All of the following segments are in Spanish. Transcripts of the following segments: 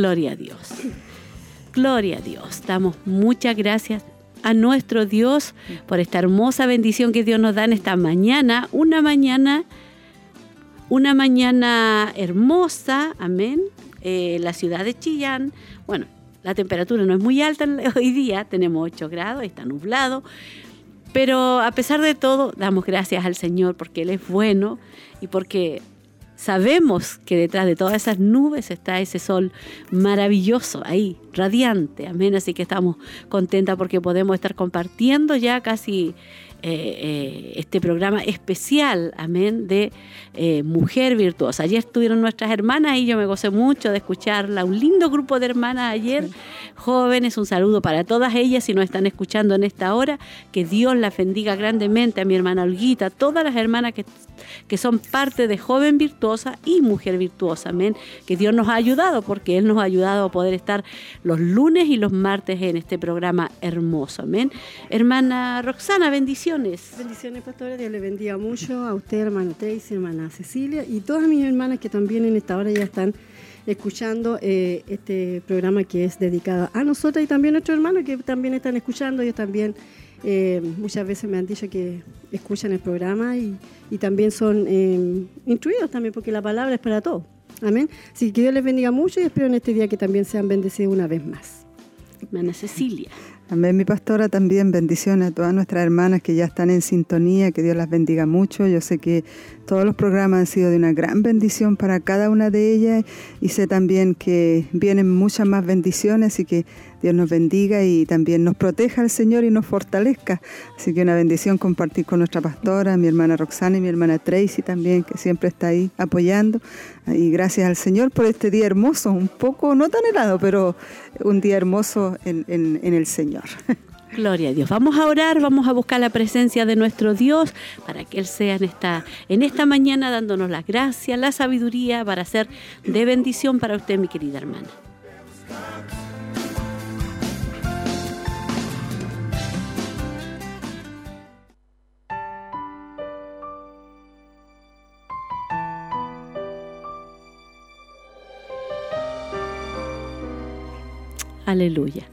Gloria a Dios. Gloria a Dios. Damos muchas gracias a nuestro Dios por esta hermosa bendición que Dios nos da en esta mañana, una mañana, una mañana hermosa, amén. Eh, la ciudad de Chillán, bueno, la temperatura no es muy alta hoy día, tenemos 8 grados, está nublado, pero a pesar de todo, damos gracias al Señor porque Él es bueno y porque sabemos que detrás de todas esas nubes está ese sol maravilloso ahí, radiante, amén. Así que estamos contentas porque podemos estar compartiendo ya casi eh, eh, este programa especial, amén, de eh, Mujer Virtuosa. Ayer estuvieron nuestras hermanas y yo me gocé mucho de escucharla, un lindo grupo de hermanas ayer, jóvenes, un saludo para todas ellas si nos están escuchando en esta hora, que Dios las bendiga grandemente a mi hermana Olguita, a todas las hermanas que, que son parte de Joven Virtuosa y Mujer Virtuosa, amén, que Dios nos ha ayudado porque Él nos ha ayudado a poder estar los lunes y los martes en este programa hermoso, amén. Hermana Roxana, bendiciones bendiciones. pastora. Dios le bendiga mucho a usted, hermana Tracy, hermana Cecilia y todas mis hermanas que también en esta hora ya están escuchando eh, este programa que es dedicado a nosotras y también a nuestros hermanos que también están escuchando. Ellos también eh, muchas veces me han dicho que escuchan el programa y, también son eh, instruidos también porque la palabra es para todos. Amén. Así que Dios les bendiga mucho y espero en este día que también sean bendecidos una vez más. Hermana Cecilia. Amén, mi pastora, también bendiciones a todas nuestras hermanas que ya están en sintonía, que Dios las bendiga mucho. Yo sé que todos los programas han sido de una gran bendición para cada una de ellas y sé también que vienen muchas más bendiciones y que Dios nos bendiga y también nos proteja el Señor y nos fortalezca. Así que una bendición compartir con nuestra pastora, mi hermana Roxana y mi hermana Tracy también, que siempre está ahí apoyando. Y gracias al Señor por este día hermoso, un poco, no tan helado, pero un día hermoso en, el Señor. Gloria a Dios. Vamos a orar, vamos a buscar la presencia de nuestro Dios para que Él sea en esta, en esta mañana dándonos la gracia, la sabiduría para ser de bendición para usted, mi querida hermana. Aleluya.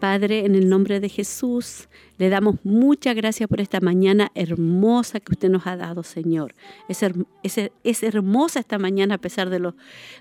Padre, en el nombre de Jesús, le damos muchas gracias por esta mañana hermosa que usted nos ha dado, Señor. Es, hermosa esta mañana a pesar de lo,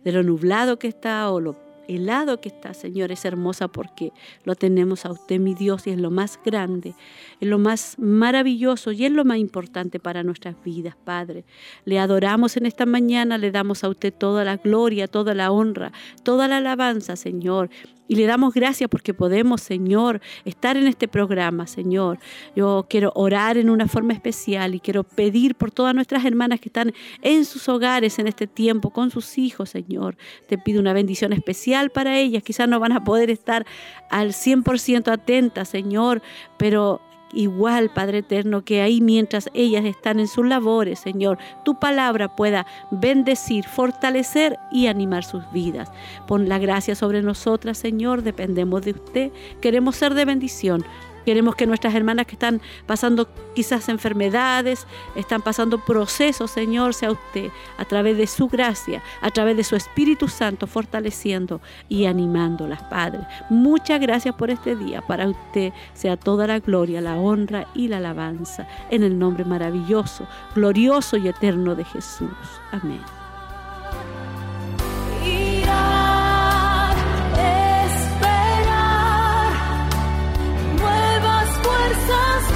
de lo nublado que está o lo helado que está, Señor, es hermosa porque lo tenemos a usted, mi Dios, y es lo más grande, es lo más maravilloso y es lo más importante para nuestras vidas, Padre. Le adoramos en esta mañana, le damos a usted toda la gloria, toda la honra, toda la alabanza, Señor. Y le damos gracias porque podemos, Señor, estar en este programa, Señor. Yo quiero orar en una forma especial y quiero pedir por todas nuestras hermanas que están en sus hogares en este tiempo, con sus hijos, Señor. Te pido una bendición especial para ellas. Quizás no van a poder estar al 100% atentas, Señor, pero igual, Padre Eterno, que ahí mientras ellas están en sus labores, Señor, tu palabra pueda bendecir, fortalecer y animar sus vidas. Pon la gracia sobre nosotras, Señor, dependemos de usted, queremos ser de bendición. Queremos que nuestras hermanas que están pasando quizás enfermedades, están pasando procesos, Señor, sea usted a través de su gracia, a través de su Espíritu Santo, fortaleciendo y animándolas, Padre. Muchas gracias por este día. Para usted sea toda la gloria, la honra y la alabanza. En el nombre maravilloso, glorioso y eterno de Jesús. Amén.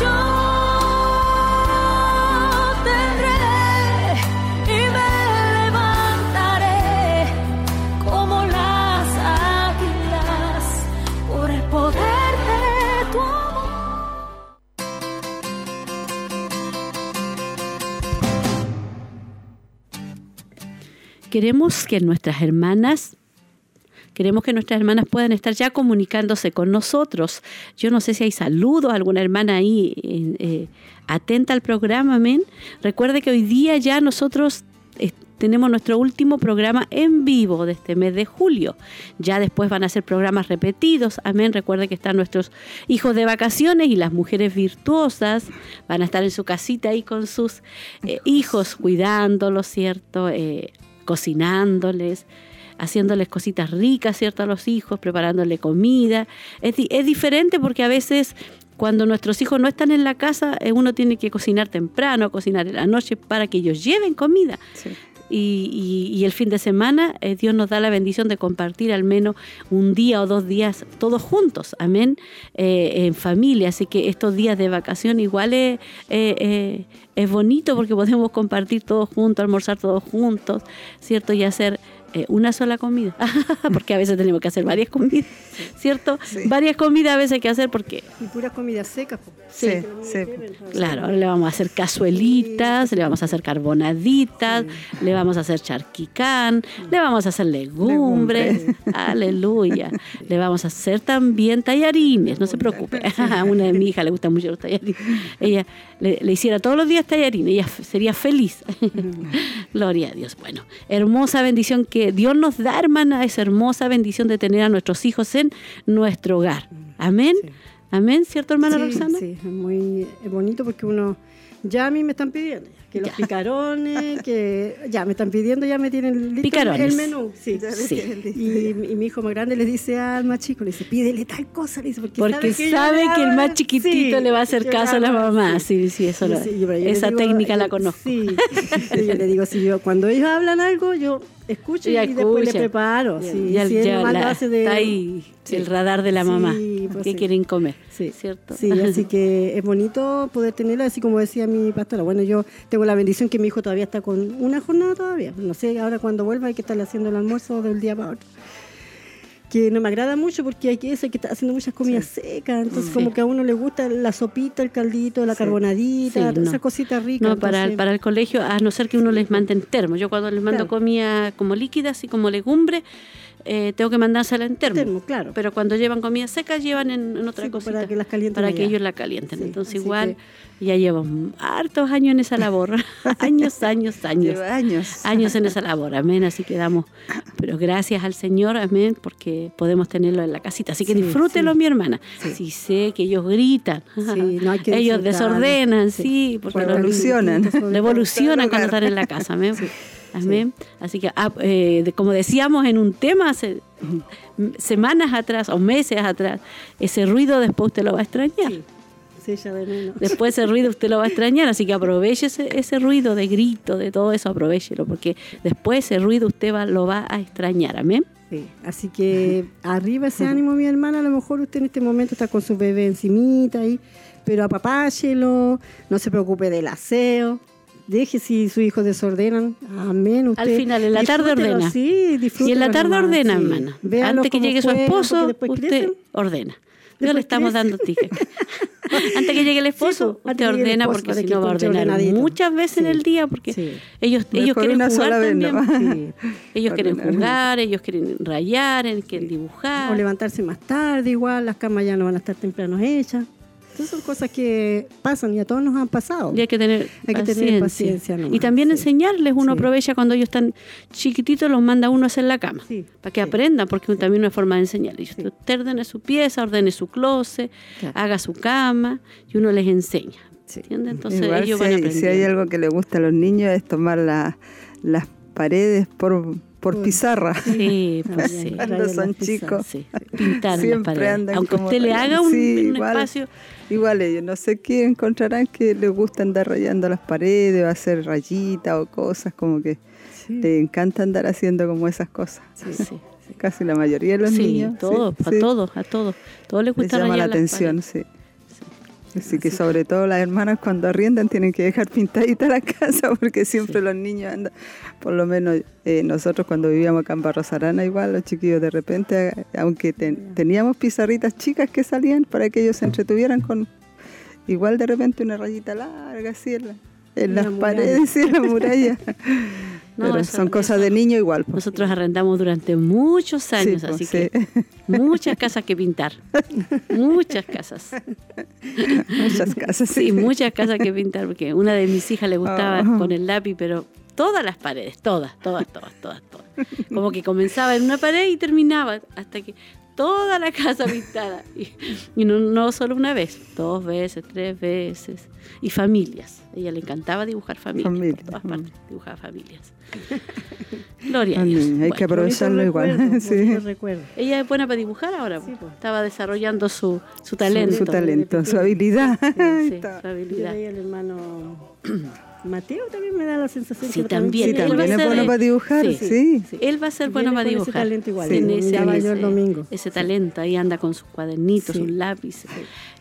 Yo tendré y me levantaré como las águilas por el poder de tu amor. Queremos que nuestras hermanas. Queremos que nuestras hermanas puedan estar ya comunicándose con nosotros. Yo no sé si hay saludos, alguna hermana ahí eh, atenta al programa, amén. Recuerde que hoy día ya nosotros eh, tenemos nuestro último programa en vivo de este mes de julio. Ya después van a ser programas repetidos. Amén. Recuerde que están nuestros hijos de vacaciones y las mujeres virtuosas van a estar en su casita ahí con sus eh, hijos, cuidándolos, ¿cierto? cocinándoles haciéndoles cositas ricas, ¿cierto? A los hijos, preparándole comida. Es, es diferente porque a veces cuando nuestros hijos no están en la casa, eh, uno tiene que cocinar temprano, cocinar en la noche para que ellos lleven comida. Y, y, el fin de semana eh, Dios nos da la bendición de compartir al menos un día o dos días todos juntos, amén, eh, en familia. Así que estos días de vacación igual es, es bonito porque podemos compartir todos juntos, almorzar todos juntos, ¿cierto? Y hacer eh, una sola comida, porque a veces tenemos que hacer varias comidas, ¿cierto? Varias comidas a veces hay que hacer porque... Y puras comidas secas. Sí, sí. Claro, le vamos a hacer cazuelitas, le vamos a hacer carbonaditas, le vamos a hacer charquicán, le vamos a hacer legumbres, aleluya. Le vamos a hacer también tallarines, no se preocupe. A una de mi hija le gustan mucho los tallarines. Ella le, le hiciera todos los días tallarines, ella sería feliz. Gloria a Dios. Bueno, hermosa bendición que Dios nos da, hermana, esa hermosa bendición de tener a nuestros hijos en nuestro hogar. Amén. Amén, ¿cierto, hermana Roxana? Sí, es muy bonito porque uno, ya a mí me están pidiendo, que los picarones, que ya me están pidiendo, ya me tienen listo el menú. Sí. Y, mi hijo más grande le dice al más chico, le dice, pídele tal cosa, le dice, porque, sabe, que, el más chiquitito le va a hacer caso a la mamá. Sí, sí, eso lo, esa técnica la conozco. Sí, yo le digo, si yo, cuando ellos hablan algo, yo escucho y, después le preparo. Sí, ya, está ahí el radar de la mamá. Pues ¿Qué quieren comer? Sí, ¿cierto? Sí, así que es bonito poder tenerla, así como decía mi pastora. Bueno, yo tengo la bendición que mi hijo todavía está con una jornada todavía. No sé, ahora cuando vuelva hay que estarle haciendo el almuerzo del día para otro que no me agrada mucho porque hay que ese que está haciendo muchas comidas secas, entonces como que a uno le gusta la sopita, el caldito, la carbonadita, esas cositas ricas. No, para, el, para el colegio, a no ser que uno les mande en termo. Yo cuando les mando comida como líquida, así como legumbre, eh, tengo que mandársela en termo. claro. Pero cuando llevan comida seca, llevan en, otra cosa. Para que las calienten. Para que ellos la calienten. Entonces, igual, ya llevo hartos años en esa labor. años, años, años. años. Años en esa labor. Amén. Así que damos. Pero gracias al Señor, amén, porque podemos tenerlo en la casita. Así que disfrútelo, mi hermana. Si sé que ellos gritan. ellos desordenan, sí. Porque revolucionan. Revolucionan cuando están en la casa. Amén. Amén. Así que, ah, eh, como decíamos en un tema hace semanas atrás o meses atrás, ese ruido después usted lo va a extrañar. Sí. de menos. Después ese ruido usted lo va a extrañar, así que aproveche ese, ruido de grito, de todo eso, aprovechelo, porque después ese ruido usted va, lo va a extrañar, amén. Sí. Así que arriba ese ánimo, mi hermana, a lo mejor usted en este momento está con su bebé encimita ahí, pero apapáchelo, no se preocupe del aseo, deje si sus hijos desordenan. Amén. Al final, en la tarde ordena. Sí, Y en la tarde ordena, hermana. Antes que llegue su esposo, usted ordena. No le estamos dando tickets. Antes que llegue el esposo, usted ordena porque si no va a ordenar muchas veces en el día porque ellos, ellos quieren jugar también. Ellos quieren jugar, ellos quieren rayar, quieren dibujar. O levantarse más tarde igual, las camas ya no van a estar temprano hechas. Esas son cosas que pasan y a todos nos han pasado. Y hay que tener paciencia. y también enseñarles, uno aprovecha cuando ellos están chiquititos, los manda uno a hacer la cama, para que aprendan, porque también una forma de enseñarles. Usted ordene su pieza, ordene su closet, haga su cama, y uno les enseña. Entonces ellos si van hay, Si hay algo que les gusta a los niños es tomar las paredes por por pizarra. Sí, pues sí. Cuando son chicos. Pintar Siempre andan Aunque usted le haga un, espacio. Igual ellos, no sé qué encontrarán que les gusta andar rayando las paredes o hacer rayitas o cosas como que les encanta andar haciendo como esas cosas. Sí, sí. Casi la mayoría de los niños. Todos, a todos, a todos. Todos les gusta les llama la atención, sí. Así que sobre todo las hermanas cuando arriendan tienen que dejar pintadita la casa porque siempre los niños andan, por lo menos eh, nosotros cuando vivíamos acá en Barros Arana igual, los chiquillos de repente, aunque teníamos pizarritas chicas que salían para que ellos se entretuvieran con igual de repente una rayita larga así en las paredes y en la muralla. Pero son cosas de niño igual. Pues. Nosotros arrendamos durante muchos años, pues, así que muchas casas que pintar. muchas casas. muchas casas. Sí, muchas casas que pintar, porque una de mis hijas le gustaba oh. con el lápiz, pero todas las paredes, todas, todas, todas, todas, todas. Como que comenzaba en una pared y terminaba hasta que toda la casa pintada. Y, no, solo una vez, dos veces, tres veces. Y familias. A ella le encantaba dibujar familias. Familia. Por todas partes, mm. dibujaba familias. Gloria a Dios. Hay que aprovecharlo igual. sí. Ella es buena para dibujar ahora. Pues. Estaba desarrollando su, su talento. Su, talento, su habilidad. Sí, su habilidad. el hermano Mateo también me da la sensación sí, que también, sí, también es bueno para dibujar. Sí, Él va a ser bueno para dibujar. Ese talento igual. Sí, ese, ese, domingo. ese talento, ahí anda con sus cuadernitos, sus lápices.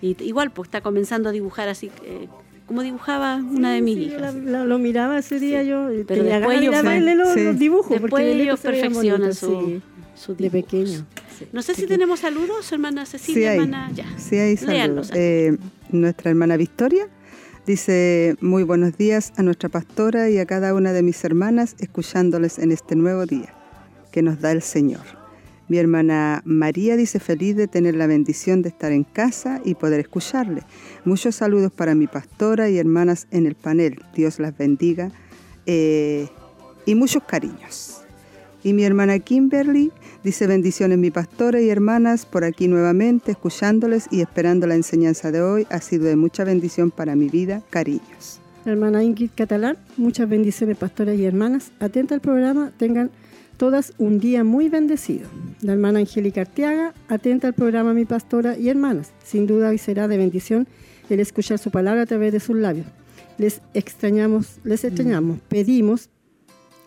Y igual, pues está comenzando a dibujar así. Eh, como dibujaba una de mis hijas. lo miraba ese día yo, pero después ellos, los, los dibujos. Después porque ellos perfeccionan su, su de pequeño. No sé si tenemos saludos, hermana Cecilia, sí hermana. Ya. Sí, hay saludos. Eh, nuestra hermana Victoria Dice, muy buenos días a nuestra pastora y a cada una de mis hermanas, escuchándoles en este nuevo día que nos da el Señor. Mi hermana María dice, feliz de tener la bendición de estar en casa y poder escucharle. Muchos saludos para mi pastora y hermanas en el panel. Dios las bendiga. Eh, y muchos cariños. Y mi hermana Kimberly Dice bendiciones mi pastora y hermanas por aquí nuevamente, escuchándoles y esperando la enseñanza de hoy. Ha sido de mucha bendición para mi vida. Cariños. hermana Ingrid Catalán, muchas bendiciones pastoras y hermanas. Atenta al programa, tengan todas un día muy bendecido. La hermana Angélica Arteaga, atenta al programa mi pastora y hermanas. Sin duda hoy será de bendición el escuchar su palabra a través de sus labios. Les extrañamos, les extrañamos. Pedimos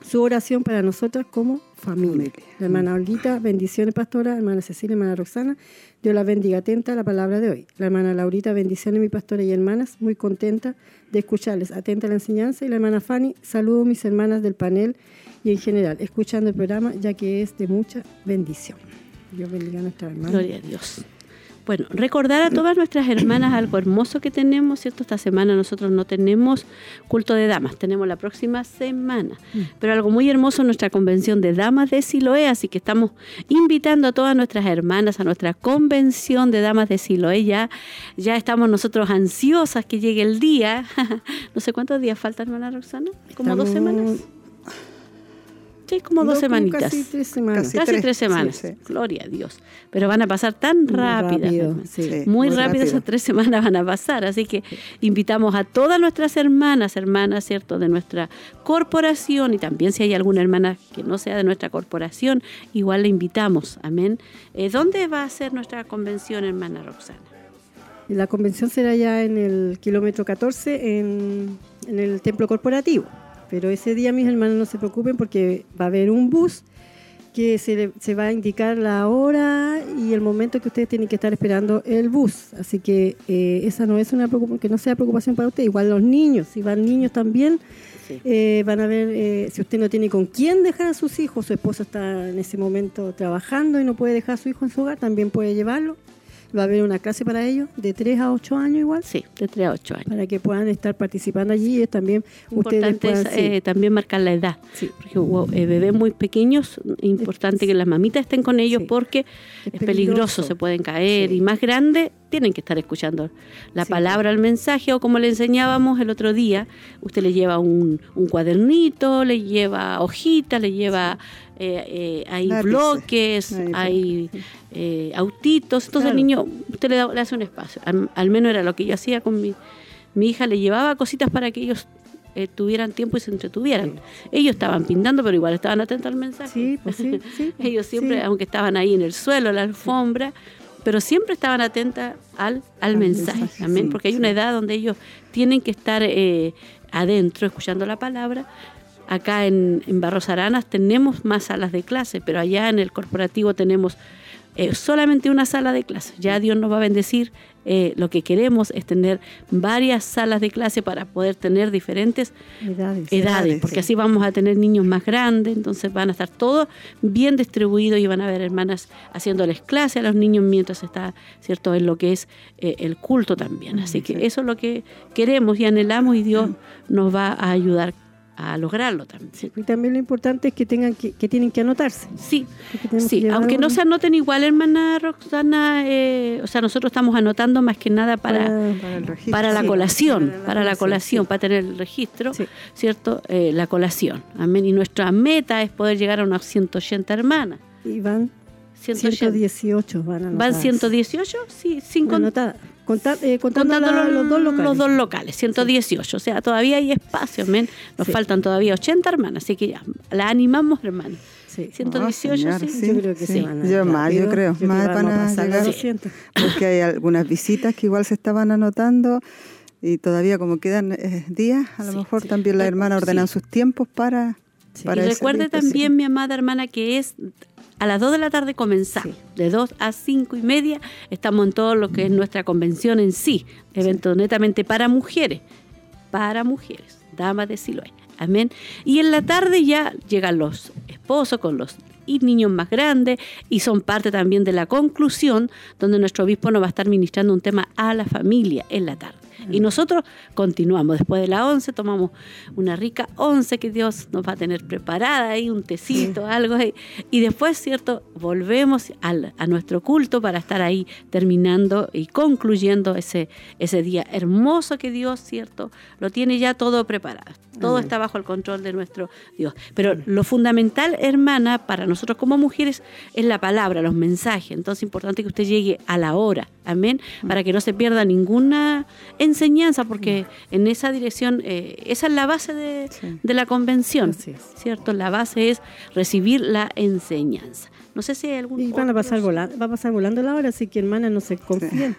su oración para nosotras como familia. La hermana Olguita, bendiciones pastora, hermana Cecilia, hermana Roxana, Dios la bendiga, atenta a la palabra de hoy. La hermana Laurita, bendiciones mi pastora y hermanas, muy contenta de escucharles, atenta a la enseñanza. Y la hermana Fanny, saludo mis hermanas del panel y en general, escuchando el programa, ya que es de mucha bendición. Dios bendiga a nuestra hermana. Gloria a Dios. Bueno, recordar a todas nuestras hermanas algo hermoso que tenemos, ¿cierto? Esta semana nosotros no tenemos culto de damas, tenemos la próxima semana, mm. pero algo muy hermoso nuestra convención de damas de Siloé, así que estamos invitando a todas nuestras hermanas a nuestra convención de damas de Siloé, ya, ya estamos nosotros ansiosas que llegue el día, no sé cuántos días faltan, hermana Roxana, como dos semanas. Sí, como dos semanitas. Casi tres semanas. Casi, tres, semanas. Gloria a Dios. Pero van a pasar tan rápidas. muy, rápido, esas tres semanas van a pasar. Así que invitamos a todas nuestras hermanas, hermanas, ¿cierto? De nuestra corporación y también si hay alguna hermana que no sea de nuestra corporación, igual le invitamos. Amén. Eh, ¿Dónde va a ser nuestra convención, hermana Roxana? La convención será ya en el kilómetro 14, en, en el templo corporativo. Pero ese día, mis hermanos, no se preocupen porque va a haber un bus que se, se, va a indicar la hora y el momento que ustedes tienen que estar esperando el bus. Así que eh, esa no es una preocupación, que no sea preocupación para ustedes. Igual los niños, si van niños también, eh, van a ver, eh, si usted no tiene con quién dejar a sus hijos, su esposo está en ese momento trabajando y no puede dejar a su hijo en su hogar, también puede llevarlo va a haber una clase para ellos de 3 a 8 años igual. Sí, de 3 a 8 años. Para que puedan estar participando allí y también importante es, eh, también marcar la edad. Sí. Porque eh, bebés muy pequeños, importante que las mamitas estén con ellos porque es, peligroso. se pueden caer y más grandes tienen que estar escuchando la palabra, el mensaje, o como le enseñábamos el otro día, usted le lleva un, un cuadernito, le lleva hojitas, le lleva eh, eh, hay bloques, hay eh, autitos, entonces el niño, usted le, hace un espacio, al, menos era lo que yo hacía con mi, mi hija, le llevaba cositas para que ellos tuvieran tiempo y se entretuvieran. Ellos estaban pintando, pero igual estaban atentos al mensaje. Sí, pues sí, ellos siempre, aunque estaban ahí en el suelo, en la alfombra, pero siempre estaban atentas al, al, mensaje, también, porque hay una edad donde ellos tienen que estar adentro, escuchando la palabra, Acá en, en Barros Aranas tenemos más salas de clase, pero allá en el corporativo tenemos eh, solamente una sala de clase. Ya Dios nos va a bendecir. Eh, lo que queremos es tener varias salas de clase para poder tener diferentes edades, porque así vamos a tener niños más grandes, entonces van a estar todos bien distribuidos y van a haber hermanas haciéndoles clase a los niños mientras está, ¿cierto?, en lo que es eh, el culto también. Así que eso es lo que queremos y anhelamos y Dios nos va a ayudar a lograrlo también. y también lo importante es que tengan que, tienen que anotarse. Sí, sí aunque no se anoten igual, hermana Roxana, eh, o sea, nosotros estamos anotando más que nada para, para, la colación, para la, colación, para tener el registro, ¿cierto? Eh, la colación. Amén. Y nuestra meta es poder llegar a unas 180 hermanas. Y van 118 van a ¿Van 118? Sí, sin contar. Eh, contando, los, dos locales. Los dos locales, 118. O sea, todavía hay espacio, men. Nos faltan todavía 80 hermanas, así que ya, la animamos, hermanos. Sí. 118, sí. Yo creo que sí. Yo más, yo creo. más van a, llegar. Porque hay algunas visitas que igual se estaban anotando y todavía como quedan eh, días, a lo mejor también las hermanas ordenan sus tiempos para... para y recuerde también, mi amada hermana, que es a las 2 de la tarde comenzamos. De 2 a 5 y media estamos en todo lo que es nuestra convención en sí. Evento netamente para mujeres. Para mujeres. Damas de Siloé. Amén. Y en la tarde ya llegan los esposos con los niños más grandes y son parte también de la conclusión donde nuestro obispo nos va a estar ministrando un tema a la familia en la tarde. Y nosotros continuamos. Después de la once tomamos una rica once que Dios nos va a tener preparada ahí, un tecito, algo ahí. Y después, ¿cierto? Volvemos al, a nuestro culto para estar ahí terminando y concluyendo ese, ese día hermoso que Dios, ¿cierto? Lo tiene ya todo preparado. Todo está bajo el control de nuestro Dios. Pero lo fundamental, hermana, para nosotros como mujeres es la palabra, los mensajes. Entonces es importante que usted llegue a la hora. Amén. Para que no se pierda ninguna enseñanza, porque en esa dirección, eh, esa es la base de, la convención, ¿cierto? La base es recibir la enseñanza. No sé si hay algún... Y van a pasar volando, va a pasar volando la hora, así que hermanas no se confíen.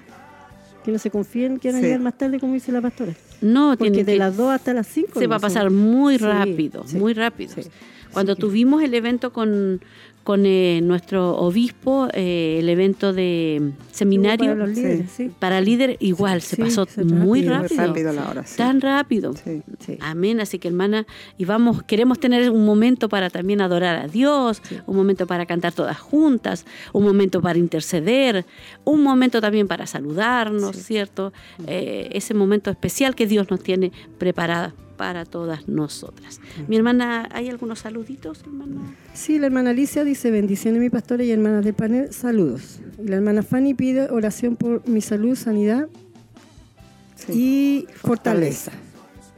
Que no se confíen, quieran llegar más tarde, como dice la pastora. No, porque de las 2 hasta las 5. Se va a pasar muy rápido, muy rápido. Cuando tuvimos el evento con, con eh, nuestro obispo eh, el evento de seminario. Para, líderes, para líder igual se pasó muy rápido, tan rápido. Amén. Así que hermana y vamos queremos tener un momento para también adorar a Dios un momento para cantar todas juntas un momento para interceder un momento también para saludarnos cierto eh, ese momento especial que Dios nos tiene preparado para todas nosotras. Mi hermana, ¿hay algunos saluditos, hermana? Sí, la hermana Alicia dice bendiciones mi pastora y hermanas del panel, saludos. Y la hermana Fanny pide oración por mi salud, sanidad y fortaleza.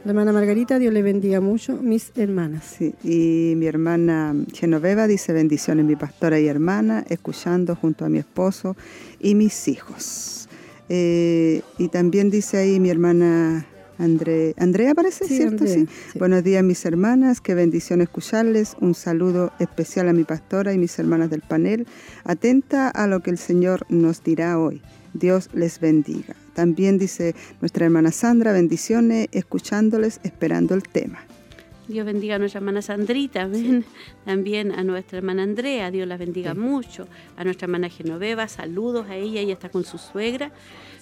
La hermana Margarita, Dios le bendiga mucho, mis hermanas. Sí, y mi hermana Genoveva dice bendiciones mi pastora y hermana, escuchando junto a mi esposo y mis hijos. Eh, y también dice ahí mi hermana André, Andrea parece, ¿cierto? sí. Buenos días mis hermanas, qué bendición escucharles. Un saludo especial a mi pastora y mis hermanas del panel. Atenta a lo que el Señor nos dirá hoy. Dios les bendiga. También dice nuestra hermana Sandra, bendiciones, escuchándoles, esperando el tema. Dios bendiga a nuestra hermana Sandrita, también a nuestra hermana Andrea, Dios la bendiga mucho, a nuestra hermana Genoveva, saludos a ella, ella está con su suegra,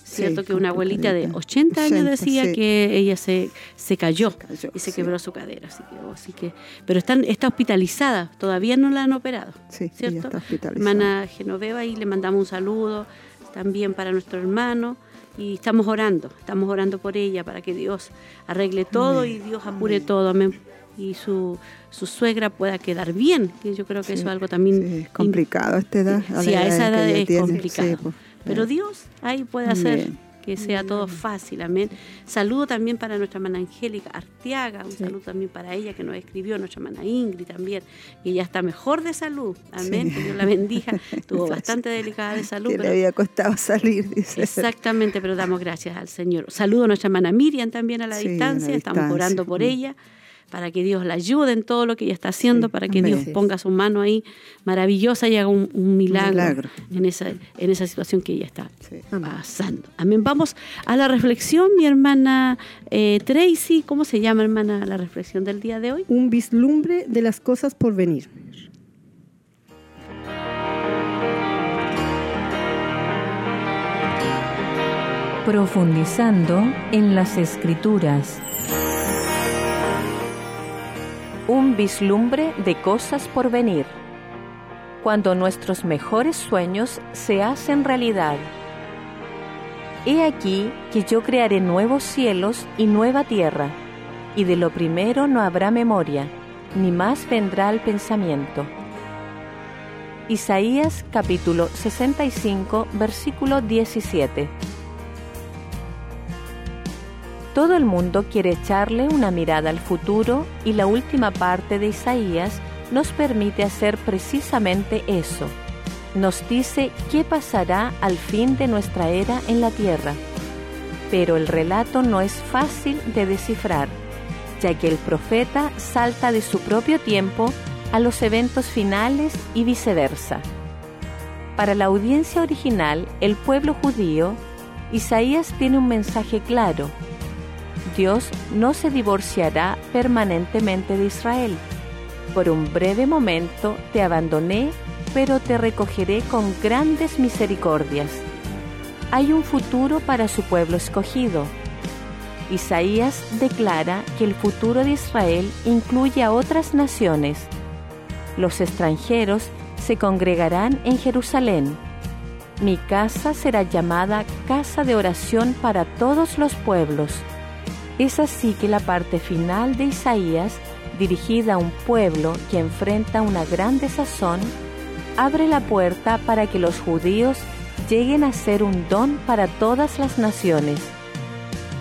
cierto que una abuelita de 80 años decía que ella se, se cayó, y se quebró su cadera, así que, oh, así que pero están, está hospitalizada, todavía no la han operado, ¿cierto? Está hermana Genoveva y le mandamos un saludo también para nuestro hermano y estamos orando, estamos orando por ella para que Dios arregle todo y Dios apure todo, amén. Y su, su suegra pueda quedar bien, que yo creo que eso es algo también... es complicado a esta edad. sí, a esa edad es complicado. Pues. Pero Dios ahí puede hacer que sea todo fácil, amén. Saludo también para nuestra hermana Angélica Arteaga, un saludo también para ella que nos escribió, nuestra hermana Ingrid también, que ya está mejor de salud, amén, que Dios la bendiga, estuvo bastante delicada de salud. Que le había costado salir, dice. Exactamente, pero damos gracias al Señor. Saludo a nuestra hermana Miriam también a la distancia, estamos orando por ella para que Dios la ayude en todo lo que ella está haciendo, para que Dios ponga su mano ahí maravillosa y haga un, un milagro, En, esa, situación que ella está pasando. Amén. Vamos a la reflexión, mi hermana eh, Tracy. ¿Cómo se llama, hermana, la reflexión del día de hoy? Un vislumbre de las cosas por venir. Profundizando en las escrituras. Un vislumbre de cosas por venir. Cuando nuestros mejores sueños se hacen realidad. He aquí que yo crearé nuevos cielos y nueva tierra, y de lo primero no habrá memoria, ni más vendrá el pensamiento. Isaías capítulo 65, versículo 17. Todo el mundo quiere echarle una mirada al futuro y la última parte de Isaías nos permite hacer precisamente eso. Nos dice qué pasará al fin de nuestra era en la tierra. Pero el relato no es fácil de descifrar, ya que el profeta salta de su propio tiempo a los eventos finales y viceversa. Para la audiencia original, el pueblo judío, Isaías tiene un mensaje claro Dios no se divorciará permanentemente de Israel. Por un breve momento te abandoné, pero te recogeré con grandes misericordias. Hay un futuro para su pueblo escogido. Isaías declara que el futuro de Israel incluye a otras naciones. Los extranjeros se congregarán en Jerusalén. Mi casa será llamada casa de oración para todos los pueblos. Es así que la parte final de Isaías, dirigida a un pueblo que enfrenta una gran desazón, abre la puerta para que los judíos lleguen a ser un don para todas las naciones.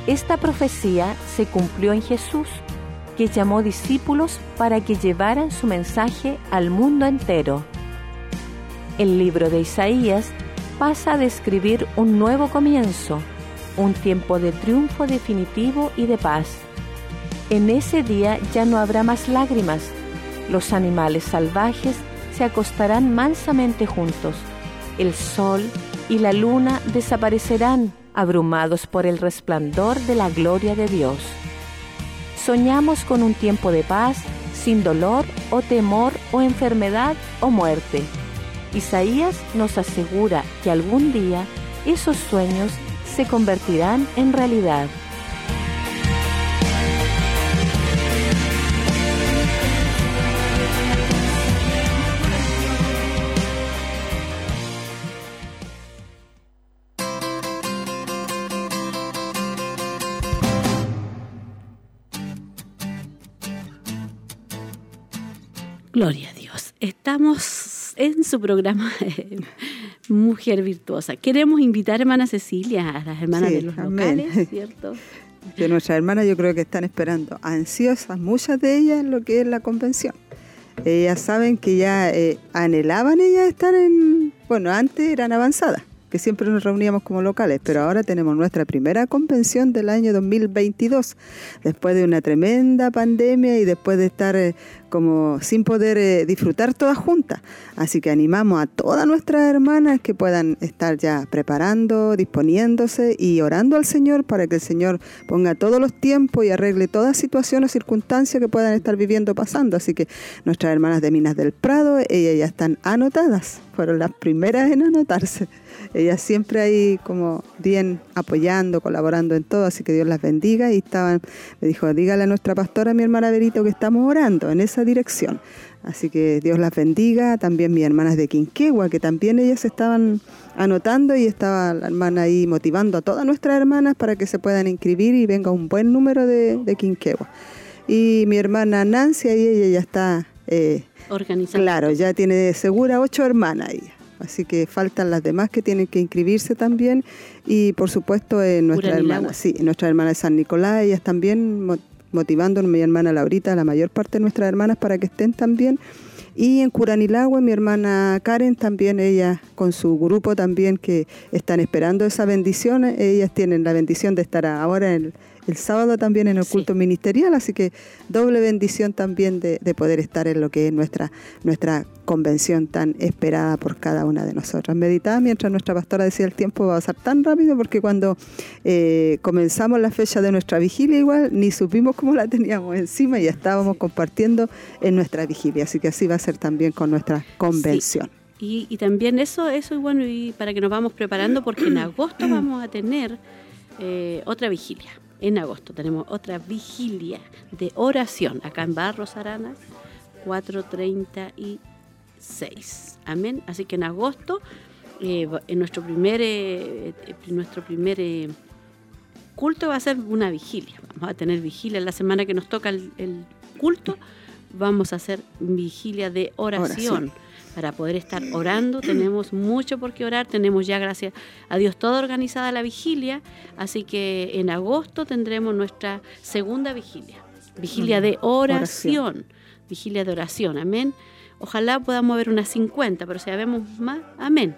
Esta profecía se cumplió en Jesús, que llamó discípulos para que llevaran su mensaje al mundo entero. El libro de Isaías pasa a describir un nuevo comienzo, un tiempo de triunfo definitivo y de paz. En ese día ya no habrá más lágrimas. Los animales salvajes se acostarán mansamente juntos. El sol y la luna desaparecerán abrumados por el resplandor de la gloria de Dios. Soñamos con un tiempo de paz, sin dolor o temor o enfermedad o muerte. Isaías nos asegura que algún día esos sueños se convertirán en realidad. Gloria a Dios. Estamos en su programa Mujer Virtuosa. Queremos invitar, hermana Cecilia, a las hermanas de los locales, ¿cierto? Que nuestras hermanas yo creo que están esperando, ansiosas, muchas de ellas, lo que es la convención. Ellas saben que ya eh, anhelaban ellas estar en, bueno, antes eran avanzadas, que siempre nos reuníamos como locales, pero ahora tenemos nuestra primera convención del año 2022, después de una tremenda pandemia y después de estar eh, como sin poder eh, disfrutar todas juntas. Así que animamos a todas nuestras hermanas que puedan estar ya preparando, disponiéndose y orando al Señor para que el Señor ponga todos los tiempos y arregle toda situación o circunstancia que puedan estar viviendo pasando. Así que nuestras hermanas de Minas del Prado, ellas ya están anotadas, fueron las primeras en anotarse. Ellas siempre ahí como bien apoyando, colaborando en todo, así que Dios las bendiga y estaban, me dijo, dígale a nuestra pastora, mi hermana Verito, que estamos orando en esa dirección. Así que Dios las bendiga. También mis hermanas de Quinquegua, que también ellas estaban anotando y estaba la hermana ahí motivando a todas nuestras hermanas para que se puedan inscribir y venga un buen número de, de Quinquegua. Y mi hermana Nancy, ahí ella ya está eh, organizando. Claro, ya tiene segura ocho hermanas ahí. Así que faltan las demás que tienen que inscribirse también. Y por supuesto, eh, nuestra hermana, sí, nuestra hermana de San Nicolás, ellas también motivando a mi hermana Laurita, a la mayor parte de nuestras hermanas para que estén también. Y en Curanilagua, mi hermana Karen también, ella con su grupo también que están esperando esa bendición. Ellas tienen la bendición de estar ahora en el, sábado también en el culto ministerial, así que doble bendición también de, poder estar en lo que es nuestra, nuestra convención tan esperada por cada una de nosotras. Meditaba mientras nuestra pastora decía el tiempo va a pasar tan rápido porque cuando eh, comenzamos la fecha de nuestra vigilia igual ni supimos cómo la teníamos encima y ya estábamos compartiendo en nuestra vigilia, así que así va a ser también con nuestra convención. Y, y, también eso, eso es bueno y para que nos vamos preparando porque en agosto vamos a tener eh, otra vigilia. En agosto tenemos otra vigilia de oración acá en Barros Arana, 436. Amén. Así que en agosto, eh, en nuestro primer, eh, nuestro primer culto va a ser una vigilia. Vamos a tener vigilia la semana que nos toca el, culto. Vamos a hacer vigilia de oración para poder estar orando. Tenemos mucho por qué orar, tenemos ya, gracias a Dios, toda organizada la vigilia, así que en agosto tendremos nuestra segunda vigilia, vigilia de oración, vigilia de oración, amén. Ojalá podamos ver unas 50, pero si vemos más, amén.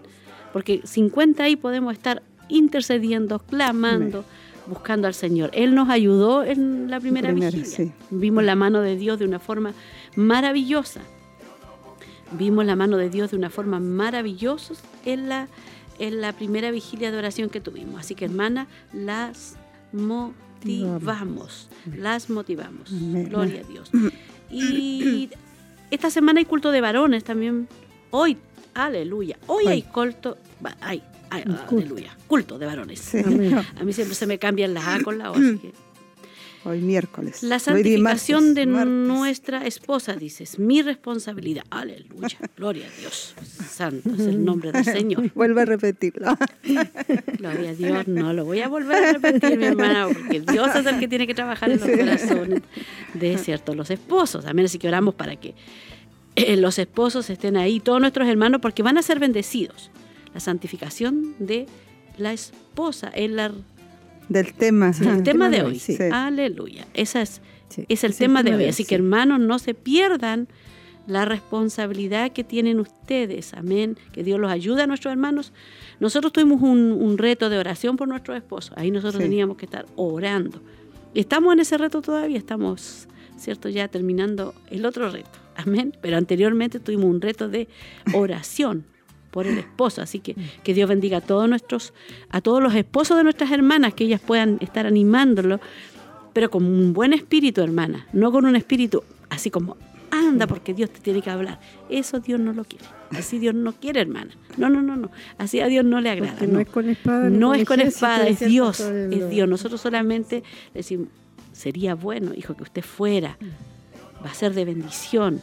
Porque 50 ahí podemos estar intercediendo, clamando. buscando al Señor. Él nos ayudó en la primera, vigilia. Vimos la mano de Dios de una forma maravillosa vimos la mano de Dios de una forma maravillosa en la, en la primera vigilia de oración que tuvimos. Así que hermana, las motivamos, las motivamos. Gloria a Dios. Y esta semana hay culto de varones también. Hoy, aleluya, hoy, hay culto, hay, aleluya, culto de varones. A mí siempre se me cambian las A con la O. Hoy miércoles. La santificación de nuestra esposa, dices, mi responsabilidad. Aleluya, gloria a Dios. Santo es el nombre del Señor. Vuelve a repetirlo. Gloria a Dios, no lo voy a volver a repetir, mi hermana, porque Dios es el que tiene que trabajar en los corazones de cierto los esposos. Amén, así que oramos para que eh, los esposos estén ahí, todos nuestros hermanos, porque van a ser bendecidos. La santificación de la esposa es la del tema. el tema de hoy. Aleluya. Esa es, es el tema de hoy. Así que hermanos, no se pierdan la responsabilidad que tienen ustedes. Amén. Que Dios los ayude a nuestros hermanos. Nosotros tuvimos un, reto de oración por nuestros esposos. Ahí nosotros teníamos que estar orando. Estamos en ese reto todavía. Estamos, ¿cierto? Ya terminando el otro reto. Amén. Pero anteriormente tuvimos un reto de oración por el esposo. Así que que Dios bendiga a todos nuestros, a todos los esposos de nuestras hermanas, que ellas puedan estar animándolo, pero con un buen espíritu, hermana, no con un espíritu así como anda porque Dios te tiene que hablar. Eso Dios no lo quiere. Así Dios no quiere, hermana. No, no, no, no. Así a Dios no le agrada. No. es con espada. No es con espada, es Dios. Es Dios. Nosotros solamente decimos, sería bueno, hijo, que usted fuera. Va a ser de bendición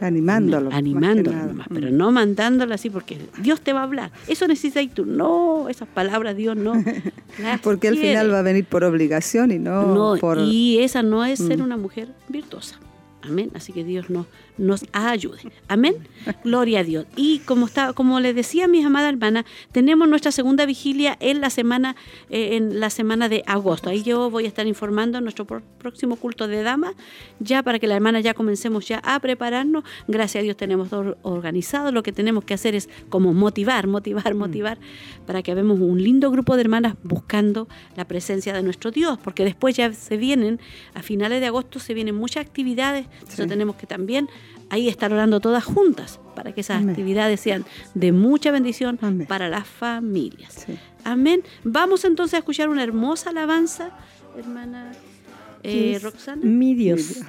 Animándolo. Animándolo pero no mandándolo así porque Dios te va a hablar. Eso necesitas tú. No, esas palabras Dios no. porque al final va a venir por obligación y no, no por... Y esa no es ser mm. una mujer virtuosa. Amén. Así que Dios nos, nos ayude. Amén. Gloria a Dios. Y como está, como les decía mis amadas hermanas, tenemos nuestra segunda vigilia en la semana, eh, en la semana de agosto. Ahí yo voy a estar informando nuestro próximo culto de dama, ya para que la hermana ya comencemos ya a prepararnos. Gracias a Dios tenemos todo organizado. Lo que tenemos que hacer es como motivar, motivar, mm. motivar, para que vemos un lindo grupo de hermanas buscando la presencia de nuestro Dios, porque después ya se vienen, a finales de agosto se vienen muchas actividades entonces tenemos que también ahí estar orando todas juntas para que esas actividades sean de mucha bendición para las familias. Amén. Vamos entonces a escuchar una hermosa alabanza, hermana eh, Roxana. Mi Dios.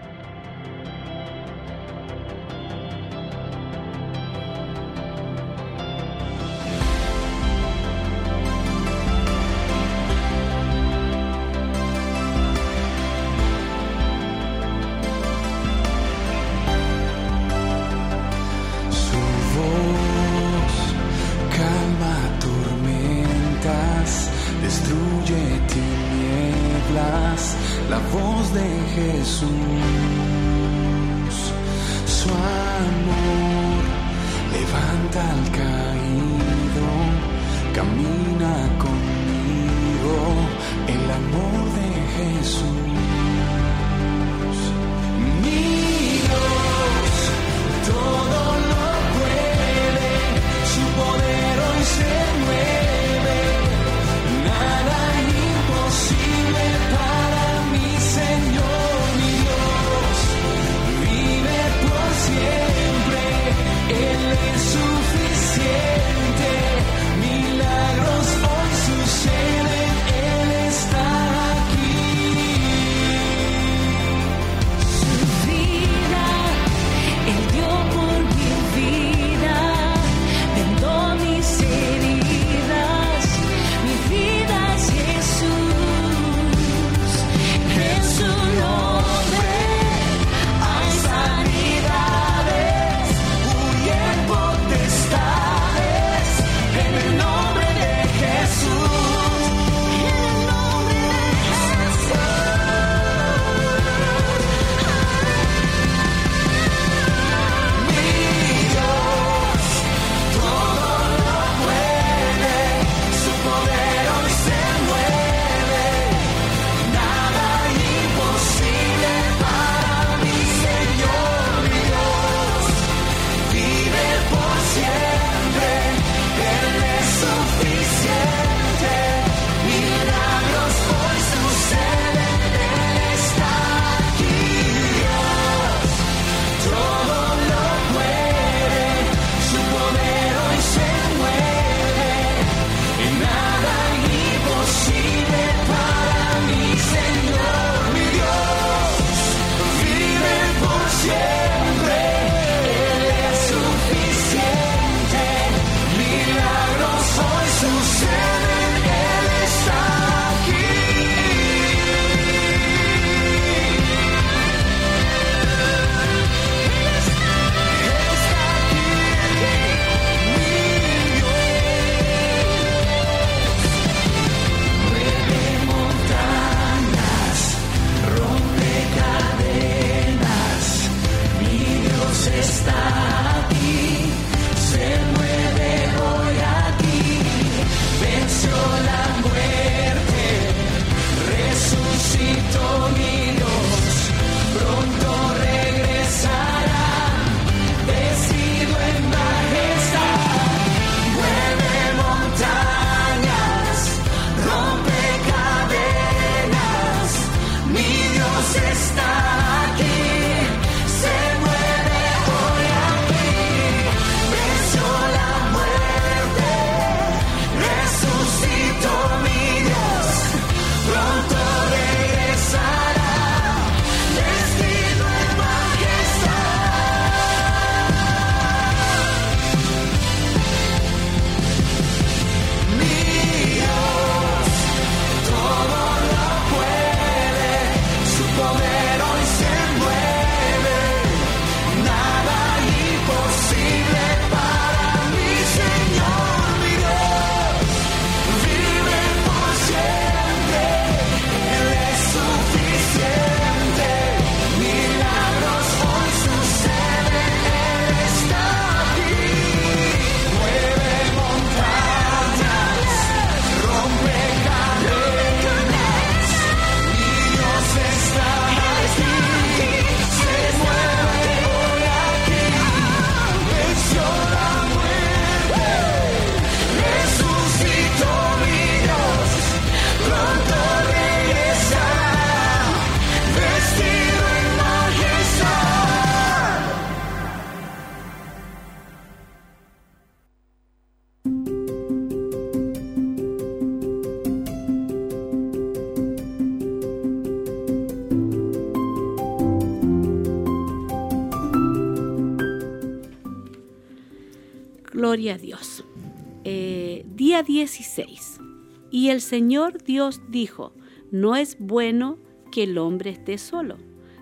El Señor Dios dijo, no es bueno que el hombre esté solo,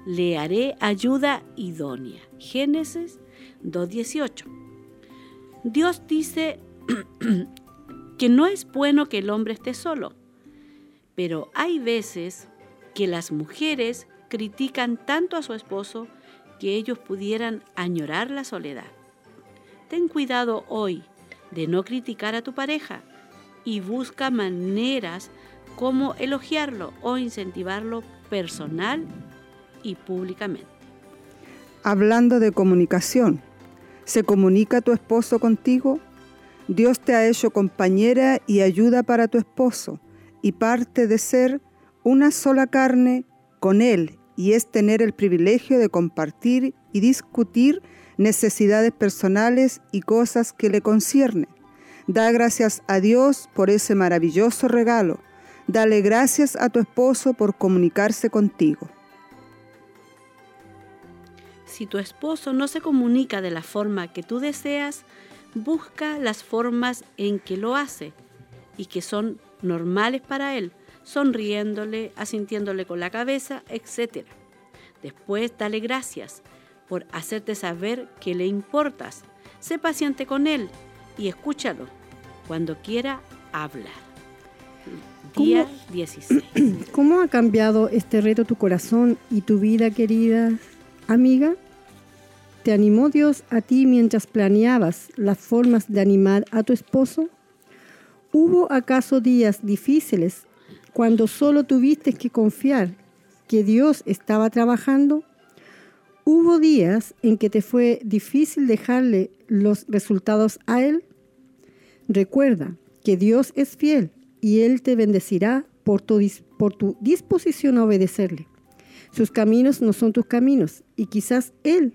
le haré ayuda idónea. Génesis 2.18. Dios dice que no es bueno que el hombre esté solo, pero hay veces que las mujeres critican tanto a su esposo que ellos pudieran añorar la soledad. Ten cuidado hoy de no criticar a tu pareja y busca maneras como elogiarlo o incentivarlo personal y públicamente. Hablando de comunicación, ¿se comunica tu esposo contigo? Dios te ha hecho compañera y ayuda para tu esposo y parte de ser una sola carne con él y es tener el privilegio de compartir y discutir necesidades personales y cosas que le conciernen. Da gracias a Dios por ese maravilloso regalo. Dale gracias a tu esposo por comunicarse contigo. Si tu esposo no se comunica de la forma que tú deseas, busca las formas en que lo hace y que son normales para él, sonriéndole, asintiéndole con la cabeza, etc. Después dale gracias por hacerte saber que le importas. Sé paciente con él y escúchalo. Cuando quiera, habla. Día 16. ¿Cómo ha cambiado este reto tu corazón y tu vida, querida amiga? ¿Te animó Dios a ti mientras planeabas las formas de animar a tu esposo? ¿Hubo acaso días difíciles cuando solo tuviste que confiar que Dios estaba trabajando? ¿Hubo días en que te fue difícil dejarle los resultados a Él? Recuerda que Dios es fiel y Él te bendecirá por tu, por tu disposición a obedecerle. Sus caminos no son tus caminos y quizás Él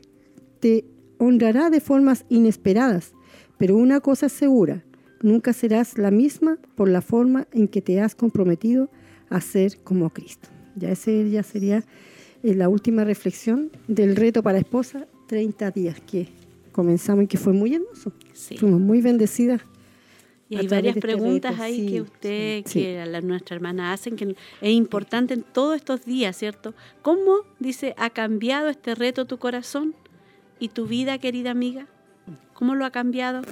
te honrará de formas inesperadas, pero una cosa es segura, nunca serás la misma por la forma en que te has comprometido a ser como Cristo. Ya ese ya sería eh, la última reflexión del reto para esposa, 30 días que comenzamos y que fue muy hermoso. Fuimos muy bendecidas y hay varias este preguntas ahí que usted, que la, nuestra hermana hacen, que es importante en todos estos días, ¿cierto? ¿Cómo, dice, ha cambiado este reto tu corazón y tu vida, querida amiga? ¿Cómo lo ha cambiado?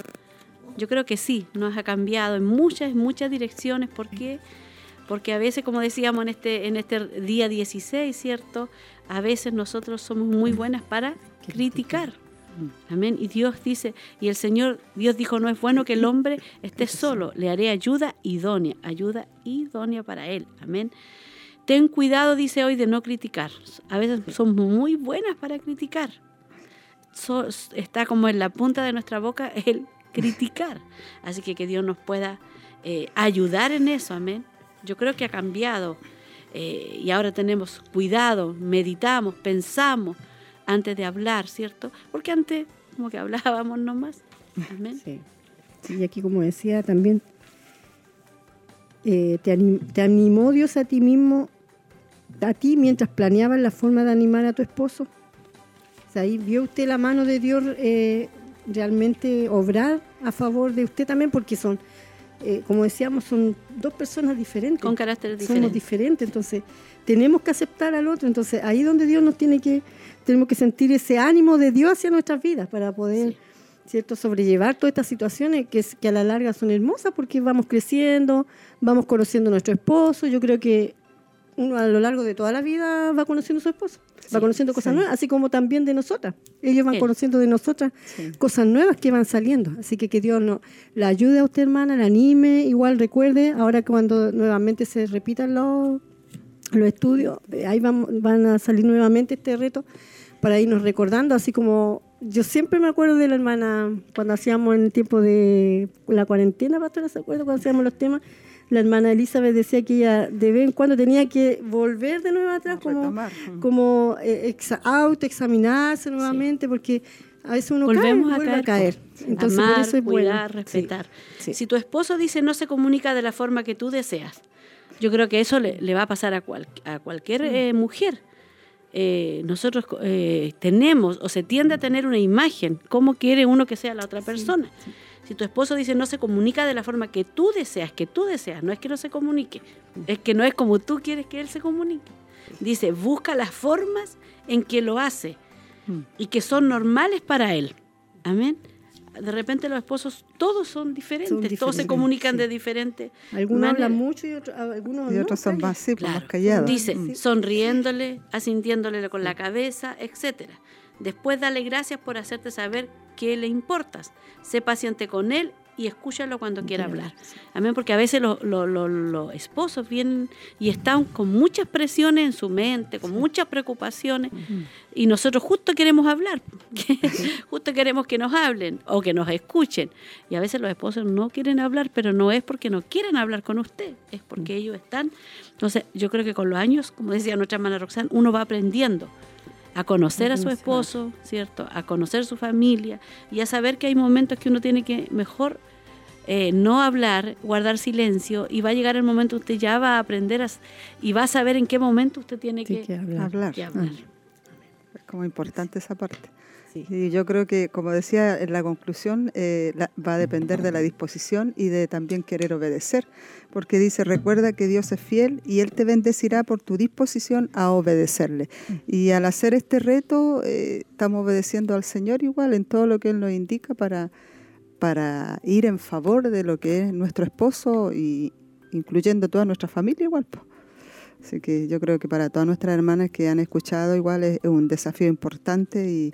Yo creo que sí, nos ha cambiado en muchas, muchas direcciones. ¿Por qué? Porque a veces, como decíamos en este, en este día 16, ¿cierto? A veces nosotros somos muy buenas para criticar Amén. Y Dios dice, y el Señor, Dios dijo, no es bueno que el hombre esté solo, le haré ayuda idónea, ayuda idónea para él. Amén. Ten cuidado, dice hoy, de no criticar. A veces somos muy buenas para criticar. está como en la punta de nuestra boca el criticar. Así que que Dios nos pueda eh, ayudar en eso. Amén. Yo creo que ha cambiado. Eh, y ahora tenemos cuidado, meditamos, pensamos antes de hablar, ¿cierto? Porque antes como que hablábamos nomás. Amén. Sí. Y aquí como decía también, eh, te, animó Dios a ti mismo, a ti mientras planeabas la forma de animar a tu esposo. O sea, ahí vio usted la mano de Dios eh, realmente obrar a favor de usted también, porque son, eh, como decíamos, son dos personas diferentes. Con caracteres diferentes. Somos diferentes, entonces tenemos que aceptar al otro. Entonces ahí donde Dios nos tiene que tenemos que sentir ese ánimo de Dios hacia nuestras vidas para poder, ¿cierto?, sobrellevar todas estas situaciones que, que a la larga son hermosas porque vamos creciendo, vamos conociendo a nuestro esposo. Yo creo que uno a lo largo de toda la vida va conociendo a su esposo, va conociendo cosas nuevas, así como también de nosotras. Ellos van conociendo de nosotras cosas nuevas que van saliendo. Así que que Dios no, la ayude a usted, hermana, la anime. Igual recuerde, ahora cuando nuevamente se repitan los, los estudios, ahí van, van a salir nuevamente este reto para irnos recordando, así como yo siempre me acuerdo de la hermana cuando hacíamos en el tiempo de la cuarentena, pastora, ¿se acuerda? Cuando hacíamos los temas, la hermana Elizabeth decía que ella de vez en cuando tenía que volver de nuevo atrás, como, como eh, autoexaminarse nuevamente, porque a veces uno Volvemos cae, a, vuelve caer, a caer. Entonces, por eso es cuidar, respetar. Si tu esposo dice no se comunica de la forma que tú deseas, yo creo que eso le, va a pasar a, a cualquier eh, mujer eh, nosotros eh, tenemos o se tiende a tener una imagen, cómo quiere uno que sea la otra persona. Si tu esposo dice no se comunica de la forma que tú deseas, que tú deseas, no es que no se comunique, es que no es como tú quieres que él se comunique. Dice, busca las formas en que lo hace mm. y que son normales para él. Amén de repente los esposos todos son diferentes, todos se comunican de diferente Algunos hablan mucho y otros, algunos y otros son más, más callados. Dice, sonriéndole, asintiéndole con la cabeza, etcétera. Después dale gracias por hacerte saber que le importas. Sé paciente con él y escúchalo cuando quiera hablar. Amén, porque a veces los, esposos vienen y están con muchas presiones en su mente, con muchas preocupaciones, y nosotros justo queremos hablar, justo queremos que nos hablen o que nos escuchen. Y a veces los esposos no quieren hablar, pero no es porque no quieren hablar con usted, es porque ellos están. Entonces, yo creo que con los años, como decía nuestra hermana Roxanne, uno va aprendiendo a conocer a su esposo, ¿cierto? A conocer su familia y a saber que hay momentos que uno tiene que mejor eh, no hablar, guardar silencio y va a llegar el momento usted ya va a aprender y va a saber en qué momento usted tiene que, hablar. Ah. Es como importante esa parte. Y yo creo que, como decía en la conclusión, eh, va a depender de la disposición y de también querer obedecer, porque dice, recuerda que Dios es fiel y Él te bendecirá por tu disposición a obedecerle. Y al hacer este reto, eh, estamos obedeciendo al Señor igual en todo lo que Él nos indica para, para ir en favor de lo que es nuestro esposo y incluyendo toda nuestra familia igual. Así que yo creo que para todas nuestras hermanas que han escuchado igual es un desafío importante y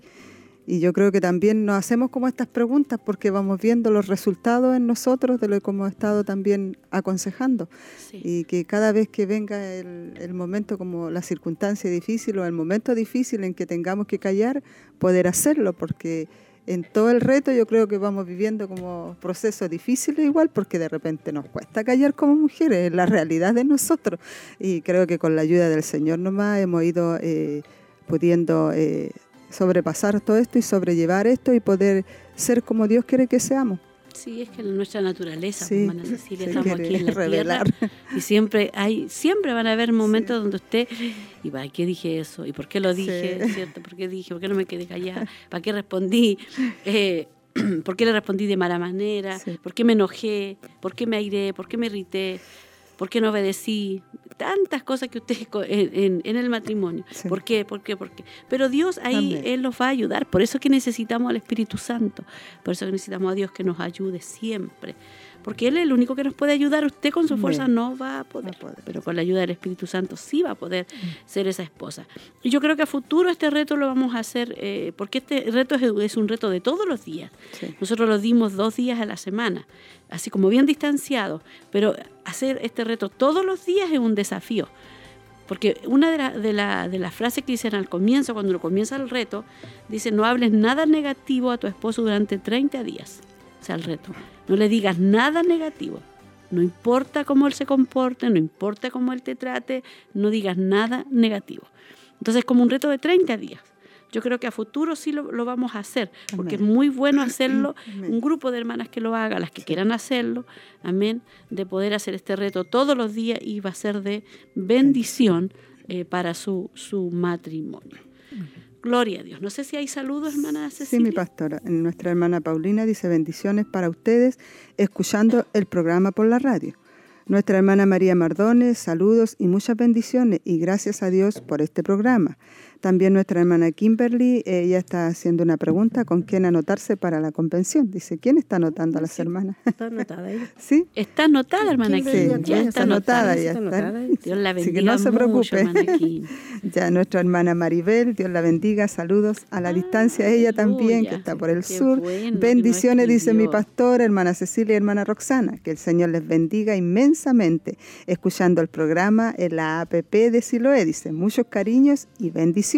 y yo creo que también nos hacemos como estas preguntas porque vamos viendo los resultados en nosotros de lo que hemos estado también aconsejando. Y que cada vez que venga el, momento como la circunstancia difícil o el momento difícil en que tengamos que callar, poder hacerlo, porque en todo el reto yo creo que vamos viviendo como procesos difíciles igual, porque de repente nos cuesta callar como mujeres, es la realidad de nosotros. Y creo que con la ayuda del Señor nomás hemos ido eh, pudiendo... Eh, sobrepasar todo esto y sobrellevar esto y poder ser como Dios quiere que seamos. Sí, es que nuestra naturaleza, sí, hermana Cecilia, estamos aquí en la revelar. tierra y siempre hay, siempre van a haber momentos donde usted, y va, ¿qué dije eso? ¿Y por qué lo dije? ¿Cierto? ¿Por qué dije? ¿Por qué no me quedé callada? ¿Para qué respondí? Eh, ¿Por qué le respondí de mala manera? ¿Por qué me enojé? ¿Por qué me airé? ¿Por qué me irrité? ¿Por qué no obedecí? Tantas cosas que usted en, en, el matrimonio. ¿Por qué? ¿Por qué? ¿Por qué? Pero Dios ahí, Él nos va a ayudar. Por eso es que necesitamos al Espíritu Santo. Por eso que necesitamos a Dios que nos ayude siempre porque Él es el único que nos puede ayudar. Usted con su fuerza no va a poder, pero con la ayuda del Espíritu Santo sí va a poder mm. ser esa esposa. Y yo creo que a futuro este reto lo vamos a hacer, eh, porque este reto es, un reto de todos los días. Nosotros lo dimos dos días a la semana, así como bien distanciado, pero hacer este reto todos los días es un desafío. Porque una de, de, las frases que dicen al comienzo, cuando lo comienza el reto, dice, no hables nada negativo a tu esposo durante 30 días. O sea, el reto. No le digas nada negativo. No importa cómo él se comporte, no importa cómo él te trate, no digas nada negativo. Entonces es como un reto de 30 días. Yo creo que a futuro sí lo, vamos a hacer, porque es muy bueno hacerlo, un grupo de hermanas que lo haga, las que quieran hacerlo, amén, de poder hacer este reto todos los días y va a ser de bendición eh, para su, su matrimonio. Gloria a Dios. No sé si hay saludos, hermana Cecilia. Sí, mi pastora. Nuestra hermana Paulina dice bendiciones para ustedes escuchando el programa por la radio. Nuestra hermana María Mardones, saludos y muchas bendiciones y gracias a Dios por este programa. También nuestra hermana Kimberly, ella está haciendo una pregunta con quién anotarse para la convención. Dice, ¿quién está anotando a las hermanas? Está anotada ella. ¿Sí? Está anotada, hermana Sí, ya, está, anotada. Ya está. Dios la bendiga Así que no se preocupe. ya nuestra hermana Maribel, Dios la bendiga. Saludos a la distancia, ella también, que está por el sur. Bendiciones, dice mi pastora, hermana Cecilia y hermana Roxana. Que el Señor les bendiga inmensamente. Escuchando el programa en la APP de Siloé, dice, muchos cariños y bendiciones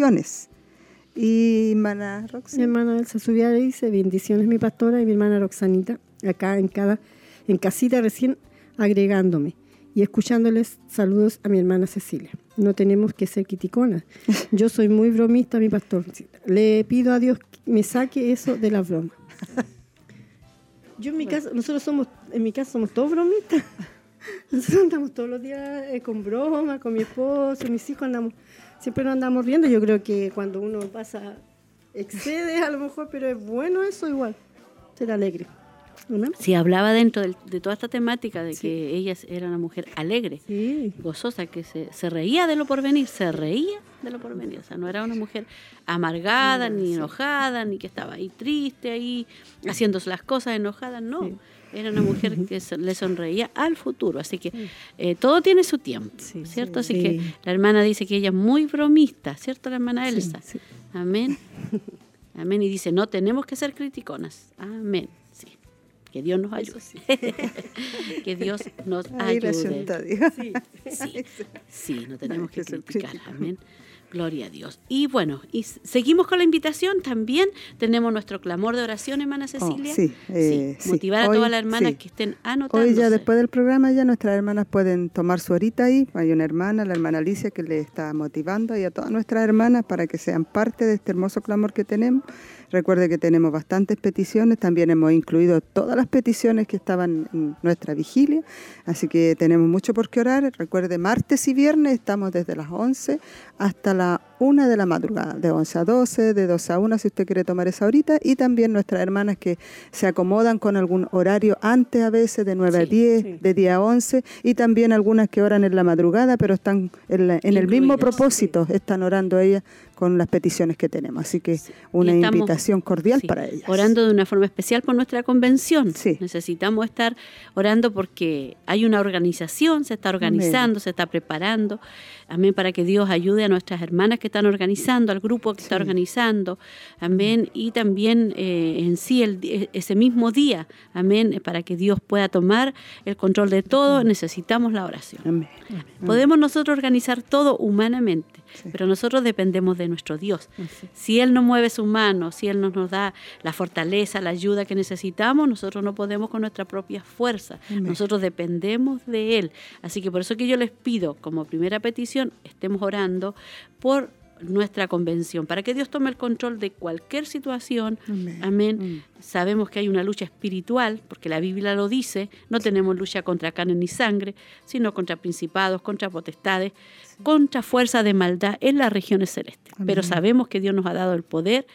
y hermana Roxana. Mi hermana Elsa Subiara dice, bendiciones mi pastora y mi hermana Roxanita, acá en cada, en casita recién agregándome y escuchándoles saludos a mi hermana Cecilia. No tenemos que ser criticonas. Yo soy muy bromista, mi pastor. Le pido a Dios que me saque eso de la broma. Yo en mi casa, nosotros somos, en mi casa somos todos bromistas. Nosotros andamos todos los días eh, con broma, con mi esposo, mis hijos andamos siempre nos andamos riendo. Yo creo que cuando uno pasa, excede a lo mejor, pero es bueno eso igual, ser alegre. si hablaba dentro de, toda esta temática de que ella era una mujer alegre, gozosa, que se, reía de lo porvenir, se reía de lo porvenir. O sea, no era una mujer amargada, ni enojada, ni que estaba ahí triste, ahí haciéndose las cosas enojadas, no. Era una mujer que le sonreía al futuro. Así que eh, todo tiene su tiempo, ¿cierto? Así que la hermana dice que ella es muy bromista, ¿cierto? La hermana Elsa. Amén. Amén. Y dice, no tenemos que ser criticonas. Amén. Que Dios nos ayude. que Dios nos ayude. Sí, sí, sí, no tenemos que criticar. Amén. Gloria a Dios. Y bueno, y seguimos con la invitación. También tenemos nuestro clamor de oración, hermana oh, Cecilia. sí, eh, Motivar a todas las hermanas que estén anotando. Hoy ya después del programa ya nuestras hermanas pueden tomar su horita ahí. Hay una hermana, la hermana Alicia, que le está motivando y a todas nuestras hermanas para que sean parte de este hermoso clamor que tenemos. Recuerde que tenemos bastantes peticiones, también hemos incluido todas las peticiones que estaban en nuestra vigilia, así que tenemos mucho por qué orar. Recuerde, martes y viernes estamos desde las 11 hasta la 1 de la madrugada, de 11 a 12, de 12 a 1 si usted quiere tomar esa horita, y también nuestras hermanas que se acomodan con algún horario antes a veces, de 9 a 10, de día a 11, y también algunas que oran en la madrugada, pero están en, en el mismo propósito, están orando ellas con las peticiones que tenemos. Así que una invitación cordial para ellas. Orando de una forma especial por nuestra convención. Necesitamos estar orando porque hay una organización, se está organizando, se está preparando. Amén, para que Dios ayude a nuestras hermanas que están organizando, al grupo que está organizando. Amén, y también eh, en sí el, e, ese mismo día. Amén, para que Dios pueda tomar el control de todo, necesitamos la oración. Amén. Podemos nosotros organizar todo humanamente pero nosotros dependemos de nuestro Dios. Si Él no mueve su mano, si Él no nos da la fortaleza, la ayuda que necesitamos, nosotros no podemos con nuestra propia fuerza. Nosotros dependemos de Él. Así que por eso que yo les pido, como primera petición, estemos orando por nuestra convención, para que Dios tome el control de cualquier situación. Amén. Mm. Sabemos que hay una lucha espiritual, porque la Biblia lo dice, no tenemos lucha contra carne ni sangre, sino contra principados, contra potestades, contra fuerza de maldad en las regiones celestes. Pero sabemos que Dios nos ha dado el poder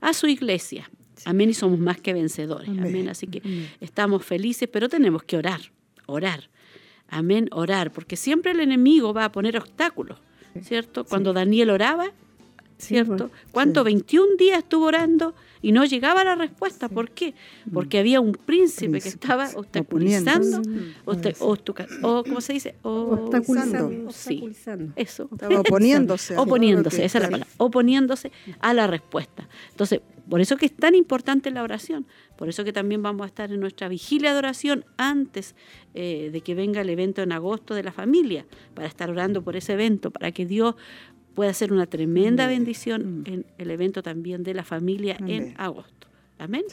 a su iglesia. Amén. Y somos más que vencedores. Amén. Así que estamos felices, pero tenemos que orar, orar. Amén, orar, porque siempre el enemigo va a poner obstáculos. ¿Cierto? Cuando Daniel oraba, ¿cierto? ¿Cuánto? 21 días estuvo orando y no llegaba la respuesta. ¿Por qué? Mm. Porque había un príncipe, que estaba obstaculizando, o, ¿cómo se dice? obstaculizando. Sí, eso. Estaba oponiéndose. oponiéndose, esa es la palabra. Oponiéndose a la respuesta. Entonces, por eso que es tan importante la oración, por eso que también vamos a estar en nuestra vigilia de oración antes eh, de que venga el evento en agosto de la familia, para estar orando por ese evento, para que Dios pueda hacer una tremenda bendición mm. en el evento también de la familia en agosto. Amén.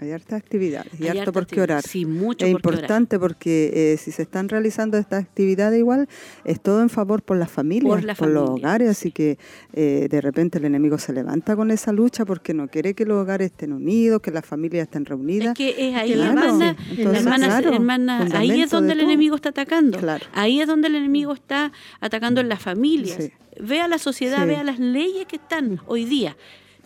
Hay hartas actividades y harto por qué orar. Sí, mucho es importante porque eh, si se están realizando estas actividades igual, es todo en favor por las familias, por, los hogares, así que eh, de repente el enemigo se levanta con esa lucha porque no quiere que los hogares estén unidos, que las familias estén reunidas. Es que es ahí, hermana, hermana, ahí es donde el enemigo está atacando. Ahí es donde el enemigo está atacando en las familias. Vea la sociedad, vea las leyes que están hoy día.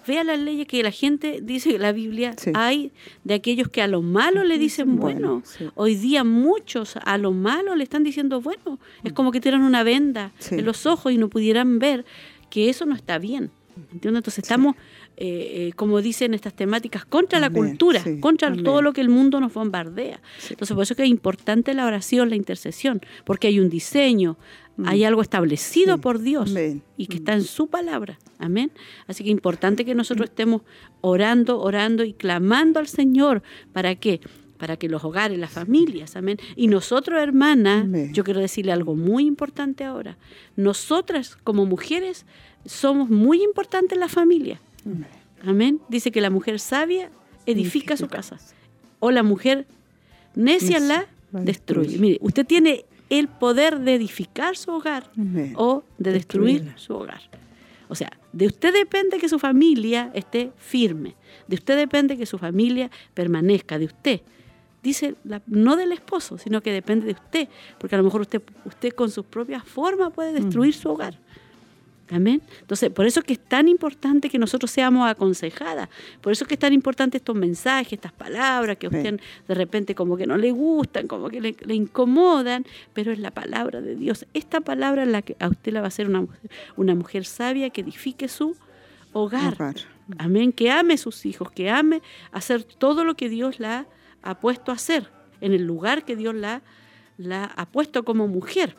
Vea las leyes que la gente dice, la Biblia, hay de aquellos que a lo malo le dicen bueno. Hoy día muchos a lo malo le están diciendo bueno. Es como que tienen una venda en los ojos y no pudieran ver que eso no está bien. Entonces estamos, eh, eh, como dicen estas temáticas, contra la cultura, contra todo lo que el mundo nos bombardea. Entonces por eso que es importante la oración, la intercesión, porque hay un diseño, Mm. Hay algo establecido por Dios y que está en su palabra. Amén. Así que es importante que nosotros estemos orando, orando y clamando al Señor. ¿Para qué? Para que los hogares, las familias, amén. Y nosotros, hermanas, yo quiero decirle algo muy importante ahora. Nosotras, como mujeres, somos muy importantes en la familia. Amén. Dice que la mujer sabia edifica su casa. O la mujer necia la destruye. Mire, usted tiene el poder de edificar su hogar o de destruir su hogar. O sea, de usted depende que su familia esté firme, de usted depende que su familia permanezca, de usted. Dice, no del esposo, sino que depende de usted, porque a lo mejor usted, usted con sus propias formas puede destruir su hogar. Amén. Entonces, por eso es que es tan importante que nosotros seamos aconsejadas. Por eso es que es tan importante estos mensajes, estas palabras que a usted de repente como que no le gustan, como que le, incomodan, pero es la palabra de Dios. Esta palabra es la que a usted la va a hacer una, una mujer sabia que edifique su hogar. Amén. Que ame a sus hijos, que ame hacer todo lo que Dios la ha puesto a hacer, en el lugar que Dios la, la ha puesto como mujer.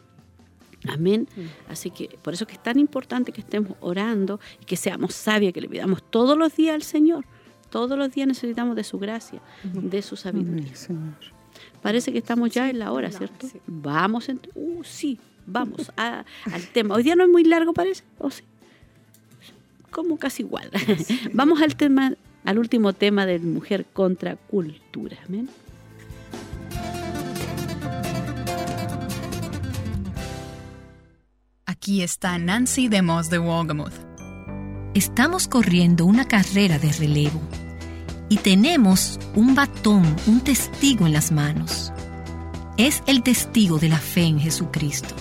Amén. Mm. Así que por eso que es tan importante que estemos orando y que seamos sabios, que le pidamos todos los días al Señor. Todos los días necesitamos de su gracia, de su sabiduría. Parece que estamos ya en la hora, ¿cierto? Vamos, en, uh, sí, vamos al tema. Hoy día no es muy largo, parece, o sí. Como casi igual. vamos al tema, al último tema de mujer contra cultura. Amén. Aquí está Nancy de Moss de Wolgamuth. Estamos corriendo una carrera de relevo y tenemos un batón, un testigo en las manos. Es el testigo de la fe en Jesucristo.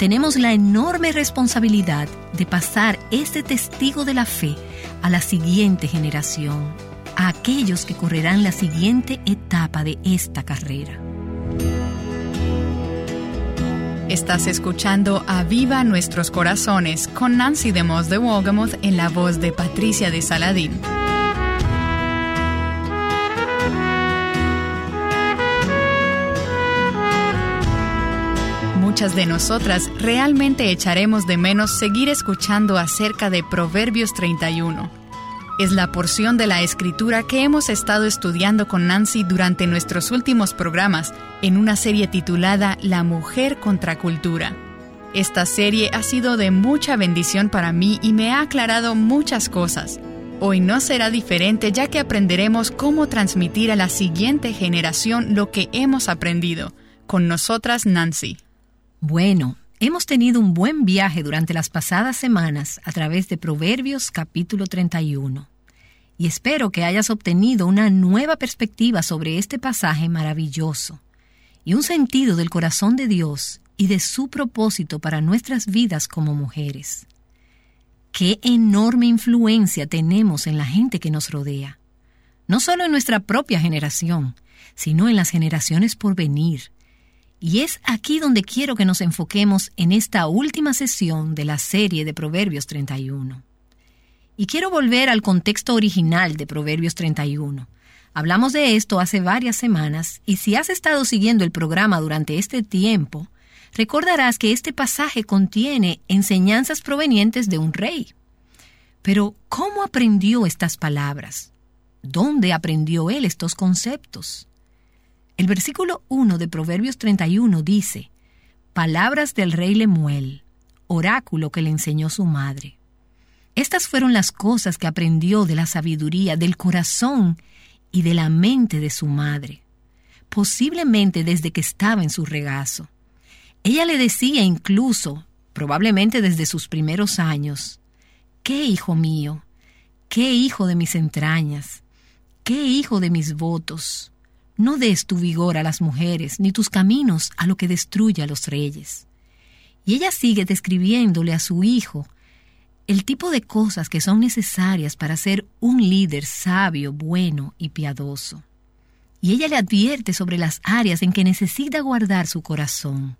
Tenemos la enorme responsabilidad de pasar este testigo de la fe a la siguiente generación, a aquellos que correrán la siguiente etapa de esta carrera. Estás escuchando a Viva Nuestros Corazones con Nancy DeMoss de Wolgamoth en la voz de Patricia de Saladín. Muchas de nosotras realmente echaremos de menos seguir escuchando acerca de Proverbios 31 es la porción de la escritura que hemos estado estudiando con Nancy durante nuestros últimos programas en una serie titulada La mujer contra cultura. Esta serie ha sido de mucha bendición para mí y me ha aclarado muchas cosas. Hoy no será diferente ya que aprenderemos cómo transmitir a la siguiente generación lo que hemos aprendido. Con nosotras, Nancy. Bueno, hemos tenido un buen viaje durante las pasadas semanas a través de Proverbios capítulo 31 y espero que hayas obtenido una nueva perspectiva sobre este pasaje maravilloso y un sentido del corazón de Dios y de su propósito para nuestras vidas como mujeres. Qué enorme influencia tenemos en la gente que nos rodea, no solo en nuestra propia generación, sino en las generaciones por venir. Y es aquí donde quiero que nos enfoquemos en esta última sesión de la serie de Proverbios 31. Y quiero volver al contexto original de Proverbios 31. Hablamos de esto hace varias semanas y si has estado siguiendo el programa durante este tiempo, recordarás que este pasaje contiene enseñanzas provenientes de un rey. Pero, ¿cómo aprendió estas palabras? ¿Dónde aprendió él estos conceptos? El versículo 1 de Proverbios 31 dice, Palabras del rey Lemuel, oráculo que le enseñó su madre. Estas fueron las cosas que aprendió de la sabiduría, del corazón y de la mente de su madre, posiblemente desde que estaba en su regazo. Ella le decía incluso, probablemente desde sus primeros años, ¿qué hijo mío? ¿Qué hijo de mis entrañas? ¿Qué hijo de mis votos? No des tu vigor a las mujeres, ni tus caminos a lo que destruye a los reyes. Y ella sigue describiéndole a su hijo el tipo de cosas que son necesarias para ser un líder sabio, bueno y piadoso. Y ella le advierte sobre las áreas en que necesita guardar su corazón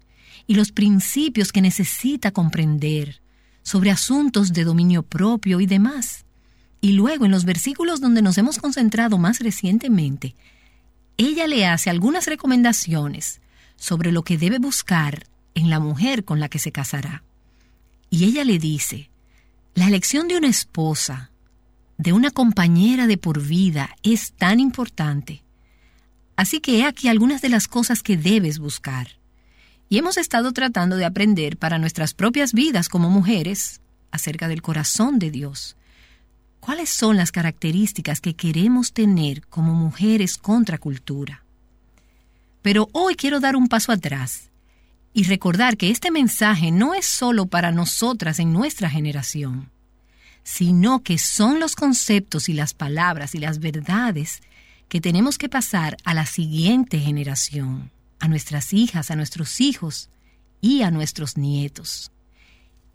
y los principios que necesita comprender sobre asuntos de dominio propio y demás. Y luego en los versículos donde nos hemos concentrado más recientemente, ella le hace algunas recomendaciones sobre lo que debe buscar en la mujer con la que se casará. Y ella le dice, la elección de una esposa, de una compañera de por vida, es tan importante. Así que he aquí algunas de las cosas que debes buscar. Y hemos estado tratando de aprender para nuestras propias vidas como mujeres acerca del corazón de Dios. ¿Cuáles son las características que queremos tener como mujeres contra cultura? Pero hoy quiero dar un paso atrás y recordar que este mensaje no es solo para nosotras en nuestra generación, sino que son los conceptos y las palabras y las verdades que tenemos que pasar a la siguiente generación, a nuestras hijas, a nuestros hijos y a nuestros nietos.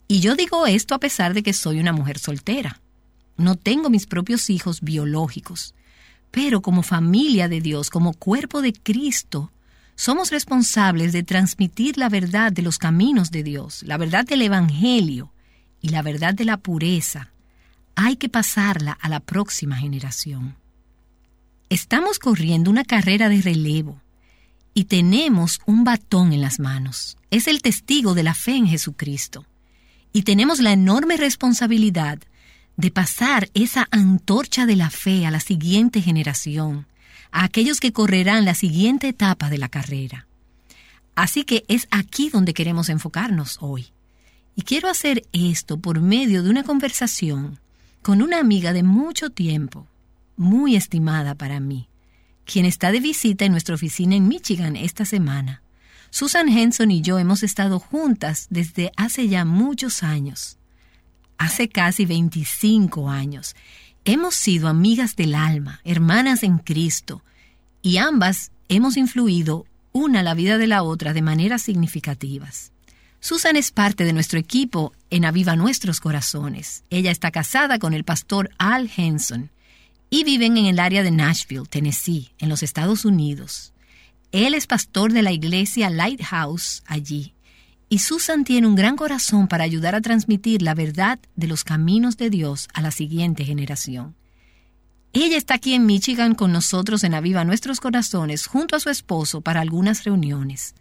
Y yo digo esto a pesar de que soy una mujer soltera. No tengo mis propios hijos biológicos, pero como familia de Dios, como cuerpo de Cristo, somos responsables de transmitir la verdad de los caminos de Dios, la verdad del Evangelio y la verdad de la pureza. Hay que pasarla a la próxima generación. Estamos corriendo una carrera de relevo y tenemos un batón en las manos. Es el testigo de la fe en Jesucristo. Y tenemos la enorme responsabilidad de pasar esa antorcha de la fe a la siguiente generación, a aquellos que correrán la siguiente etapa de la carrera. Así que es aquí donde queremos enfocarnos hoy. Y quiero hacer esto por medio de una conversación con una amiga de mucho tiempo, muy estimada para mí, quien está de visita en nuestra oficina en Michigan esta semana. Susan Henson y yo hemos estado juntas desde hace ya muchos años hace casi 25 años. Hemos sido amigas del alma, hermanas en Cristo, y ambas hemos influido una la vida de la otra de maneras significativas. Susan es parte de nuestro equipo en Aviva Nuestros Corazones. Ella está casada con el pastor Al Henson y viven en el área de Nashville, Tennessee, en los Estados Unidos. Él es pastor de la iglesia Lighthouse allí y Susan tiene un gran corazón para ayudar a transmitir la verdad de los caminos de Dios a la siguiente generación. Ella está aquí en Michigan con nosotros en Aviva Nuestros Corazones junto a su esposo para algunas reuniones.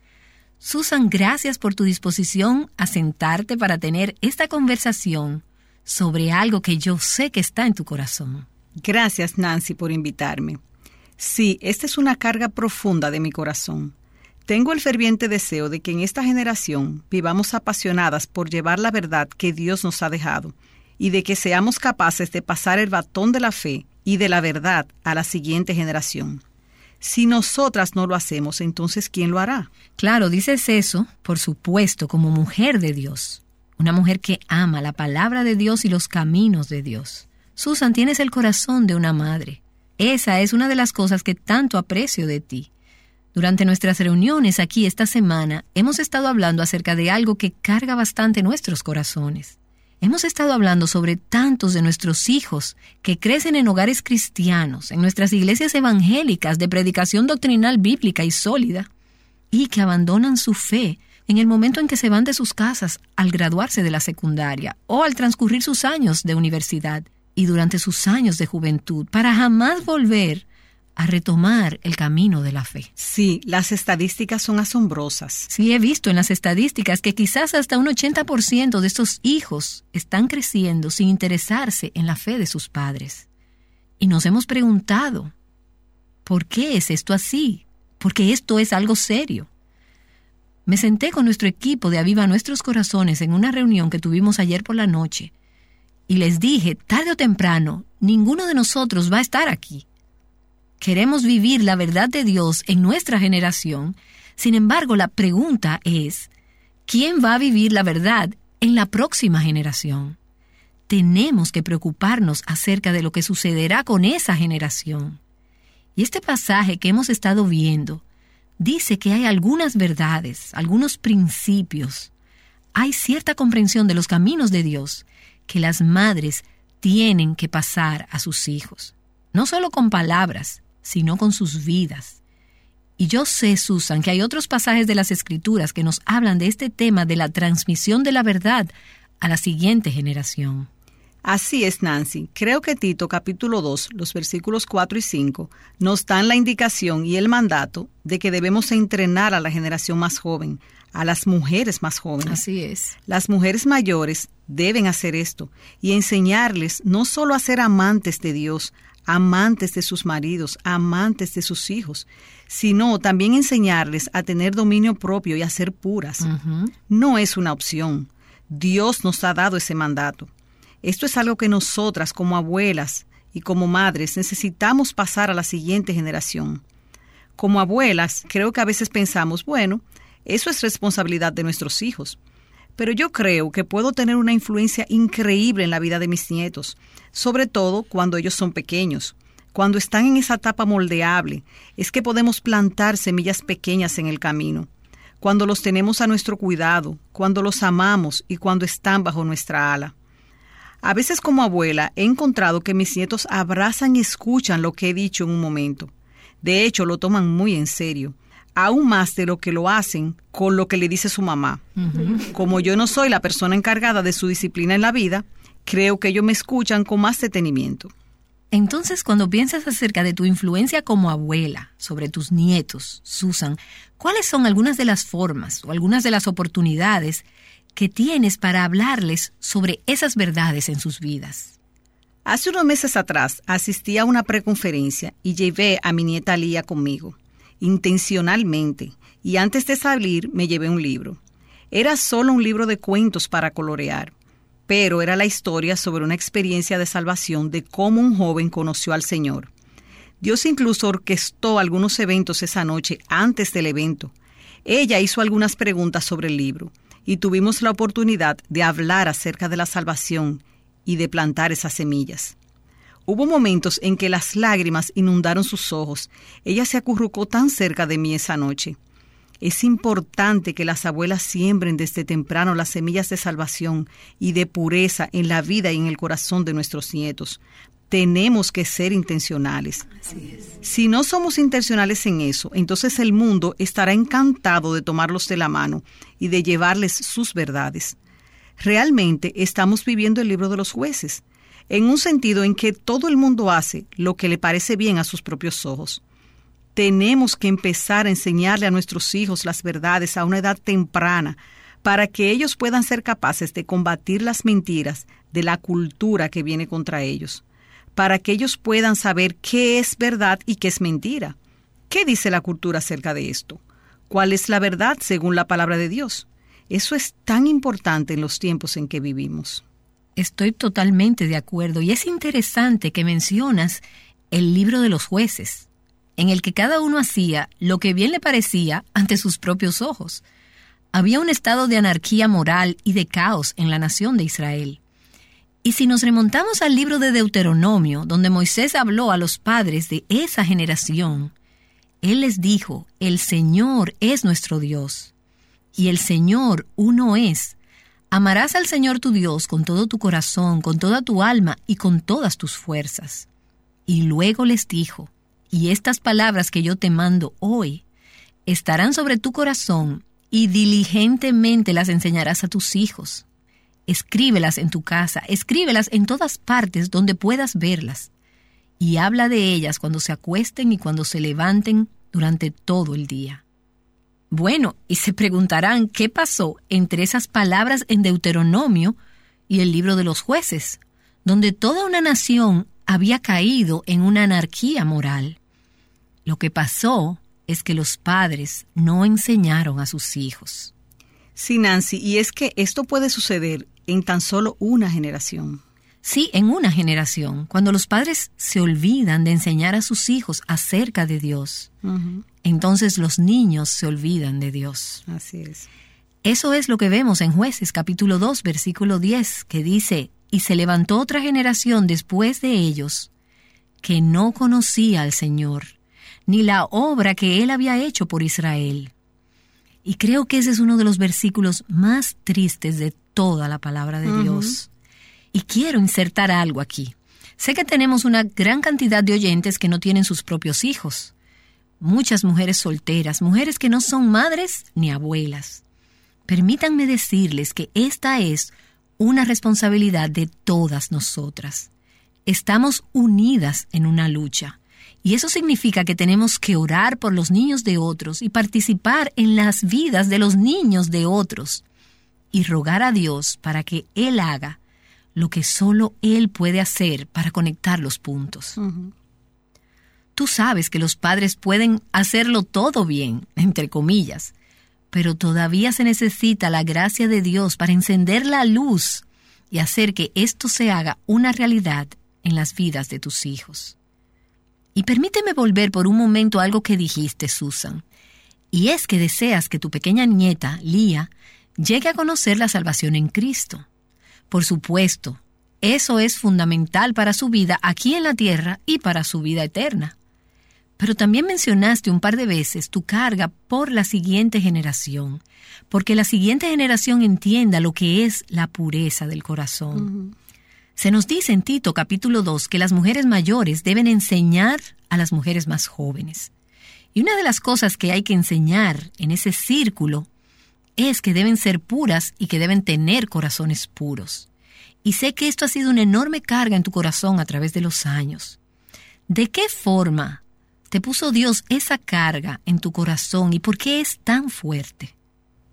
Susan, gracias por tu disposición a sentarte para tener esta conversación sobre algo que yo sé que está en tu corazón. Gracias, Nancy, por invitarme. Sí, esta es una carga profunda de mi corazón. Tengo el ferviente deseo de que en esta generación vivamos apasionadas por llevar la verdad que Dios nos ha dejado y de que seamos capaces de pasar el batón de la fe y de la verdad a la siguiente generación. Si nosotras no lo hacemos, entonces ¿quién lo hará? Claro, dices eso, por supuesto, como mujer de Dios, una mujer que ama la palabra de Dios y los caminos de Dios. Susan, tienes el corazón de una madre. Esa es una de las cosas que tanto aprecio de ti. Durante nuestras reuniones aquí esta semana hemos estado hablando acerca de algo que carga bastante nuestros corazones. Hemos estado hablando sobre tantos de nuestros hijos que crecen en hogares cristianos, en nuestras iglesias evangélicas de predicación doctrinal bíblica y sólida, y que abandonan su fe en el momento en que se van de sus casas al graduarse de la secundaria o al transcurrir sus años de universidad y durante sus años de juventud para jamás volver a retomar el camino de la fe. Sí, las estadísticas son asombrosas. Sí, he visto en las estadísticas que quizás hasta un 80% de estos hijos están creciendo sin interesarse en la fe de sus padres. Y nos hemos preguntado, ¿por qué es esto así? Porque esto es algo serio. Me senté con nuestro equipo de Aviva Nuestros Corazones en una reunión que tuvimos ayer por la noche y les dije, tarde o temprano, ninguno de nosotros va a estar aquí queremos vivir la verdad de Dios en nuestra generación, sin embargo la pregunta es, ¿quién va a vivir la verdad en la próxima generación? Tenemos que preocuparnos acerca de lo que sucederá con esa generación. Y este pasaje que hemos estado viendo dice que hay algunas verdades, algunos principios, hay cierta comprensión de los caminos de Dios que las madres tienen que pasar a sus hijos, no solo con palabras, sino con sus vidas. Y yo sé, Susan, que hay otros pasajes de las Escrituras que nos hablan de este tema de la transmisión de la verdad a la siguiente generación. Así es, Nancy. Creo que Tito capítulo 2, los versículos 4 y 5, nos dan la indicación y el mandato de que debemos entrenar a la generación más joven, a las mujeres más jóvenes. Así es. Las mujeres mayores deben hacer esto y enseñarles no solo a ser amantes de Dios, amantes de sus maridos, amantes de sus hijos, sino también enseñarles a tener dominio propio y a ser puras. No es una opción. Dios nos ha dado ese mandato. Esto es algo que nosotras como abuelas y como madres necesitamos pasar a la siguiente generación. Como abuelas, creo que a veces pensamos, bueno, eso es responsabilidad de nuestros hijos pero yo creo que puedo tener una influencia increíble en la vida de mis nietos, sobre todo cuando ellos son pequeños. Cuando están en esa etapa moldeable, es que podemos plantar semillas pequeñas en el camino. cuando los tenemos a nuestro cuidado, cuando los amamos y cuando están bajo nuestra ala. A veces como abuela he encontrado que mis nietos abrazan y escuchan lo que he dicho en un momento. De hecho, lo toman muy en serio, aún más de lo que lo hacen con lo que le dice su mamá. Como yo no soy la persona encargada de su disciplina en la vida, creo que ellos me escuchan con más detenimiento. Entonces, cuando piensas acerca de tu influencia como abuela sobre tus nietos, Susan, ¿cuáles son algunas de las formas o algunas de las oportunidades que tienes para hablarles sobre esas verdades en sus vidas. Hace unos meses atrás asistí a una preconferencia y llevé a mi nieta Lía conmigo, intencionalmente, y antes de salir me llevé un libro. Era solo un libro de cuentos para colorear, pero era la historia sobre una experiencia de salvación de cómo un joven conoció al Señor. Dios incluso orquestó algunos eventos esa noche antes del evento. Ella hizo algunas preguntas sobre el libro y tuvimos la oportunidad de hablar acerca de la salvación y de plantar esas semillas. Hubo momentos en que las lágrimas inundaron sus ojos. Ella se acurrucó tan cerca de mí esa noche. Es importante que las abuelas siembren desde temprano las semillas de salvación y de pureza en la vida y en el corazón de nuestros nietos, tenemos que ser intencionales. Si no somos intencionales en eso, entonces el mundo estará encantado de tomarlos de la mano y de llevarles sus verdades. Realmente estamos viviendo el libro de los jueces, en un sentido en que todo el mundo hace lo que le parece bien a sus propios ojos. Tenemos que empezar a enseñarle a nuestros hijos las verdades a una edad temprana para que ellos puedan ser capaces de combatir las mentiras de la cultura que viene contra ellos para que ellos puedan saber qué es verdad y qué es mentira. ¿Qué dice la cultura acerca de esto? ¿Cuál es la verdad según la palabra de Dios? Eso es tan importante en los tiempos en que vivimos. Estoy totalmente de acuerdo y es interesante que mencionas el libro de los jueces, en el que cada uno hacía lo que bien le parecía ante sus propios ojos. Había un estado de anarquía moral y de caos en la nación de Israel. Y si nos remontamos al libro de Deuteronomio, donde Moisés habló a los padres de esa generación, él les dijo, el Señor es nuestro Dios, y el Señor uno es. Amarás al Señor tu Dios con todo tu corazón, con toda tu alma y con todas tus fuerzas. Y luego les dijo, y estas palabras que yo te mando hoy estarán sobre tu corazón y diligentemente las enseñarás a tus hijos Escríbelas en tu casa, escríbelas en todas partes donde puedas verlas. Y habla de ellas cuando se acuesten y cuando se levanten durante todo el día. Bueno, y se preguntarán qué pasó entre esas palabras en Deuteronomio y el libro de los jueces, donde toda una nación había caído en una anarquía moral. Lo que pasó es que los padres no enseñaron a sus hijos. Sí, Nancy, y es que esto puede suceder en tan solo una generación. Sí, en una generación, cuando los padres se olvidan de enseñar a sus hijos acerca de Dios, entonces los niños se olvidan de Dios. Así es. Eso es lo que vemos en jueces capítulo 2, versículo 10, que dice, y se levantó otra generación después de ellos, que no conocía al Señor, ni la obra que él había hecho por Israel. Y creo que ese es uno de los versículos más tristes de toda la palabra de Dios. Y quiero insertar algo aquí. Sé que tenemos una gran cantidad de oyentes que no tienen sus propios hijos. Muchas mujeres solteras, mujeres que no son madres ni abuelas. Permítanme decirles que esta es una responsabilidad de todas nosotras. Estamos unidas en una lucha. Y eso significa que tenemos que orar por los niños de otros y participar en las vidas de los niños de otros y rogar a Dios para que Él haga lo que solo Él puede hacer para conectar los puntos. Tú sabes que los padres pueden hacerlo todo bien, entre comillas, pero todavía se necesita la gracia de Dios para encender la luz y hacer que esto se haga una realidad en las vidas de tus hijos. Y permíteme volver por un momento a algo que dijiste, Susan, y es que deseas que tu pequeña nieta, Lía, llegue a conocer la salvación en Cristo. Por supuesto, eso es fundamental para su vida aquí en la tierra y para su vida eterna. pero también mencionaste un par de veces tu carga por la siguiente generación, porque la siguiente generación entienda lo que es la pureza del corazón. Se nos dice en Tito capítulo 2 que las mujeres mayores deben enseñar a las mujeres más jóvenes. Y una de las cosas que hay que enseñar en ese círculo es que deben ser puras y que deben tener corazones puros. Y sé que esto ha sido una enorme carga en tu corazón a través de los años. ¿De qué forma te puso Dios esa carga en tu corazón y por qué es tan fuerte?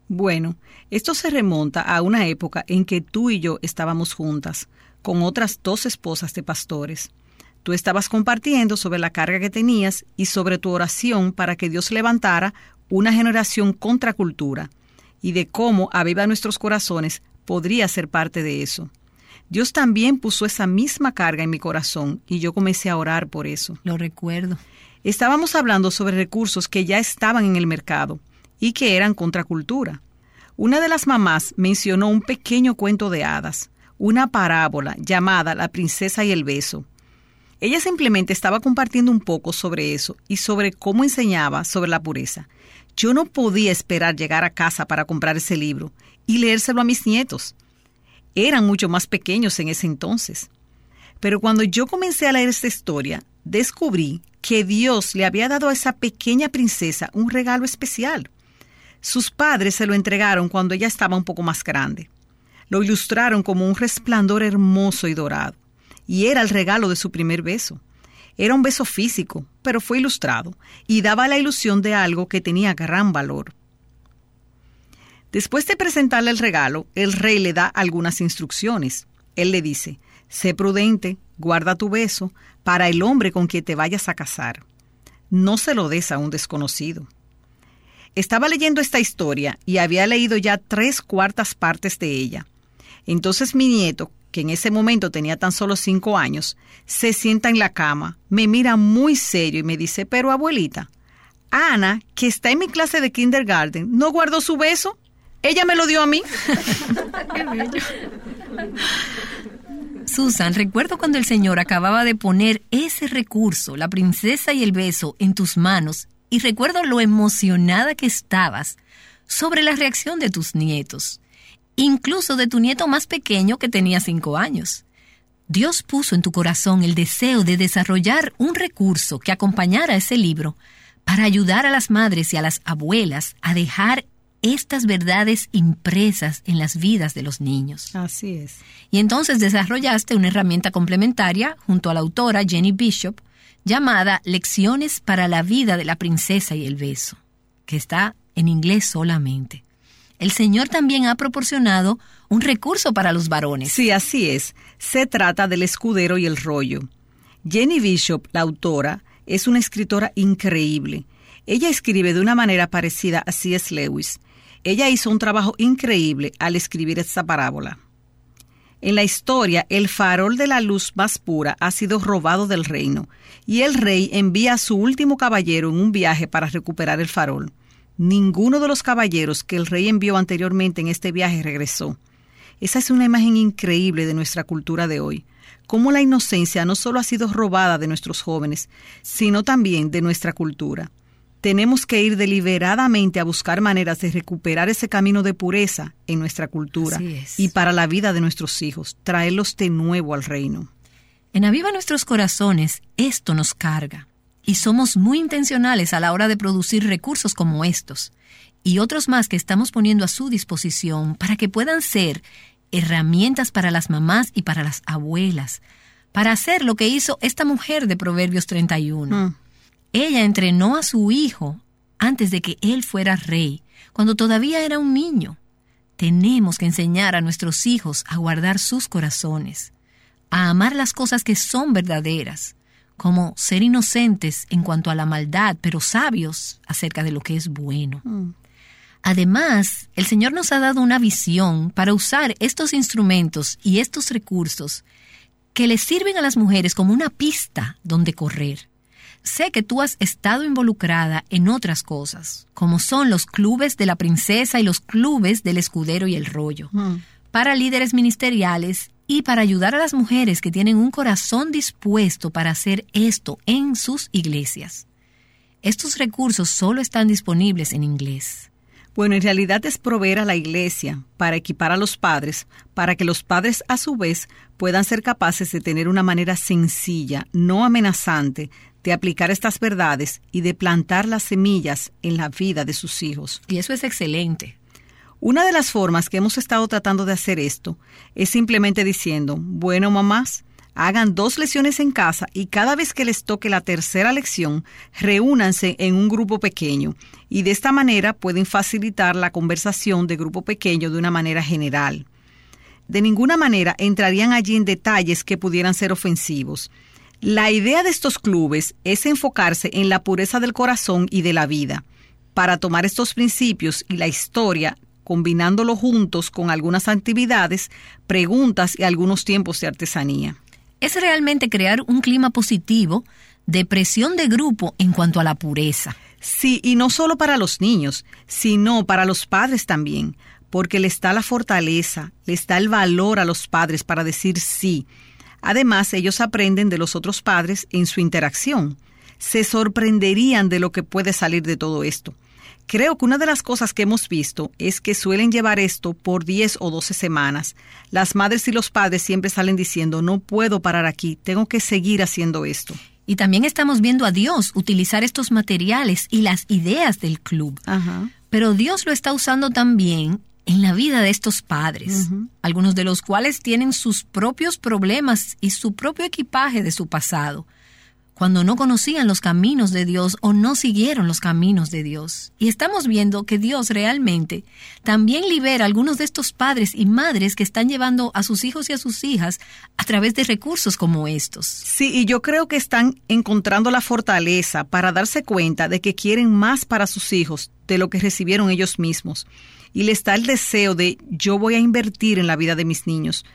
Bueno, esto se remonta a una época en que tú y yo estábamos juntas, con otras dos esposas de pastores. Tú estabas compartiendo sobre la carga que tenías y sobre tu oración para que Dios levantara una generación contracultura y de cómo Aviva Nuestros Corazones podría ser parte de eso. Dios también puso esa misma carga en mi corazón y yo comencé a orar por eso. Lo recuerdo. Estábamos hablando sobre recursos que ya estaban en el mercado y que eran contracultura. Una de las mamás mencionó un pequeño cuento de hadas, una parábola llamada La princesa y el beso. Ella simplemente estaba compartiendo un poco sobre eso y sobre cómo enseñaba sobre la pureza. Yo no podía esperar llegar a casa para comprar ese libro y leérselo a mis nietos. Eran mucho más pequeños en ese entonces. Pero cuando yo comencé a leer esta historia, descubrí que Dios le había dado a esa pequeña princesa un regalo especial. Sus padres se lo entregaron cuando ella estaba un poco más grande. Lo ilustraron como un resplandor hermoso y dorado, y era el regalo de su primer beso. Era un beso físico, pero fue ilustrado y daba la ilusión de algo que tenía gran valor. Después de presentarle el regalo, el rey le da algunas instrucciones. Él le dice, sé prudente, guarda tu beso para el hombre con quien te vayas a casar. No se lo des a un desconocido. Estaba leyendo esta historia y había leído ya tres cuartas partes de ella. Entonces mi nieto, que en ese momento tenía tan solo cinco años, se sienta en la cama, me mira muy serio y me dice, pero abuelita, Ana, que está en mi clase de kindergarten, ¿no guardó su beso? Ella me lo dio a mí. Susan, recuerdo cuando el Señor acababa de poner ese recurso, la princesa y el beso, en tus manos, y recuerdo lo emocionada que estabas sobre la reacción de tus nietos incluso de tu nieto más pequeño que tenía cinco años. Dios puso en tu corazón el deseo de desarrollar un recurso que acompañara ese libro para ayudar a las madres y a las abuelas a dejar estas verdades impresas en las vidas de los niños. Así es. Y entonces desarrollaste una herramienta complementaria junto a la autora Jenny Bishop llamada Lecciones para la vida de la princesa y el beso, que está en inglés solamente el Señor también ha proporcionado un recurso para los varones. Sí, así es. Se trata del escudero y el rollo. Jenny Bishop, la autora, es una escritora increíble. Ella escribe de una manera parecida a C.S. Lewis. Ella hizo un trabajo increíble al escribir esta parábola. En la historia, el farol de la luz más pura ha sido robado del reino, y el rey envía a su último caballero en un viaje para recuperar el farol. Ninguno de los caballeros que el rey envió anteriormente en este viaje regresó. Esa es una imagen increíble de nuestra cultura de hoy. Cómo la inocencia no solo ha sido robada de nuestros jóvenes, sino también de nuestra cultura. Tenemos que ir deliberadamente a buscar maneras de recuperar ese camino de pureza en nuestra cultura y para la vida de nuestros hijos, traerlos de nuevo al reino. En Aviva Nuestros Corazones, esto nos carga. Y somos muy intencionales a la hora de producir recursos como estos y otros más que estamos poniendo a su disposición para que puedan ser herramientas para las mamás y para las abuelas, para hacer lo que hizo esta mujer de Proverbios 31. Mm. Ella entrenó a su hijo antes de que él fuera rey, cuando todavía era un niño. Tenemos que enseñar a nuestros hijos a guardar sus corazones, a amar las cosas que son verdaderas, como ser inocentes en cuanto a la maldad, pero sabios acerca de lo que es bueno. Mm. Además, el Señor nos ha dado una visión para usar estos instrumentos y estos recursos que les sirven a las mujeres como una pista donde correr. Sé que tú has estado involucrada en otras cosas, como son los clubes de la princesa y los clubes del escudero y el rollo, mm. para líderes ministeriales y para ayudar a las mujeres que tienen un corazón dispuesto para hacer esto en sus iglesias. estos recursos solo están disponibles en inglés. Bueno, en realidad es proveer a la iglesia para equipar a los padres, para que los padres a su vez puedan ser capaces de tener una manera sencilla, no amenazante, de aplicar estas verdades y de plantar las semillas en la vida de sus hijos. Y eso es excelente. Una de las formas que hemos estado tratando de hacer esto es simplemente diciendo, bueno mamás, hagan dos lecciones en casa y cada vez que les toque la tercera lección, reúnanse en un grupo pequeño y de esta manera pueden facilitar la conversación de grupo pequeño de una manera general. De ninguna manera entrarían allí en detalles que pudieran ser ofensivos. La idea de estos clubes es enfocarse en la pureza del corazón y de la vida, para tomar estos principios y la historia combinándolo juntos con algunas actividades, preguntas y algunos tiempos de artesanía es realmente crear un clima positivo de presión de grupo en cuanto a la pureza. Sí, y no solo para los niños, sino para los padres también, porque les da la fortaleza, les da el valor a los padres para decir sí. Además, ellos aprenden de los otros padres en su interacción. Se sorprenderían de lo que puede salir de todo esto. Creo que una de las cosas que hemos visto es que suelen llevar esto por 10 o 12 semanas. Las madres y los padres siempre salen diciendo, no puedo parar aquí, tengo que seguir haciendo esto. Y también estamos viendo a Dios utilizar estos materiales y las ideas del club. Pero Dios lo está usando también en la vida de estos padres, algunos de los cuales tienen sus propios problemas y su propio equipaje de su pasado cuando no conocían los caminos de Dios o no siguieron los caminos de Dios. Y estamos viendo que Dios realmente también libera a algunos de estos padres y madres que están llevando a sus hijos y a sus hijas a través de recursos como estos. Sí, y yo creo que están encontrando la fortaleza para darse cuenta de que quieren más para sus hijos de lo que recibieron ellos mismos. Y les da el deseo de yo voy a invertir en la vida de mis niños.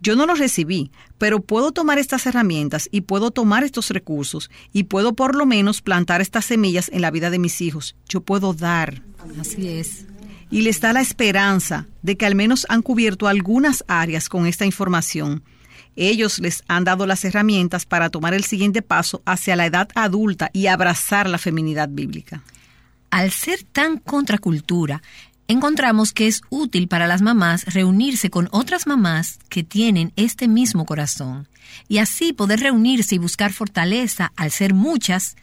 Yo no los recibí, pero puedo tomar estas herramientas y puedo tomar estos recursos y puedo por lo menos plantar estas semillas en la vida de mis hijos. Yo puedo dar. Así es. Y les da la esperanza de que al menos han cubierto algunas áreas con esta información. Ellos les han dado las herramientas para tomar el siguiente paso hacia la edad adulta y abrazar la feminidad bíblica. Al ser tan contracultura, encontramos que es útil para las mamás reunirse con otras mamás que tienen este mismo corazón y así poder reunirse y buscar fortaleza al ser muchas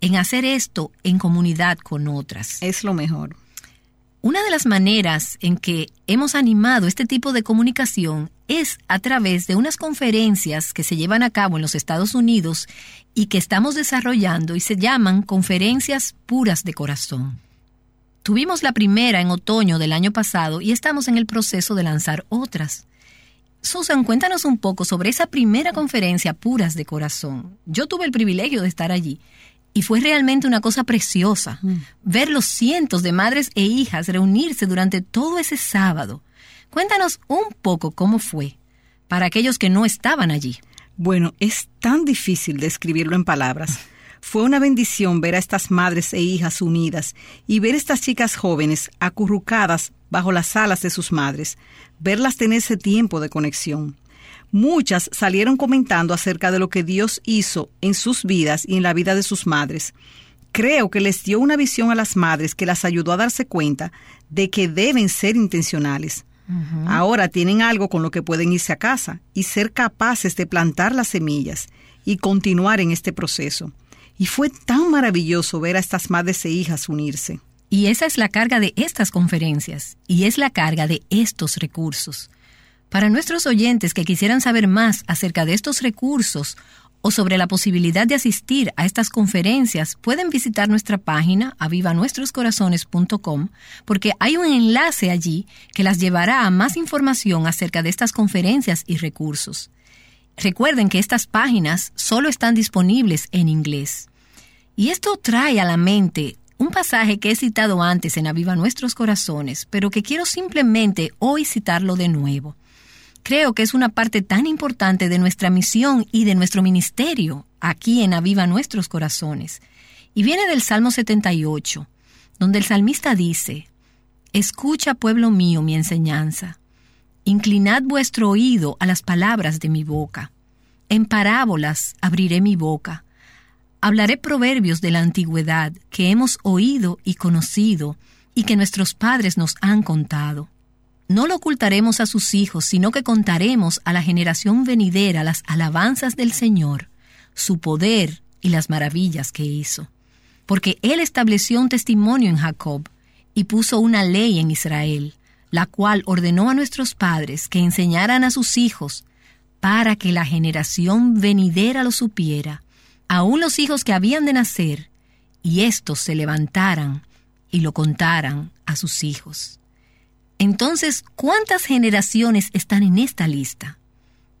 en hacer esto en comunidad con otras. Es lo mejor. Una de las maneras en que hemos animado este tipo de comunicación es a través de unas conferencias que se llevan a cabo en los Estados Unidos y que estamos desarrollando y se llaman conferencias puras de corazón. Tuvimos la primera en otoño del año pasado y estamos en el proceso de lanzar otras. Susan, cuéntanos un poco sobre esa primera conferencia Puras de Corazón. Yo tuve el privilegio de estar allí y fue realmente una cosa preciosa mm. ver los cientos de madres e hijas reunirse durante todo ese sábado. Cuéntanos un poco cómo fue para aquellos que no estaban allí. Bueno, es tan difícil describirlo en palabras. Fue una bendición ver a estas madres e hijas unidas y ver estas chicas jóvenes acurrucadas bajo las alas de sus madres, verlas tener ese tiempo de conexión. Muchas salieron comentando acerca de lo que Dios hizo en sus vidas y en la vida de sus madres. Creo que les dio una visión a las madres que las ayudó a darse cuenta de que deben ser intencionales. Ahora tienen algo con lo que pueden irse a casa y ser capaces de plantar las semillas y continuar en este proceso. Y fue tan maravilloso ver a estas madres e hijas unirse. Y esa es la carga de estas conferencias, y es la carga de estos recursos. Para nuestros oyentes que quisieran saber más acerca de estos recursos o sobre la posibilidad de asistir a estas conferencias, pueden visitar nuestra página avivanuestroscorazones.com porque hay un enlace allí que las llevará a más información acerca de estas conferencias y recursos. Recuerden que estas páginas solo están disponibles en inglés. Y esto trae a la mente un pasaje que he citado antes en Aviva Nuestros Corazones, pero que quiero simplemente hoy citarlo de nuevo. Creo que es una parte tan importante de nuestra misión y de nuestro ministerio aquí en Aviva Nuestros Corazones. Y viene del Salmo 78, donde el salmista dice, Escucha, pueblo mío, mi enseñanza. Inclinad vuestro oído a las palabras de mi boca. En parábolas abriré mi boca hablaré proverbios de la antigüedad que hemos oído y conocido y que nuestros padres nos han contado. No lo ocultaremos a sus hijos, sino que contaremos a la generación venidera las alabanzas del Señor, su poder y las maravillas que hizo. Porque Él estableció un testimonio en Jacob y puso una ley en Israel, la cual ordenó a nuestros padres que enseñaran a sus hijos, para que la generación venidera lo supiera, aun los hijos que habían de nacer, y éstos se levantaran y lo contaran a sus hijos. Entonces, ¿cuántas generaciones están en esta lista?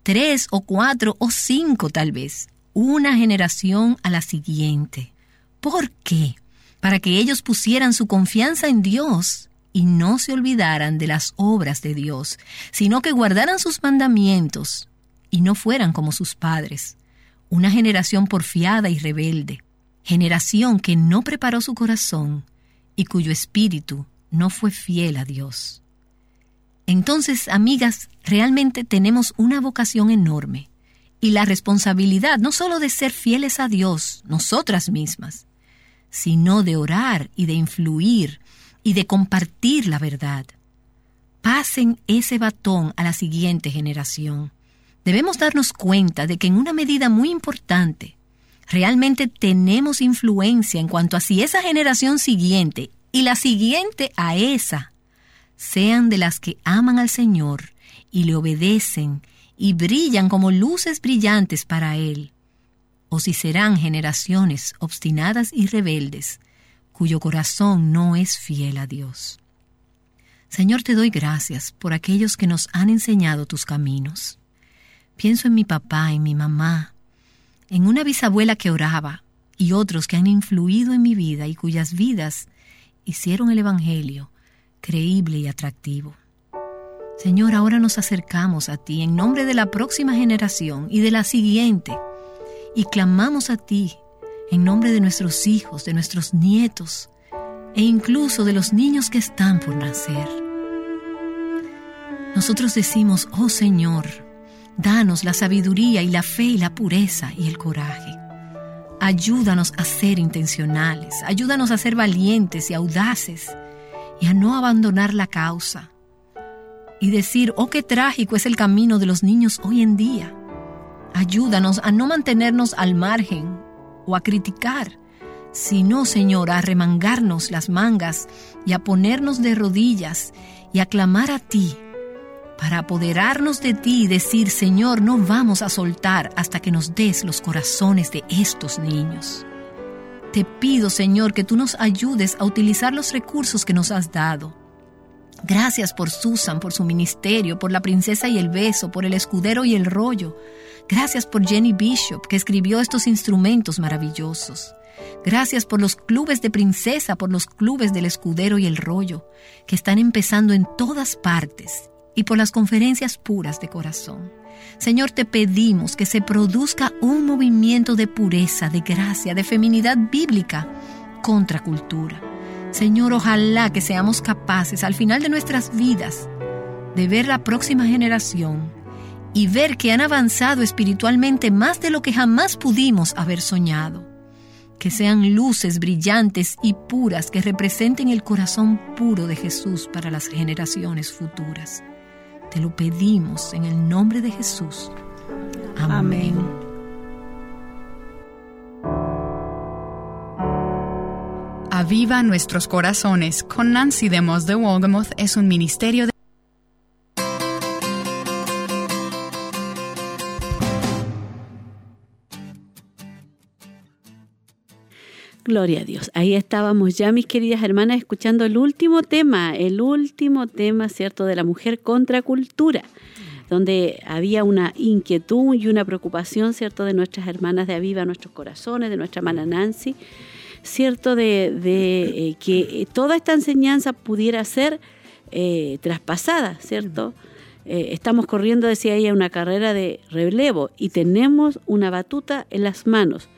Tres o cuatro o cinco tal vez. Una generación a la siguiente. ¿Por qué? Para que ellos pusieran su confianza en Dios y no se olvidaran de las obras de Dios, sino que guardaran sus mandamientos y no fueran como sus padres. Una generación porfiada y rebelde. Generación que no preparó su corazón y cuyo espíritu no fue fiel a Dios. Entonces, amigas, realmente tenemos una vocación enorme y la responsabilidad no solo de ser fieles a Dios, nosotras mismas, sino de orar y de influir y de compartir la verdad. Pasen ese batón a la siguiente generación. Debemos darnos cuenta de que en una medida muy importante, realmente tenemos influencia en cuanto a si esa generación siguiente y la siguiente a esa sean de las que aman al Señor y le obedecen y brillan como luces brillantes para Él, o si serán generaciones obstinadas y rebeldes, cuyo corazón no es fiel a Dios. Señor, te doy gracias por aquellos que nos han enseñado tus caminos. Pienso en mi papá, en mi mamá, en una bisabuela que oraba y otros que han influido en mi vida y cuyas vidas hicieron el Evangelio creíble y atractivo. Señor, ahora nos acercamos a ti en nombre de la próxima generación y de la siguiente y clamamos a ti en nombre de nuestros hijos, de nuestros nietos e incluso de los niños que están por nacer. Nosotros decimos, oh Señor, danos la sabiduría y la fe y la pureza y el coraje. Ayúdanos a ser intencionales, ayúdanos a ser valientes y audaces y a no abandonar la causa y decir, oh, qué trágico es el camino de los niños hoy en día. Ayúdanos a no mantenernos al margen o a criticar, sino, Señor, a remangarnos las mangas y a ponernos de rodillas y a clamar a ti para apoderarnos de ti y decir, Señor, no vamos a soltar hasta que nos des los corazones de estos niños. Te pido, Señor, que tú nos ayudes a utilizar los recursos que nos has dado. Gracias por Susan, por su ministerio, por la princesa y el beso, por el escudero y el rollo. Gracias por Jenny Bishop, que escribió estos instrumentos maravillosos. Gracias por los clubes de princesa, por los clubes del escudero y el rollo, que están empezando en todas partes, y por las conferencias puras de corazón. Señor, te pedimos que se produzca un movimiento de pureza, de gracia, de feminidad bíblica contra cultura. Señor, ojalá que seamos capaces al final de nuestras vidas de ver la próxima generación y ver que han avanzado espiritualmente más de lo que jamás pudimos haber soñado. Que sean luces brillantes y puras que representen el corazón puro de Jesús para las generaciones futuras. Te lo pedimos en el nombre de Jesús. Amén. Aviva nuestros corazones con Nancy de Moss de Wolgamoth es un ministerio de Gloria a Dios. Ahí estábamos ya, mis queridas hermanas, escuchando el último tema, el último tema, ¿cierto?, de la mujer contra cultura, donde había una inquietud y una preocupación, ¿cierto?, de nuestras hermanas de Aviva, nuestros corazones, de nuestra hermana Nancy, ¿cierto?, de, eh, que toda esta enseñanza pudiera ser eh, traspasada, ¿cierto? Eh, estamos corriendo, decía ella, una carrera de relevo y tenemos una batuta en las manos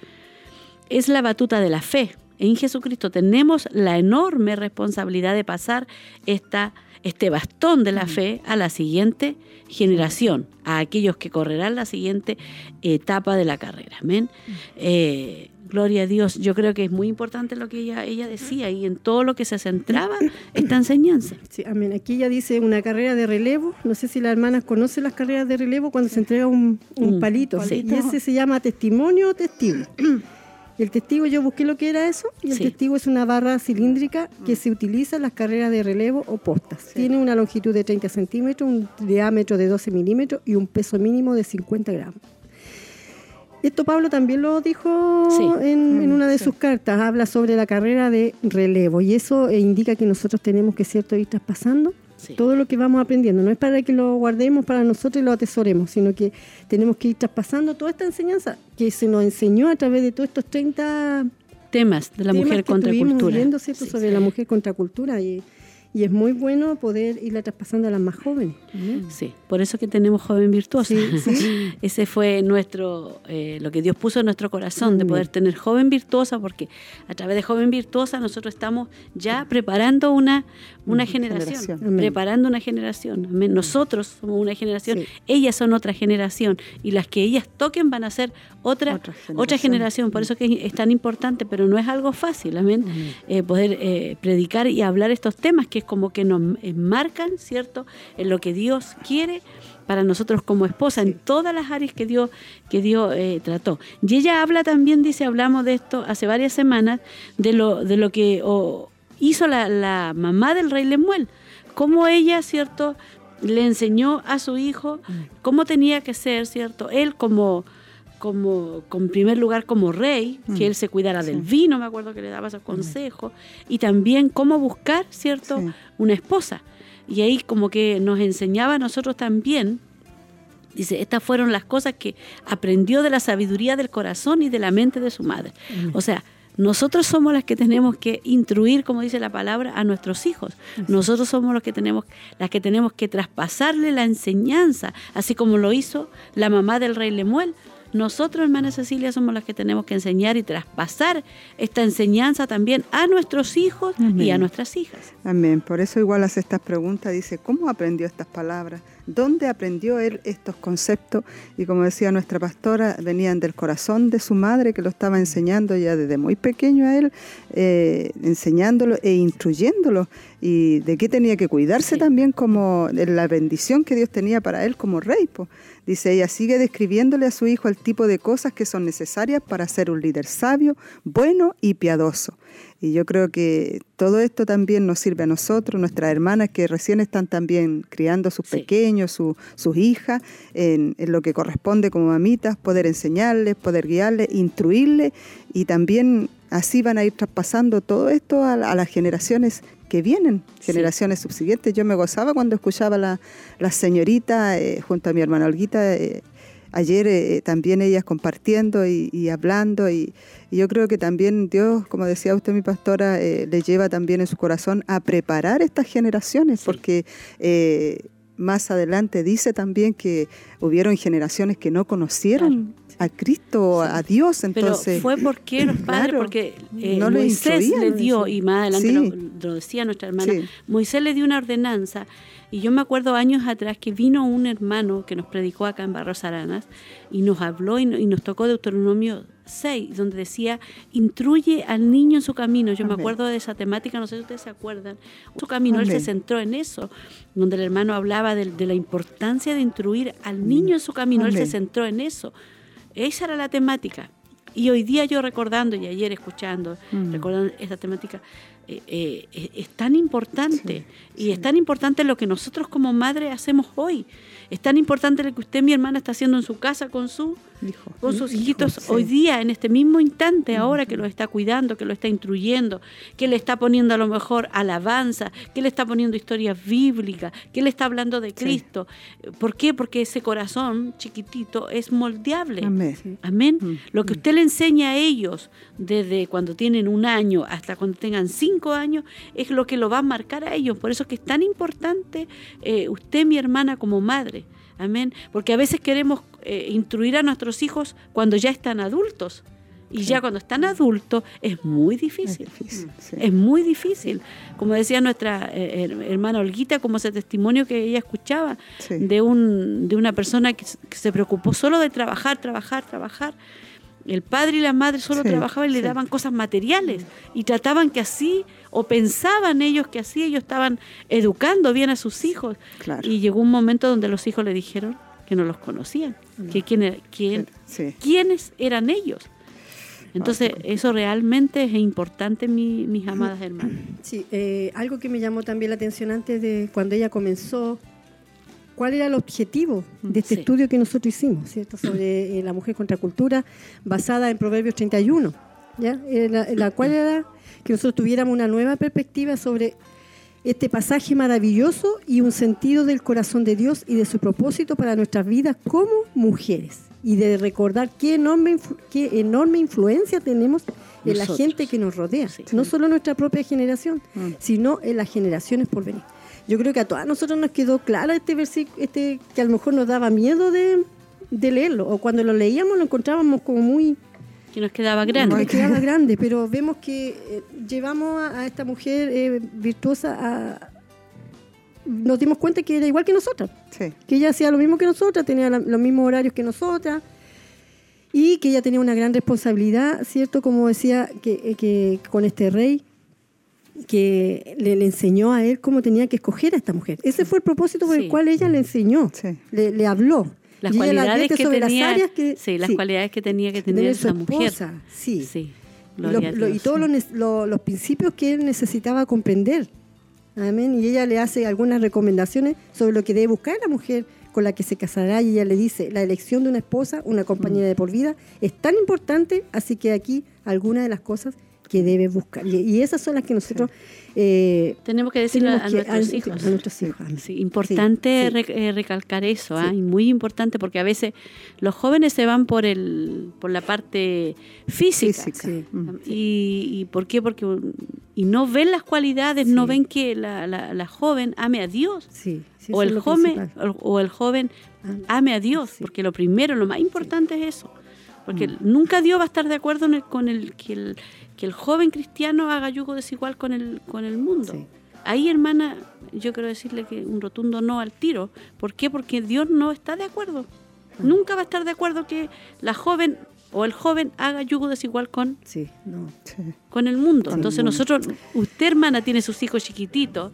es la batuta de la fe. En Jesucristo tenemos la enorme responsabilidad de pasar esta, este bastón de la fe a la siguiente generación, a aquellos que correrán la siguiente etapa de la carrera. Amén. Eh, Gloria a Dios. Yo creo que es muy importante lo que ella, ella decía y en todo lo que se centraba esta enseñanza. Sí, amén. Aquí ella dice una carrera de relevo. No sé si las hermanas conocen las carreras de relevo cuando se entrega un, un palito. Y ese se llama testimonio o testigo. el testigo, yo busqué lo que era eso, y el testigo es una barra cilíndrica que se utiliza en las carreras de relevo o postas. Tiene una longitud de 30 centímetros, un diámetro de 12 milímetros y un peso mínimo de 50 gramos. Esto Pablo también lo dijo en, mm, una de sus cartas, habla sobre la carrera de relevo y eso eh, indica que nosotros tenemos que cierto ir traspasando todo lo que vamos aprendiendo. No es para que lo guardemos para nosotros y lo atesoremos, sino que tenemos que ir traspasando toda esta enseñanza que se nos enseñó a través de todos estos 30 temas de la mujer contra cultura. Sobre la mujer contra cultura y y es muy bueno poder irla traspasando a las más jóvenes. Sí, por eso que tenemos joven virtuosa. Ese fue nuestro, eh, lo que Dios puso en nuestro corazón, de poder tener joven virtuosa, porque a través de joven virtuosa nosotros estamos ya preparando una, una generación, preparando una generación. Nosotros somos una generación, ellas son otra generación, y las que ellas toquen van a ser otra, otra generación. Por eso que es tan importante, pero no es algo fácil, amén, eh, poder eh, predicar y hablar estos temas que como que nos marcan, ¿cierto?, en lo que Dios quiere para nosotros como esposa, en todas las áreas que Dios, que Dios eh, trató. Y ella habla también, dice, hablamos de esto hace varias semanas, de lo, de lo que hizo la, mamá del rey Lemuel, cómo ella, ¿cierto?, le enseñó a su hijo cómo tenía que ser, ¿cierto? Él como como, en primer lugar como rey, que mm. él se cuidara del vino, me acuerdo que le daba esos consejos, y también cómo buscar, ¿cierto?, una esposa. Y ahí como que nos enseñaba a nosotros también, dice, estas fueron las cosas que aprendió de la sabiduría del corazón y de la mente de su madre. O sea, nosotros somos las que tenemos que instruir, como dice la palabra, a nuestros hijos. Nosotros somos los que tenemos, las que tenemos que traspasarle la enseñanza, así como lo hizo la mamá del rey Lemuel. Nosotros, hermana Cecilia, somos las que tenemos que enseñar y traspasar esta enseñanza también a nuestros hijos y a nuestras hijas. Amén. Por eso igual hace estas preguntas, dice, ¿cómo aprendió estas palabras? ¿Dónde aprendió él estos conceptos? Y como decía nuestra pastora, venían del corazón de su madre que lo estaba enseñando ya desde muy pequeño a él, eh, enseñándolo e instruyéndolo. Y de qué tenía que cuidarse también como de la bendición que Dios tenía para él como rey. Dice ella, sigue describiéndole a su hijo el tipo de cosas que son necesarias para ser un líder sabio, bueno y piadoso. Y yo creo que todo esto también nos sirve a nosotros, nuestras hermanas que recién están también criando a sus pequeños, sus hijas, en, lo que corresponde como mamitas, poder enseñarles, poder guiarles, instruirles y también así van a ir traspasando todo esto a, las generaciones que vienen, generaciones subsiguientes. Yo me gozaba cuando escuchaba a la, señorita eh, junto a mi hermana Olguita. Eh, ayer eh, también ellas compartiendo y, hablando y, yo creo que también Dios, como decía usted mi pastora, eh, le lleva también en su corazón a preparar estas generaciones porque eh, más adelante dice también que hubieron generaciones que no conocieron a Cristo, a Dios, entonces... Pero fue porque los padres, porque no Moisés le dio, y más adelante lo, decía nuestra hermana, Moisés le dio una ordenanza y yo me acuerdo años atrás que vino un hermano que nos predicó acá en Barros Aranas y nos habló y, nos tocó Deuteronomio 6, donde decía, instruye al niño en su camino. Yo me acuerdo de esa temática, no sé si ustedes se acuerdan. Su camino, él se centró en eso, donde el hermano hablaba de, la importancia de instruir al niño en su camino, él se centró en eso. Esa era la temática. Y hoy día yo recordando y ayer escuchando, recordando esta temática, eh, eh, es tan importante y es tan importante lo que nosotros como madre hacemos hoy. Es tan importante lo que usted, mi hermana, está haciendo en su casa con su con sus hijitos hoy día, en este mismo instante, ahora que lo está cuidando, que lo está instruyendo, que le está poniendo a lo mejor alabanza, que le está poniendo historias bíblicas, que le está hablando de Cristo. ¿Por qué? Porque ese corazón chiquitito es moldeable. Amén. Amén. Mm. Lo que usted le enseña a ellos desde cuando tienen un año hasta cuando tengan cinco años es lo que lo va a marcar a ellos. Por eso es que es tan importante eh, usted, mi hermana, como madre. Amén. Porque a veces queremos eh, instruir a nuestros hijos cuando ya están adultos. Y ya cuando están adultos es muy difícil. Es, muy difícil. Como decía nuestra eh, hermana Olguita, como ese testimonio que ella escuchaba de, un, de una persona que, se preocupó solo de trabajar, trabajar, trabajar. El padre y la madre solo Sí, trabajaban y le sí. daban cosas materiales y trataban que así, o pensaban ellos que así ellos estaban educando bien a sus hijos. Claro. Y llegó un momento donde los hijos le dijeron que no los conocían, que quién era- quién, Sí. quiénes eran ellos. Entonces, eso realmente es importante, mi- mis amadas hermanas. Sí, eh, algo que me llamó también la atención antes de cuando ella comenzó, ¿cuál era el objetivo de este Sí. estudio que nosotros hicimos, ¿cierto? Sobre eh, la mujer contra cultura, basada en Proverbios 31, ¿ya? Eh, la, la cual era que nosotros tuviéramos una nueva perspectiva sobre este pasaje maravilloso y un sentido del corazón de Dios y de su propósito para nuestras vidas como mujeres. Y de recordar qué enorme, qué enorme influencia tenemos en la gente que nos rodea. Sí. No solo nuestra propia generación, Mm. sino en las generaciones por venir. Yo creo que a todas nosotros nos quedó claro este versículo, este, que a lo mejor nos daba miedo de, de leerlo, o cuando lo leíamos lo encontrábamos como muy, Que nos quedaba grande. nos quedaba grande, pero vemos que eh, llevamos a, a esta mujer eh, virtuosa a... Nos dimos cuenta que era igual que nosotras, Sí. que ella hacía lo mismo que nosotras, tenía la- los mismos horarios que nosotras, y que ella tenía una gran responsabilidad, ¿cierto? Como decía, que, eh, que con este rey, que le, le enseñó a él cómo tenía que escoger a esta mujer. Ese fue el propósito por Sí. el cual ella le enseñó, Sí. le, le habló. Las Y ella le cualidades que sobre tenía, las áreas que... sí, las cualidades que tenía que tener esa mujer. sí. Sí. y, lo- lo- todos los, los principios que él necesitaba comprender. Amén. Y ella le hace algunas recomendaciones sobre lo que debe buscar la mujer con la que se casará. Y ella le dice, la elección de una esposa, una compañera de por vida, es tan importante, así que aquí algunas de las cosas que debe buscar. Y, esas son las que nosotros... eh, Tenemos que decirle a, nuestros hijos. a nuestros hijos. amén. Sí, importante Sí, eh, recalcar eso, y muy importante porque a veces los jóvenes se van por el por la parte física. Mm. ¿Y, y por qué? Porque um, y no ven las cualidades, no ven que la, la- la joven ame a Dios. O, el joven, o, o el joven ame a Dios, porque lo primero, lo más importante es eso. Porque Mm. nunca Dios va a estar de acuerdo en el- con el que, el que el joven cristiano haga yugo desigual con el, con el mundo. Sí. Ahí, hermana, yo quiero decirle que un rotundo no al tiro. ¿Por qué? Porque Dios no está de acuerdo. Mm. Nunca va a estar de acuerdo que la joven o el joven haga yugo desigual con, Sí, no. Con el mundo. Con el Entonces mundo. nosotros, usted hermana tiene sus hijos chiquititos,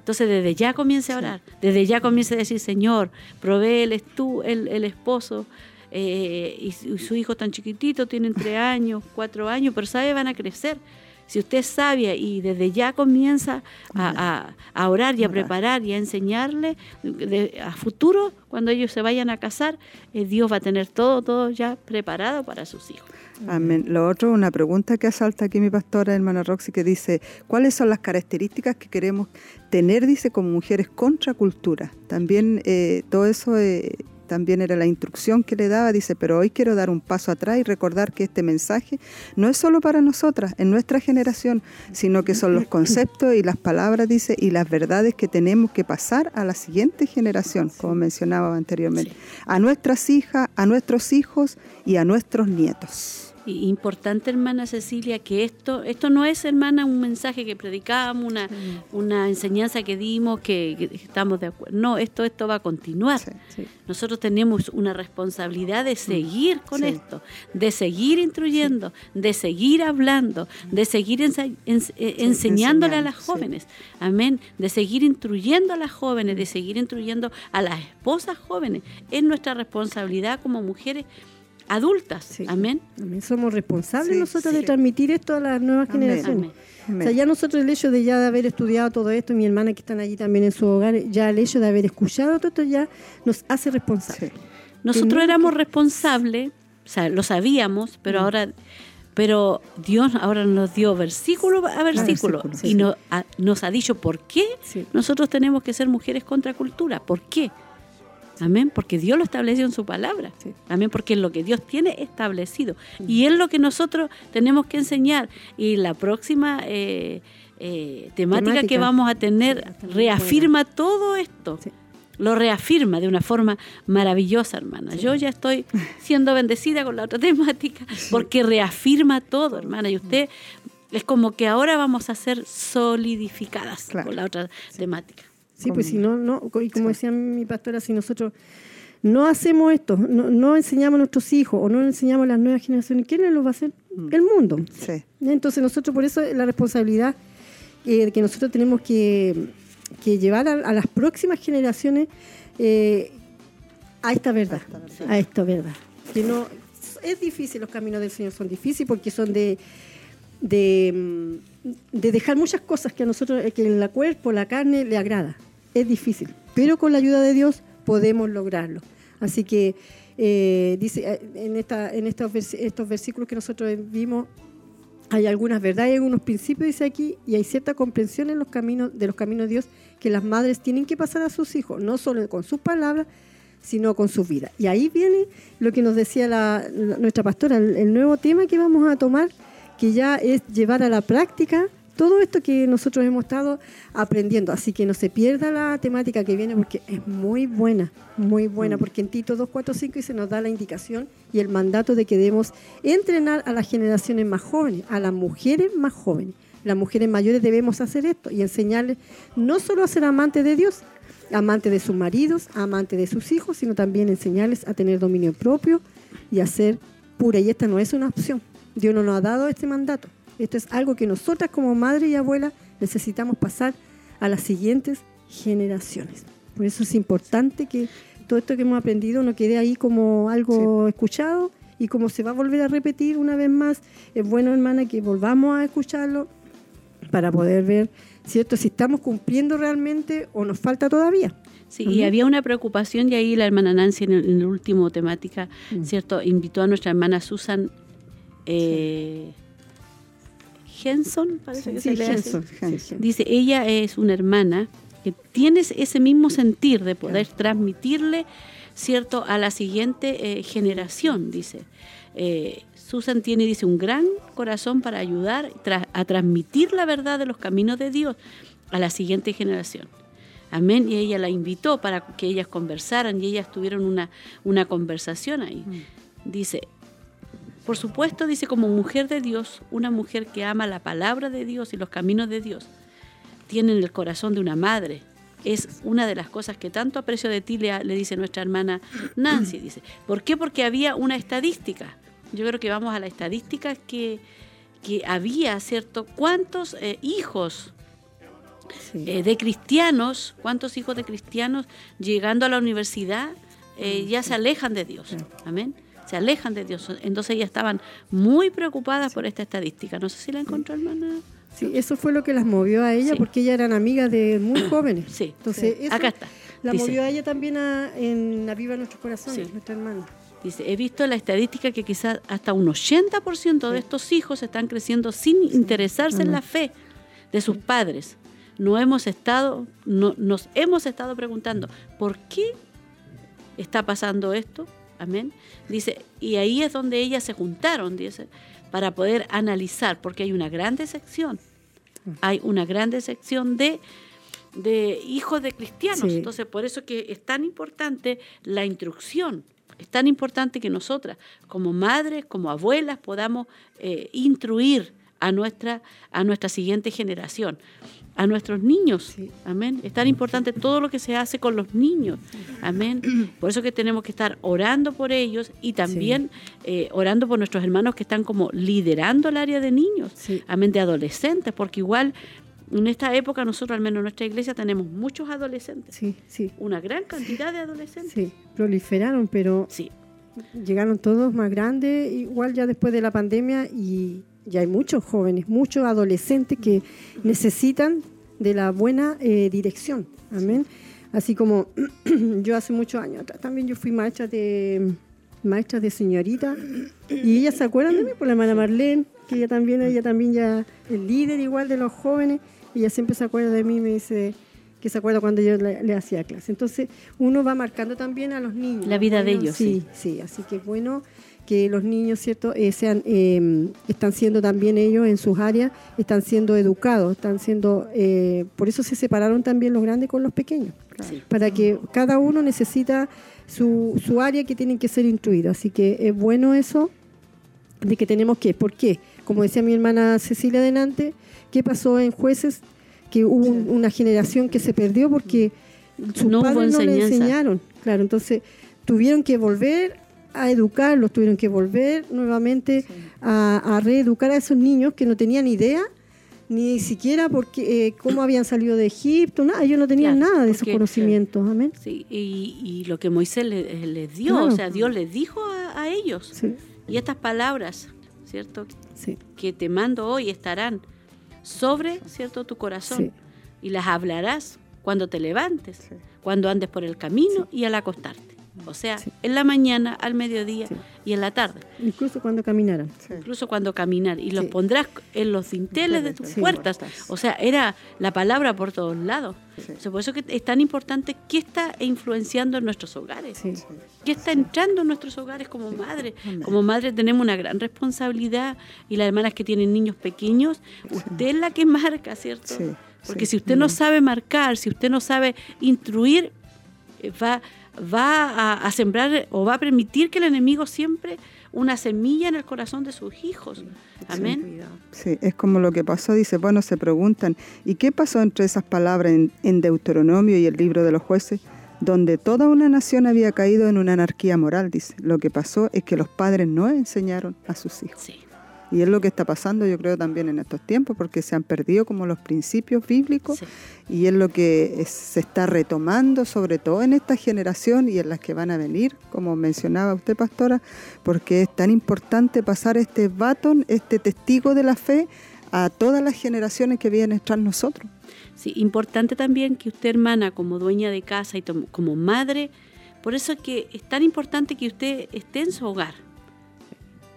entonces desde ya comience a orar, desde ya comience a decir, Señor, provéeles tú el, el esposo, eh, y, su- y su hijo tan chiquitito, tienen tres años, cuatro años, pero sabe, van a crecer. Si usted es sabia y desde ya comienza a, a- a orar y a preparar y a enseñarle de- a futuro, cuando ellos se vayan a casar, eh, Dios va a tener todo, todo ya preparado para sus hijos. Amén. Lo otro, una pregunta que asalta aquí mi pastora, hermana Roxy, que dice, ¿cuáles son las características que queremos tener, dice, como mujeres contra cultura? También eh, todo eso eh, también era la instrucción que le daba, dice, pero hoy quiero dar un paso atrás y recordar que este mensaje no es solo para nosotras, en nuestra generación, sino que son los conceptos y las palabras, dice, y las verdades que tenemos que pasar a la siguiente generación, como mencionaba anteriormente, a nuestras hijas, a nuestros hijos y a nuestros nietos. Y importante, hermana Cecilia, que esto esto no es, hermana, un mensaje que predicamos, una, una enseñanza que dimos, que, que estamos de acuerdo. No, esto, esto va a continuar. Sí. Sí. Nosotros tenemos una responsabilidad de seguir con esto, de seguir instruyendo, de seguir hablando, de seguir ensa- ens- eh, enseñándole a las jóvenes. Amén. De seguir instruyendo a las jóvenes, de seguir instruyendo a las esposas jóvenes. Es nuestra responsabilidad como mujeres adultas. Sí. Amén. Amén. Somos responsables Sí, nosotros sí. de transmitir esto a las nuevas Amén. generaciones. Amén. O sea, ya nosotros el hecho de ya de haber estudiado todo esto, mi hermana que están allí también en su hogar, ya el hecho de haber escuchado todo esto ya nos hace responsables. Sí. Nosotros éramos responsables, o sea, lo sabíamos, pero Mm. ahora pero Dios ahora nos dio versículo a versículo versículo, y sí. no- a- nos ha dicho por qué Sí. nosotros tenemos que ser mujeres contra cultura. ¿Por qué? Amén, porque Dios lo estableció en su palabra. Sí. Amén, porque es lo que Dios tiene establecido. Y es lo que nosotros tenemos que enseñar. Y la próxima eh, eh, temática, que vamos a tener Sí, reafirma todo esto. Lo reafirma de una forma maravillosa, hermana. Yo ya estoy siendo bendecida con la otra temática porque reafirma todo, hermana. Y usted es como que ahora vamos a ser solidificadas Claro. con la otra temática. Sí, pues si no, no, y como decía mi pastora, si nosotros no hacemos esto, no, enseñamos a nuestros hijos o no enseñamos a las nuevas generaciones, ¿quién lo va a hacer? Mm. El mundo. Entonces nosotros por eso la responsabilidad eh, que nosotros tenemos que, llevar a, las próximas generaciones eh, a esta verdad, a esta verdad. Que no, es difícil, los caminos del Señor son difíciles porque son de, de, mm, de dejar muchas cosas que a nosotros, que en la cuerpo, la carne le agrada. Es difícil, pero con la ayuda de Dios podemos lograrlo. Así que eh, dice eh, en, esta, en estos, estos versículos que nosotros vimos, hay algunas verdades, hay algunos principios, dice aquí, y hay cierta comprensión en los caminos, de los caminos de Dios que las madres tienen que pasar a sus hijos, no solo con sus palabras, sino con su vida. Y ahí viene lo que nos decía la, nuestra pastora, el nuevo tema que vamos a tomar, que ya es llevar a la práctica todo esto que nosotros hemos estado aprendiendo. Así que no se pierda la temática que viene porque es muy buena, muy buena, mm. porque en Tito 245 se nos da la indicación y el mandato de que debemos entrenar a las generaciones más jóvenes, a las mujeres más jóvenes. Las mujeres mayores debemos hacer esto y enseñarles no solo a ser amantes de Dios, amantes de sus maridos, amantes de sus hijos, sino también enseñarles a tener dominio propio y a ser pura. Y esta no es una opción. Dios no nos ha dado este mandato. Esto es algo que nosotras como madre y abuela necesitamos pasar a las siguientes generaciones. Por eso es importante que todo esto que hemos aprendido no quede ahí como algo escuchado y como se va a volver a repetir una vez más, es bueno, hermana, que volvamos a escucharlo para poder ver, ¿cierto?, si estamos cumpliendo realmente o nos falta todavía. Sí, y había una preocupación y ahí la hermana Nancy en el, último temática, mm. ¿cierto?, invitó a nuestra hermana Susan eh, Henson, parece que se Dice, ella es una hermana que tiene ese mismo sentir de poder transmitirle, ¿cierto?, a la siguiente eh, generación, dice. Eh, Susan tiene, dice, un gran corazón para ayudar a transmitir la verdad de los caminos de Dios a la siguiente generación. Amén. Y ella la invitó para que ellas conversaran y ellas tuvieron una, una conversación ahí. Mm. Dice, por supuesto, dice, como mujer de Dios, una mujer que ama la palabra de Dios y los caminos de Dios, tiene el corazón de una madre. Es una de las cosas que tanto aprecio de ti, le, dice nuestra hermana Nancy. Dice, ¿por qué? Porque había una estadística. Yo creo que vamos a la estadística que, que había, ¿cierto? ¿Cuántos eh, hijos eh, de cristianos, cuántos hijos de cristianos llegando a la universidad eh, ya se alejan de Dios? Amén se alejan de Dios. Entonces ellas estaban muy preocupadas por esta estadística. No sé si la encontró, hermana. Sí, eso fue lo que las movió a ella, porque ellas eran amigas de muy jóvenes. Sí, entonces acá está. La movió a ella también en La Viva Nuestros Corazones, nuestra hermana. Dice, he visto la estadística que quizás hasta un 80% de estos hijos están creciendo sin interesarse en la fe de sus padres. No hemos estado, no, nos hemos estado preguntando, ¿por qué está pasando esto? Amén. Dice, y ahí es donde ellas se juntaron, dice, para poder analizar, porque hay una gran sección, hay una gran sección de, de hijos de cristianos. Entonces, por eso que es tan importante la instrucción, es tan importante que nosotras, como madres, como abuelas, podamos eh, instruir a nuestra, a nuestra siguiente generación a nuestros niños. Amén. Es tan importante todo lo que se hace con los niños. Amén. Por eso que tenemos que estar orando por ellos y también eh, orando por nuestros hermanos que están como liderando el área de niños. Amén. De adolescentes, porque igual en esta época nosotros, al menos en nuestra iglesia, tenemos muchos adolescentes. Sí, sí. Una gran cantidad de adolescentes. Sí, proliferaron, pero sí. llegaron todos más grandes, igual ya después de la pandemia y ya hay muchos jóvenes, muchos adolescentes que necesitan de la buena eh, dirección. Amén. Así como yo hace muchos años atrás también yo fui maestra de maestra de señorita y ellas se acuerdan de mí por la hermana Marlene, que ella también, ella también ya es líder igual de los jóvenes, y ella siempre se acuerda de mí, me dice que se acuerda cuando yo le, hacía clase. Entonces uno va marcando también a los niños. La vida de ellos. Sí, sí, así que bueno que los niños, ¿cierto?, eh, sean, em, están siendo también ellos en sus áreas, están siendo educados, están siendo, eh, por eso se separaron también los grandes con los pequeños, para que cada uno necesita su, su área que tienen que ser instruidos. Así que es bueno eso de que tenemos que, ¿por qué? Como decía mi hermana Cecilia adelante, ¿qué pasó en jueces? Que hubo una generación que se perdió porque sus padres no le enseñaron. Claro, entonces tuvieron que volver a educarlos, tuvieron que volver nuevamente a, reeducar a esos niños que no tenían idea ni siquiera porque eh, cómo habían salido de Egipto, nada, ellos no tenían nada de esos conocimientos, amén. Sí, y, lo que Moisés les, dio, o sea, Dios les dijo a, ellos. Y estas palabras, ¿cierto? Sí. Que te mando hoy estarán sobre, ¿cierto?, tu corazón. Y las hablarás cuando te levantes, cuando andes por el camino y al acostarte. O sea, en la mañana, al mediodía y en la tarde. Incluso cuando caminaran. Incluso cuando caminar. Y los pondrás en los dinteles de tus puertas. O sea, era la palabra por todos lados. por eso que es tan importante qué está influenciando en nuestros hogares. ¿Qué está entrando en nuestros hogares como madre? Como madre tenemos una gran responsabilidad. Y las hermanas que tienen niños pequeños, usted es la que marca, ¿cierto? Porque si usted no sabe marcar, si usted no sabe instruir, eh, va va a, sembrar o va a permitir que el enemigo siempre una semilla en el corazón de sus hijos. Amén. Sí, es como lo que pasó, dice, bueno, se preguntan, ¿y qué pasó entre esas palabras en, en Deuteronomio y el libro de los jueces? donde toda una nación había caído en una anarquía moral, dice. Lo que pasó es que los padres no enseñaron a sus hijos. Sí. Y es lo que está pasando, yo creo, también en estos tiempos, porque se han perdido como los principios bíblicos y es lo que se está retomando, sobre todo en esta generación y en las que van a venir, como mencionaba usted, pastora, porque es tan importante pasar este batón, este testigo de la fe, a todas las generaciones que vienen tras nosotros. Sí, importante también que usted, hermana, como dueña de casa y como madre, por eso es que es tan importante que usted esté en su hogar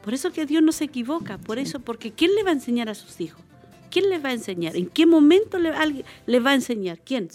por eso que Dios no se equivoca, por eso, porque ¿quién le va a enseñar a sus hijos? ¿Quién les va a enseñar? ¿En qué momento le, va a enseñar? ¿Quién?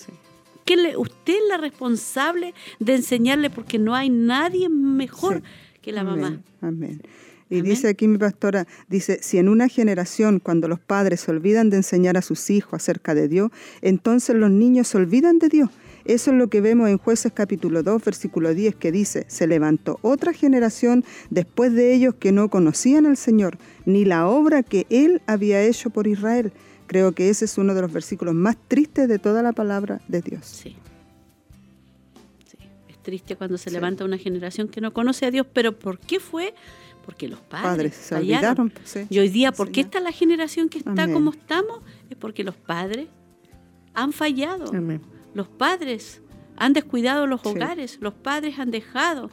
Le, usted es la responsable de enseñarle porque no hay nadie mejor que la mamá. Amén. Y dice aquí mi pastora, dice, si en una generación cuando los padres se olvidan de enseñar a sus hijos acerca de Dios, entonces los niños se olvidan de Dios eso es lo que vemos en jueces capítulo 2, versículo 10, que dice, se levantó otra generación después de ellos que no conocían al Señor, ni la obra que Él había hecho por Israel. Creo que ese es uno de los versículos más tristes de toda la palabra de Dios. Sí. Es triste cuando se levanta una generación que no conoce a Dios, pero ¿por qué fue? Porque los padres, se olvidaron. y hoy día, ¿por qué está la generación que está como estamos? Es porque los padres han fallado. Amén. Los padres han descuidado los hogares, los padres han dejado,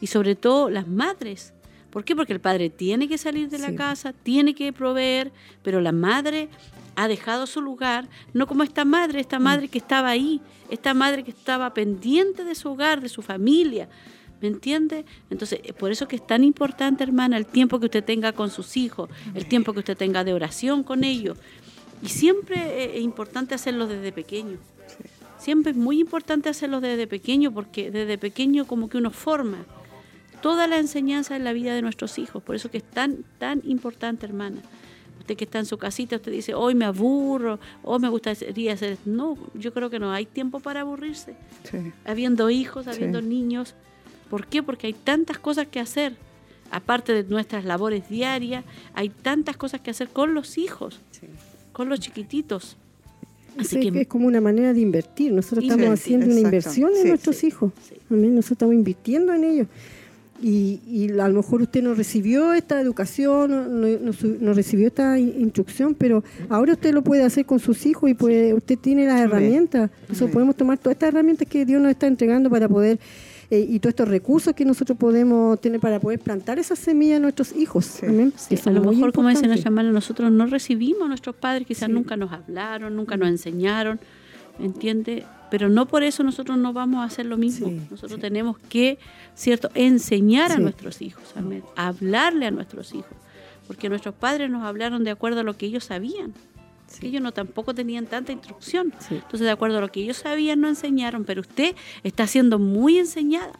y sobre todo las madres. ¿Por qué? Porque el padre tiene que salir de la casa, tiene que proveer, pero la madre ha dejado su lugar, no como esta madre, esta madre mm. que estaba ahí, esta madre que estaba pendiente de su hogar, de su familia. ¿Me entiende? Entonces, eh, por eso que es tan importante, hermana, el tiempo que usted tenga con sus hijos, el tiempo que usted tenga de oración con ellos. Y siempre eh, es importante hacerlo desde pequeño siempre es muy importante hacerlo desde pequeño porque desde pequeño como que uno forma toda la enseñanza en la vida de nuestros hijos. Por eso que es tan, tan importante, hermana. Usted que está en su casita, usted dice, hoy me aburro, hoy me gustaría hacer... No, yo creo que no hay tiempo para aburrirse. Habiendo hijos, habiendo niños. ¿Por qué? Porque hay tantas cosas que hacer. Aparte de nuestras labores diarias, hay tantas cosas que hacer con los hijos, con los chiquititos. Así que, es como una manera de invertir. Nosotros estamos haciendo una inversión en nuestros hijos. Nosotros estamos invirtiendo en ellos. Y, a lo mejor usted no recibió esta educación, no, recibió esta instrucción, pero ahora usted lo puede hacer con sus hijos y puede, usted tiene las herramientas. Nosotros podemos tomar todas estas herramientas que Dios nos está entregando para poder eh, y todos estos recursos que nosotros podemos tener para poder plantar esa semilla en nuestros hijos. a lo mejor, como dice nuestra hermana, nosotros no recibimos a nuestros padres, quizás nunca nos hablaron, nunca nos enseñaron, ¿entiende? Pero no por eso nosotros no vamos a hacer lo mismo. nosotros tenemos que, ¿cierto?, enseñar a nuestros hijos, hablarle a nuestros hijos, porque nuestros padres nos hablaron de acuerdo a lo que ellos sabían. Ellos no tampoco tenían tanta instrucción. Entonces, de acuerdo a lo que ellos sabían, no enseñaron, pero usted está siendo muy enseñada.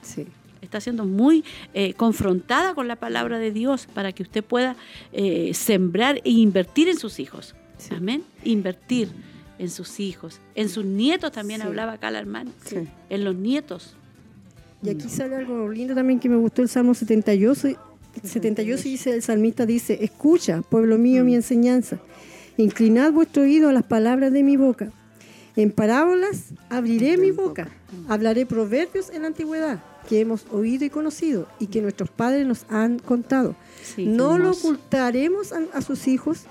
Está siendo muy eh, confrontada con la palabra de Dios para que usted pueda eh, sembrar e invertir en sus hijos. Amén. Invertir en sus hijos. En sus nietos también hablaba acá la hermana. En los nietos. Y aquí sale algo lindo también que me gustó el Salmo 78. 78 dice, el salmista dice, escucha, pueblo mío, mi mm. enseñanza Inclinad vuestro oído a las palabras de mi boca. En parábolas abriré mi boca. Hablaré proverbios en la antigüedad. que hemos oído y conocido y que nuestros padres nos han contado. no lo ocultaremos a sus hijos,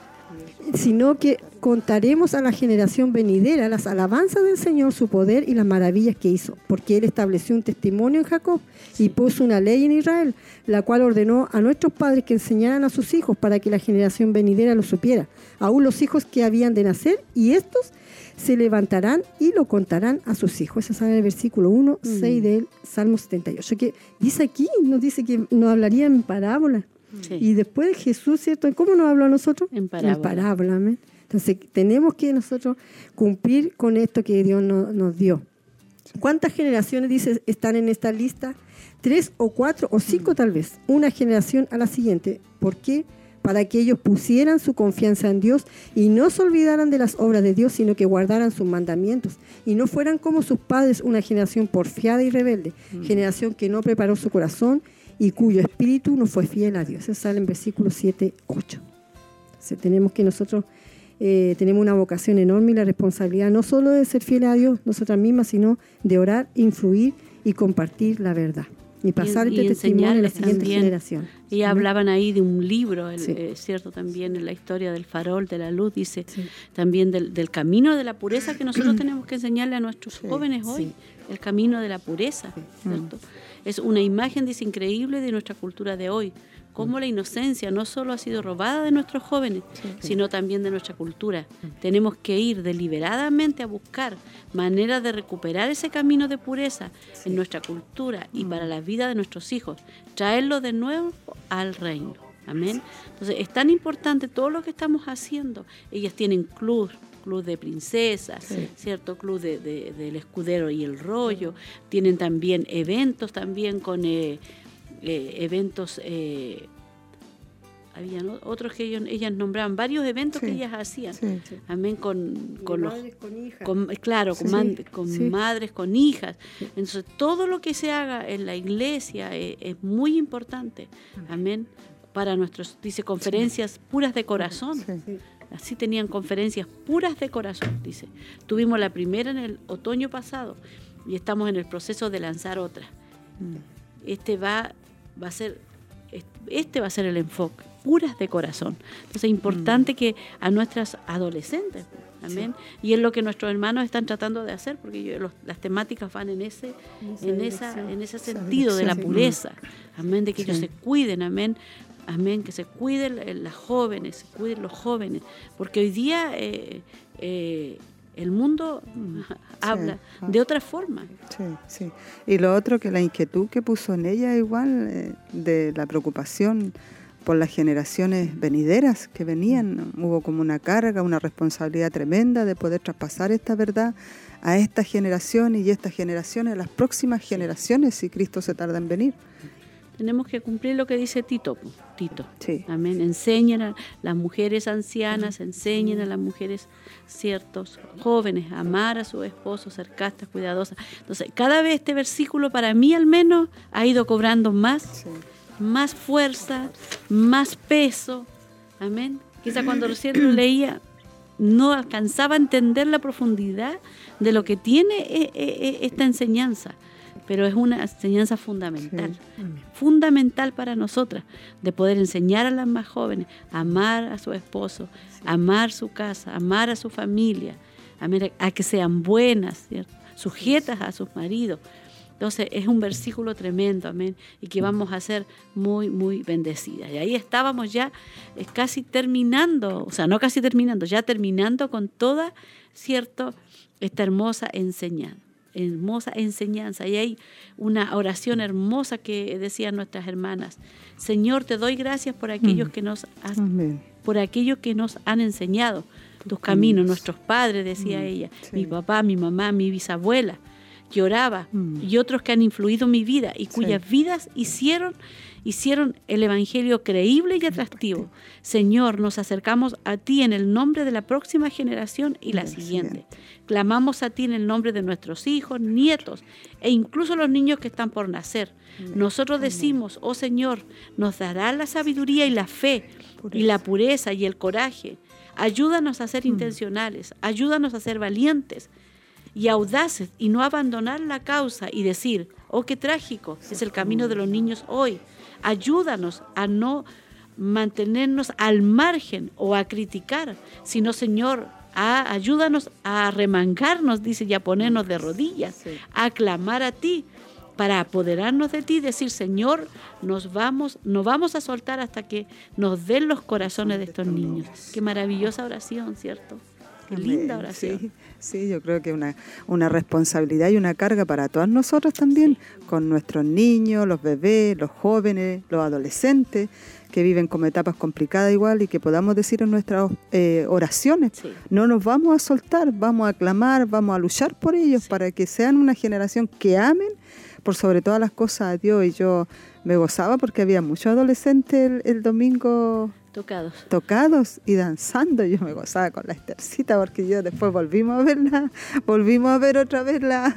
sino que contaremos a la generación venidera las alabanzas del Señor, su poder y las maravillas que hizo, porque Él estableció un testimonio en Jacob y puso una ley en Israel, la cual ordenó a nuestros padres que enseñaran a sus hijos para que la generación venidera lo supiera, aún los hijos que habían de nacer, y estos se levantarán y lo contarán a sus hijos. Eso sale en el versículo 1, 6 mm. del Salmo 78, que dice aquí, nos dice que nos hablaría en parábola. Y después Jesús, ¿cierto? ¿Cómo nos habló a nosotros? En parábola. Entonces, tenemos que nosotros cumplir con esto que Dios nos dio. ¿Cuántas generaciones, dice, están en esta lista? Tres o cuatro o cinco tal vez. Una generación a la siguiente. ¿Por qué? Para que ellos pusieran su confianza en Dios y no se olvidaran de las obras de Dios, sino que guardaran sus mandamientos y no fueran como sus padres, una generación porfiada y rebelde, mm. generación que no preparó su corazón y cuyo espíritu no fue fiel a Dios. Eso sale en versículos 7, 8. tenemos que nosotros eh, tenemos una vocación enorme y la responsabilidad no solo de ser fiel a Dios, nosotras mismas, sino de orar, influir y compartir la verdad. Y pasar este testimonio a la siguiente generación. Y hablaban ahí de un libro, eh, cierto, también en la historia del farol, de la luz, dice también del, camino de la pureza que nosotros tenemos que enseñarle a nuestros jóvenes hoy, el camino de la pureza, ¿cierto? Es una imagen, dice, increíble de nuestra cultura de hoy. Cómo la inocencia no solo ha sido robada de nuestros jóvenes, sino también de nuestra cultura. Tenemos que ir deliberadamente a buscar maneras de recuperar ese camino de pureza en nuestra cultura y para la vida de nuestros hijos, traerlo de nuevo al reino. Amén. Entonces, es tan importante todo lo que estamos haciendo. Ellas tienen club, club de princesas, ¿cierto? Club de, del escudero y el rollo. Tienen también eventos también con eh, eh, eventos... Eh, habían otros que ellas nombraban, varios eventos que ellas hacían. Amén, con, con los... Con hijas. claro, con, con madres, con hijas. Entonces, todo lo que se haga en la iglesia es, muy importante. Amén. Para nuestros, dice, conferencias puras de corazón. Así tenían conferencias puras de corazón, dice. Tuvimos la primera en el otoño pasado y estamos en el proceso de lanzar otra. Mm. Este va, va a ser, este va a ser el enfoque, puras de corazón. Entonces es importante mm. que a nuestras adolescentes, amén, y es lo que nuestros hermanos están tratando de hacer, porque las temáticas van en ese, en esa, en ese sentido de la pureza, amén, de que ellos se cuiden, amén, Amén, que se cuiden las jóvenes, se cuiden los jóvenes, porque hoy día eh, eh, el mundo habla ah. de otra forma. Sí, sí. Y lo otro que la inquietud que puso en ella igual, eh, de la preocupación por las generaciones venideras que venían, hubo como una carga, una responsabilidad tremenda de poder traspasar esta verdad a esta generación y estas generaciones, a las próximas generaciones, si Cristo se tarda en venir tenemos que cumplir lo que dice Tito. Tito. Amén. Enseñan a las mujeres ancianas, enseñen a las mujeres ciertos jóvenes a amar a su esposo, ser castas, cuidadosas. Entonces, cada vez este versículo para mí al menos ha ido cobrando más, más fuerza, más peso. Amén. Quizá cuando recién lo leía no alcanzaba a entender la profundidad de lo que tiene eh, eh, eh, esta enseñanza pero es una enseñanza fundamental, fundamental para nosotras, de poder enseñar a las más jóvenes a amar a su esposo, amar su casa, amar a su familia, a, que sean buenas, sujetas a sus maridos. Entonces es un versículo tremendo, amén, y que vamos a ser muy, muy bendecidas. Y ahí estábamos ya casi terminando, o sea, no casi terminando, ya terminando con toda, ¿cierto?, esta hermosa enseñanza hermosa enseñanza. Y hay una oración hermosa que decían nuestras hermanas. Señor, te doy gracias por aquellos mm. que nos por aquellos que nos han enseñado tus caminos, nuestros padres, decía mm. ella, mi papá, mi mamá, mi bisabuela, que oraba, mm. y otros que han influido en mi vida y cuyas vidas hicieron hicieron el Evangelio creíble y atractivo. Señor, nos acercamos a ti en el nombre de la próxima generación y la siguiente. Clamamos a ti en el nombre de nuestros hijos, nietos e incluso los niños que están por nacer. Nosotros decimos, oh Señor, nos dará la sabiduría y la fe y la pureza y el coraje. Ayúdanos a ser intencionales, ayúdanos a ser valientes y audaces y no abandonar la causa y decir, Oh, qué trágico es el camino de los niños hoy. Ayúdanos a no mantenernos al margen o a criticar, sino Señor, ayúdanos a remangarnos, dice, y a ponernos de rodillas, a clamar a ti para apoderarnos de ti, decir, Señor, nos vamos, no vamos a soltar hasta que nos den los corazones de estos niños. Qué maravillosa oración, ¿cierto? Qué linda oración. Sí, yo creo que una, una responsabilidad y una carga para todas nosotras también, con nuestros niños, los bebés, los jóvenes, los adolescentes que viven como etapas complicadas igual y que podamos decir en nuestras eh, oraciones, no nos vamos a soltar, vamos a clamar, vamos a luchar por ellos para que sean una generación que amen por sobre todas las cosas a Dios. Y yo me gozaba porque había muchos adolescentes el, domingo tocados. tocados y danzando. Yo me gozaba con la estercita porque yo después volvimos a verla, volvimos a ver otra vez la,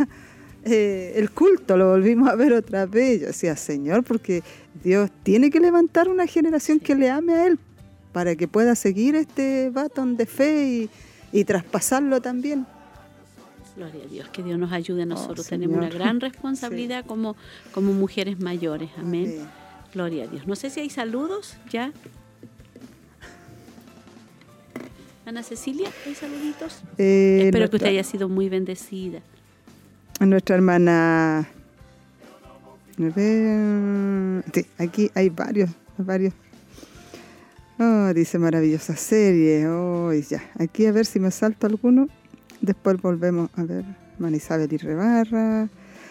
eh, el culto, lo volvimos a ver otra vez. Yo decía, Señor, porque Dios tiene que levantar una generación que le ame a Él para que pueda seguir este batón de fe y, traspasarlo también. Gloria a Dios, que Dios nos ayude a oh, nosotros. Tenemos una gran responsabilidad como, como mujeres mayores. Amén. Gloria a Dios. No sé si hay saludos ya. Ana Cecilia, ¿hay saluditos? Eh, Espero que usted haya sido muy bendecida nuestra hermana. Sí, aquí hay varios, varios. Oh, dice maravillosa serie. Oh, ya. Aquí a ver si me salto alguno. Después volvemos a ver. Hermana Isabel y Rebarra.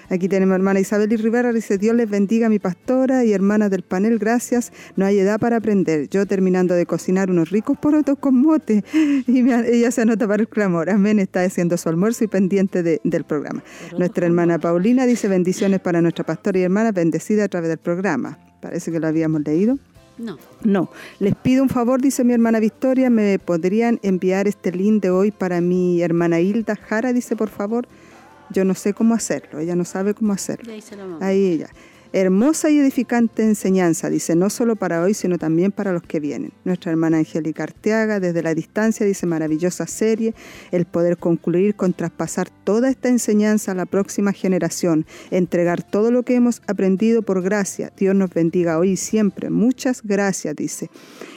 Aquí tenemos hermana Isabel y Rivera, dice Dios les bendiga mi pastora y hermanas del panel, gracias, no hay edad para aprender. Yo terminando de cocinar unos ricos porotos con mote y ella se anota para el clamor. Amén, está haciendo su almuerzo y pendiente del programa. Nuestra hermana Paulina dice bendiciones para nuestra pastora y hermana, bendecida a través del programa. Parece que lo habíamos leído. No. No. Les pido un favor, dice mi hermana Victoria, ¿me podrían enviar este link de hoy para mi hermana Hilda Jara? Dice, por favor. Yo no sé cómo hacerlo, ella no sabe cómo hacerlo. Ahí ella. Hermosa y edificante enseñanza, dice, no solo para hoy, sino también para los que vienen. Nuestra hermana Angélica Arteaga, desde la distancia, dice, maravillosa serie, el poder concluir con traspasar toda esta enseñanza a la próxima generación, entregar todo lo que hemos aprendido por gracia. Dios nos bendiga hoy y siempre. Muchas gracias, dice.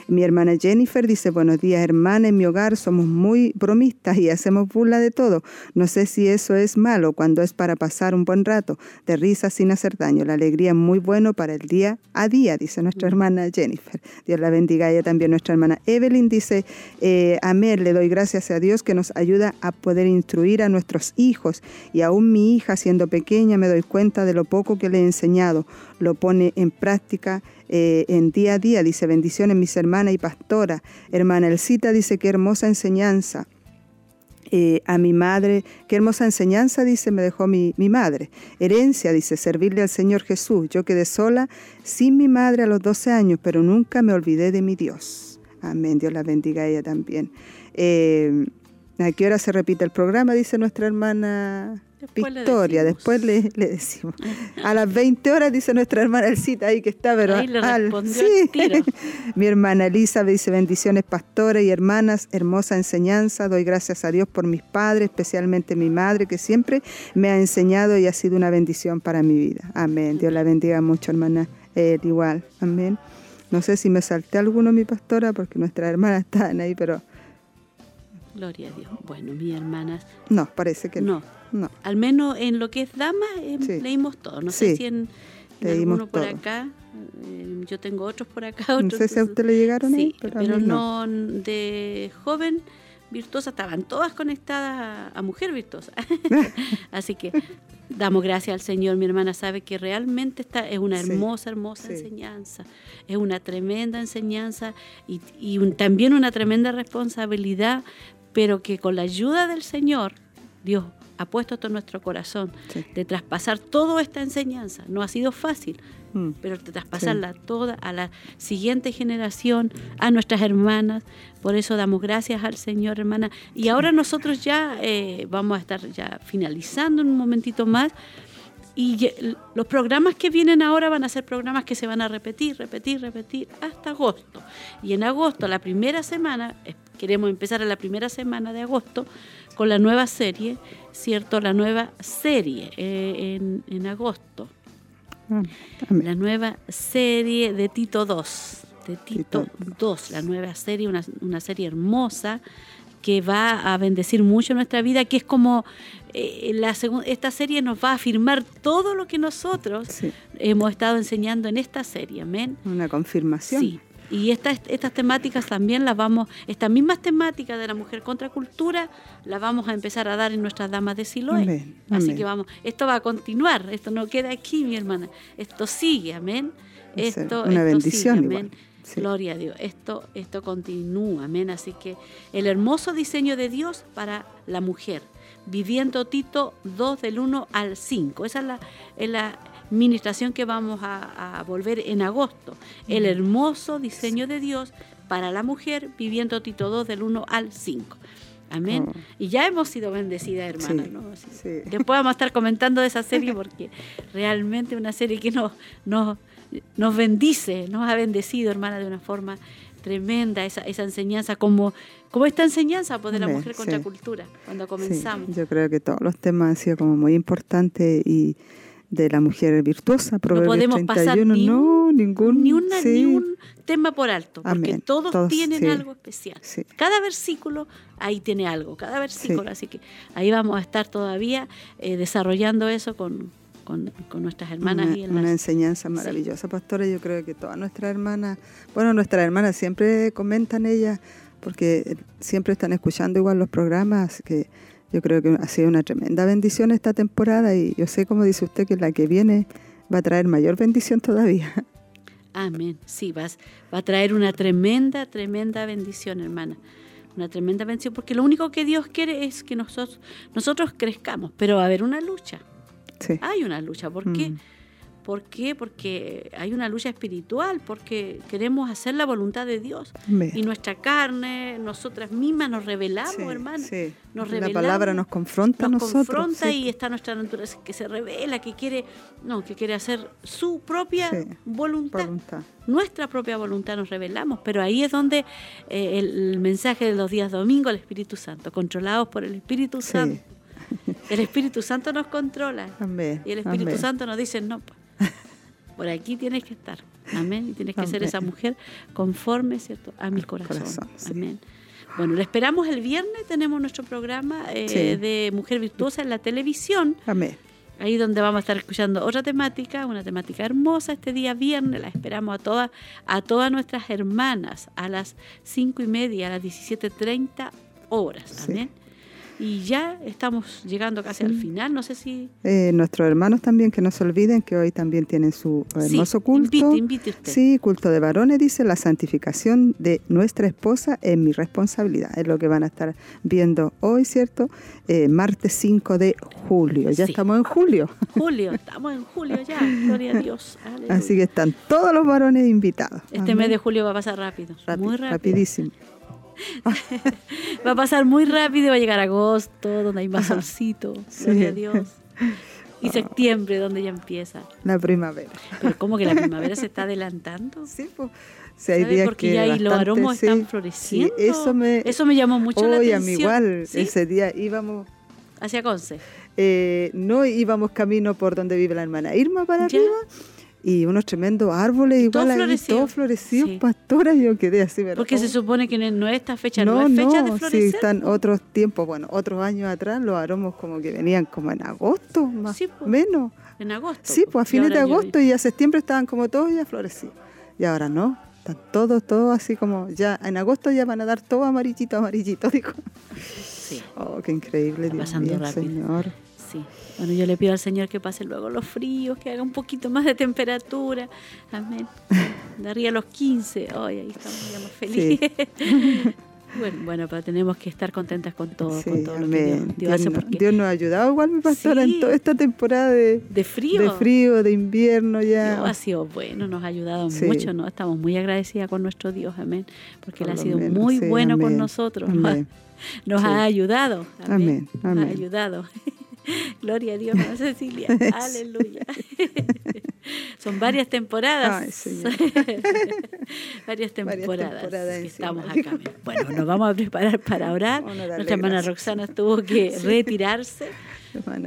Mi hermana Jennifer dice, buenos días hermana, en mi hogar somos muy bromistas y hacemos burla de todo. No sé si eso es malo cuando es para pasar un buen rato, de risa sin hacer daño. La alegría muy bueno para el día a día, dice nuestra hermana Jennifer. Dios la bendiga. Ella también nuestra hermana Evelyn dice, eh, amén, le doy gracias a Dios que nos ayuda a poder instruir a nuestros hijos y aún mi hija siendo pequeña me doy cuenta de lo poco que le he enseñado. Lo pone en práctica eh, en día a día. Dice, bendiciones mis hermanas y pastora. Hermana Elcita dice, qué hermosa enseñanza. Eh, a mi madre, qué hermosa enseñanza, dice, me dejó mi, mi, madre. Herencia, dice, servirle al Señor Jesús. Yo quedé sola sin mi madre a los 12 años, pero nunca me olvidé de mi Dios. Amén, Dios la bendiga a ella también. Eh, ¿A qué hora se repite el programa? Dice nuestra hermana Victoria, después le, decimos. A las 20 horas dice nuestra hermana Elcita ahí que está, pero ahí le sí. Mi hermana Elisa dice bendiciones pastores y hermanas, hermosa enseñanza, doy gracias a Dios por mis padres, especialmente mi madre que siempre me ha enseñado y ha sido una bendición para mi vida. Amén. Dios la bendiga mucho, hermana. igual, amén. No sé si me salté alguno, mi pastora, porque nuestras hermanas están ahí, pero... Gloria a Dios. Bueno, mi hermanas... No, parece que no. Al menos en lo que es dama eh, leímos todo. No sé si en, alguno por acá. Eh, yo tengo otros por acá. no sé si a usted le llegaron sí, pero, no. de joven virtuosa, estaban todas conectadas a, mujer virtuosa. Así que damos gracias al Señor. Mi hermana sabe que realmente esta es una hermosa, hermosa enseñanza. Es una tremenda enseñanza y, también una tremenda responsabilidad, pero que con la ayuda del Señor, Dios ha puesto todo nuestro corazón de traspasar toda esta enseñanza. No ha sido fácil, mm. pero de traspasarla toda a la siguiente generación, a nuestras hermanas. Por eso damos gracias al Señor, hermana. Y ahora nosotros ya eh, vamos a estar ya finalizando en un momentito más. Y los programas que vienen ahora van a ser programas que se van a repetir, repetir, repetir hasta agosto. Y en agosto, la primera semana, queremos empezar a la primera semana de agosto con la nueva serie, ¿cierto? La nueva serie eh, en, agosto. Ah, la nueva serie de Tito 2, de Tito, 2, la nueva serie, una, una serie hermosa que va a bendecir mucho nuestra vida, que es como eh, la esta serie nos va a afirmar todo lo que nosotros hemos estado enseñando en esta serie, amén. Una confirmación. Sí. Y estas, estas temáticas también las vamos, estas mismas temáticas de la mujer contra cultura, las vamos a empezar a dar en nuestras damas de Siloé. Así que vamos, esto va a continuar, esto no queda aquí, mi hermana, esto sigue, amén. Esto, una bendición. amén. Gloria a Dios. Esto, esto continúa, amén. Así que el hermoso diseño de Dios para la mujer. Viviendo Tito 2 del 1 al 5. Esa es la, es la ministración que vamos a, volver en agosto. El hermoso diseño de Dios para la mujer. Viviendo Tito 2 del 1 al 5. Amén. Oh. Y ya hemos sido bendecidas, hermanas. Después vamos a estar comentando de esa serie porque realmente una serie que nos, nos, nos bendice, nos ha bendecido, hermana, de una forma tremenda esa, esa enseñanza, como, como esta enseñanza pues, de la mujer contra cultura, cuando comenzamos. yo creo que todos los temas han sido como muy importantes y de la mujer virtuosa, no podemos pasar ni no, ningún, ni, un tema por alto, porque todos, tienen algo especial. Cada versículo ahí tiene algo, cada versículo, así que ahí vamos a estar todavía eh, desarrollando eso con, con, nuestras hermanas. Una, y una enseñanza maravillosa, pastora. Yo creo que todas nuestras hermanas, bueno, nuestras hermanas siempre comentan ellas, porque siempre están escuchando igual los programas, que yo creo que ha sido una tremenda bendición esta temporada y yo sé, como dice usted, que la que viene va a traer mayor bendición todavía. Amén. Sí, vas, va a traer una tremenda, tremenda bendición, hermana una tremenda bendición, porque lo único que Dios quiere es que nosotros, nosotros crezcamos, pero va a haber una lucha. Hay una lucha. ¿Por qué? Mm. ¿Por qué? Porque hay una lucha espiritual, porque queremos hacer la voluntad de Dios. Y nuestra carne, nosotras mismas nos revelamos, hermano. Nos la palabra nos confronta nos confronta y está nuestra naturaleza que se revela, que quiere, no, que quiere hacer su propia voluntad. Nuestra propia voluntad nos revelamos, pero ahí es donde eh, el, mensaje de los días domingo, el Espíritu Santo, controlados por el Espíritu Santo el Espíritu Santo nos controla. Y el Espíritu Santo nos dice, no, por aquí tienes que estar. Amén. Y tienes que ser esa mujer conforme ¿cierto? a mi corazón. Amén. Bueno, le esperamos el viernes. Tenemos nuestro programa eh, de Mujer Virtuosa en la televisión. Amén. Ahí donde vamos a estar escuchando otra temática, una temática hermosa este día viernes. La esperamos a todas, a todas nuestras hermanas a las cinco y media, a las 17.30 horas. Amén. Y ya estamos llegando casi al final, no sé si... Eh, nuestros hermanos también, que no se olviden que hoy también tienen su hermoso culto. Invite, invite usted. Sí, culto de varones, dice, la santificación de nuestra esposa es mi responsabilidad. Es lo que van a estar viendo hoy, ¿cierto? Eh, martes 5 de julio. Ya estamos en julio. Julio, estamos en julio ya, gloria a Dios. Así que están todos los varones invitados. Este mes de julio va a pasar rápido, muy rápido. Rapidísimo. va a pasar muy rápido, va a llegar agosto, donde hay más solcito, gloria a Dios. Y septiembre, donde ya empieza. La primavera. Pero como que la primavera se está adelantando. Sí, pues. Porque ya ahí los aromos están floreciendo. eso, me, eso me llamó mucho la atención. a mí igual, ese día íbamos... ¿Hacia Conce? Eh, no, íbamos camino por donde vive la hermana Irma para arriba y unos tremendos árboles igual todo florecido, todo florecido pastora yo quedé así ¿verdad? porque se supone que no es esta fecha no, es fecha de florecer sí están otros tiempos bueno otros años atrás los aromos como que venían como en agosto más o menos. En agosto sí pues a fines de agosto y a septiembre estaban como todos ya florecidos. Y ahora no están todos todos así como ya en agosto ya van a dar todo amarillito amarillito dijo. Sí. Oh qué increíble Dios pasando mío, señor bueno, yo le pido al Señor que pase luego los fríos, que haga un poquito más de temperatura. Amén. Daría los 15. Hoy ahí estamos ya más felices. Bueno, bueno, pero tenemos que estar contentas con todo, con todo lo que Dios, hace. Porque... Dios nos ha ayudado igual, mi pastora, en toda esta temporada de, de frío. De frío, de invierno ya. ha sido bueno, nos ha ayudado mucho, ¿no? Estamos muy agradecidas con nuestro Dios, amén. Porque Él ha sido muy bueno con nosotros. Nos ha ayudado. Amén. Nos ha ayudado. Gloria a Dios, hermana Cecilia. Aleluya. Son varias temporadas. varias temporadas. estamos acá. Bueno, nos vamos a preparar para orar. Nuestra hermana Roxana tuvo que retirarse.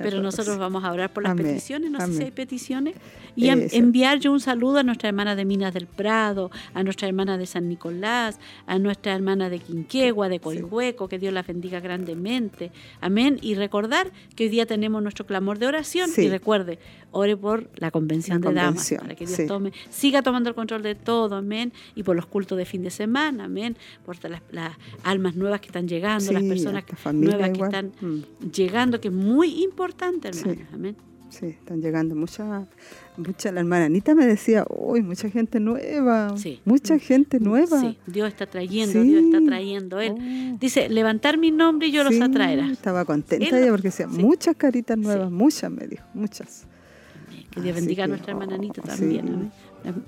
Pero nosotros vamos a orar por las peticiones, no sé si hay peticiones. Y enviar yo un saludo a nuestra hermana de Minas del Prado, a nuestra hermana de San Nicolás, a nuestra hermana de Quinquegua, de Coihueco, que Dios la bendiga grandemente. Amén. Y recordar que hoy día tenemos nuestro clamor de oración. Y recuerde, ore por la convención de damas, para que Dios tome, siga tomando el control de todo, amén. Y por los cultos de fin de semana, amén. Por las, almas nuevas que están llegando, las personas nuevas que están mm. llegando, que es muy importante, hermano. Amén. Sí, están llegando muchas, mucha, la hermana Anita me decía, uy, mucha gente nueva, sí. mucha gente nueva. Sí, Dios está trayendo, Dios está trayendo. Él oh. dice, levantar mi nombre y yo los atraerá. Estaba contenta ella porque decía, muchas caritas nuevas, muchas me dijo, muchas. Que Dios bendiga a nuestra hermana Anita oh, también,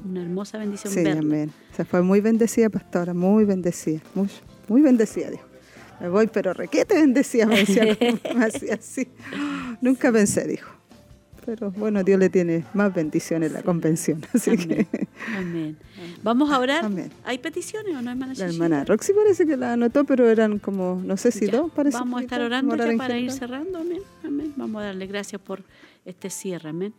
Una hermosa bendición sí, amén. Se fue muy bendecida, pastora, muy bendecida, muy, muy bendecida, dijo me voy, pero requete bendecía, me decía, así. Nunca pensé, dijo. Pero bueno, Dios le tiene más bendiciones en la convención. Así Que... Amén. Vamos a orar. ¿Hay peticiones o no, hermana La hermana Roxy parece que la anotó, pero eran como, no sé si dos, parece. Vamos a estar orando ya para ir cerrando. Amén. Amén. Vamos a darle gracias por este cierre. Amén.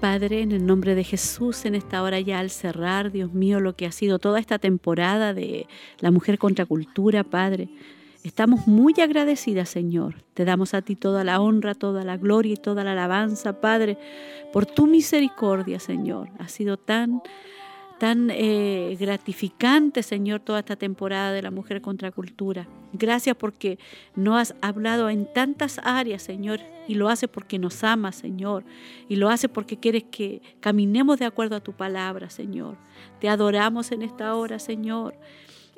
Padre, en el nombre de Jesús, en esta hora ya al cerrar, Dios mío, lo que ha sido toda esta temporada de la mujer contra cultura, Padre. Estamos muy agradecidas, Señor. Te damos a ti toda la honra, toda la gloria y toda la alabanza, Padre, por tu misericordia, Señor. Ha sido tan tan eh, gratificante, Señor, toda esta temporada de la mujer contra cultura. Gracias porque no has hablado en tantas áreas, Señor, y lo hace porque nos amas, Señor, y lo hace porque quieres que caminemos de acuerdo a tu palabra, Señor. Te adoramos en esta hora, Señor,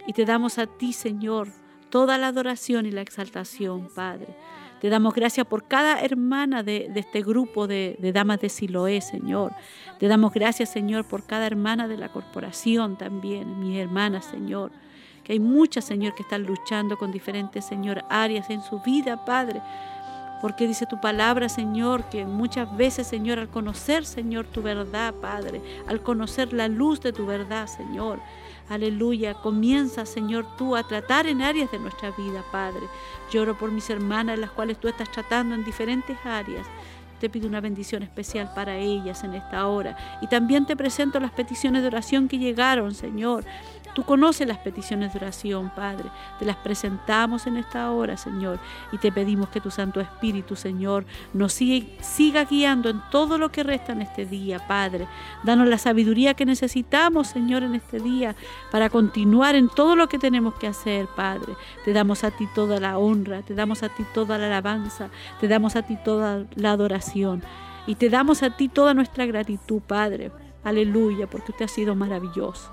y te damos a ti, Señor, toda la adoración y la exaltación, Padre. Te damos gracias por cada hermana de, este grupo de, de, damas de Siloé, Señor. Te damos gracias, Señor, por cada hermana de la corporación también, mis hermanas, Señor. Que hay muchas, Señor, que están luchando con diferentes, Señor, áreas en su vida, Padre. Porque dice tu palabra, Señor, que muchas veces, Señor, al conocer, Señor, tu verdad, Padre, al conocer la luz de tu verdad, Señor, Aleluya. Comienza, Señor, tú a tratar en áreas de nuestra vida, Padre. Lloro por mis hermanas, las cuales tú estás tratando en diferentes áreas. Te pido una bendición especial para ellas en esta hora. Y también te presento las peticiones de oración que llegaron, Señor. Tú conoces las peticiones de oración, Padre. Te las presentamos en esta hora, Señor. Y te pedimos que tu Santo Espíritu, Señor, nos siga, guiando en todo lo que resta en este día, Padre. Danos la sabiduría que necesitamos, Señor, en este día para continuar en todo lo que tenemos que hacer, Padre. Te damos a ti toda la honra, te damos a ti toda la alabanza, te damos a ti toda la adoración. Y te damos a ti toda nuestra gratitud, Padre Aleluya, porque usted ha sido maravilloso.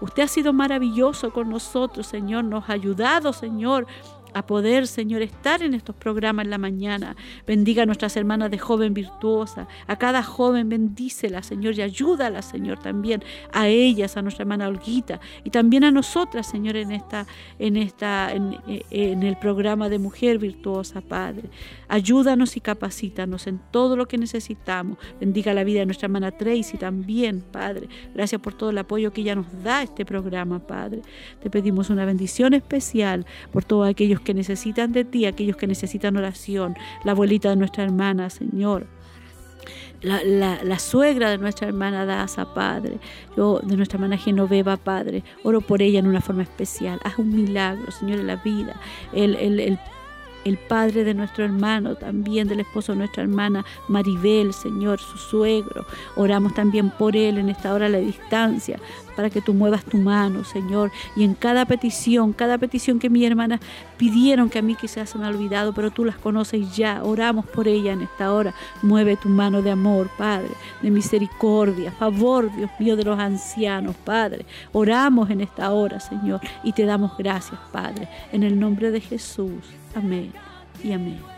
Usted ha sido maravilloso con nosotros, Señor. Nos ha ayudado, Señor, a poder, Señor, estar en estos programas en la mañana. Bendiga a nuestras hermanas de joven virtuosa. A cada joven bendícela, Señor, y ayúdala, Señor, también a ellas, a nuestra hermana Olguita y también a nosotras, Señor, en esta, en esta, en, en el programa de Mujer Virtuosa, Padre. Ayúdanos y capacítanos en todo lo que necesitamos. Bendiga la vida de nuestra hermana Tracy también, Padre. Gracias por todo el apoyo que ella nos da a este programa, Padre. Te pedimos una bendición especial por todos aquellos que necesitan de ti, aquellos que necesitan oración, la abuelita de nuestra hermana, Señor. La, suegra de nuestra hermana Daza, Padre, yo de nuestra hermana Genoveva, Padre, oro por ella en una forma especial. Haz un milagro, Señor, en la vida. El, el, el el padre de nuestro hermano, también del esposo de nuestra hermana Maribel, Señor, su suegro. Oramos también por él en esta hora a la distancia, para que tú muevas tu mano, Señor. Y en cada petición, cada petición que mi hermana pidieron, que a mí quizás se me ha olvidado, pero tú las conoces ya. Oramos por ella en esta hora. Mueve tu mano de amor, Padre, de misericordia, favor, Dios mío, de los ancianos, Padre. Oramos en esta hora, Señor, y te damos gracias, Padre, en el nombre de Jesús. Amén y amén.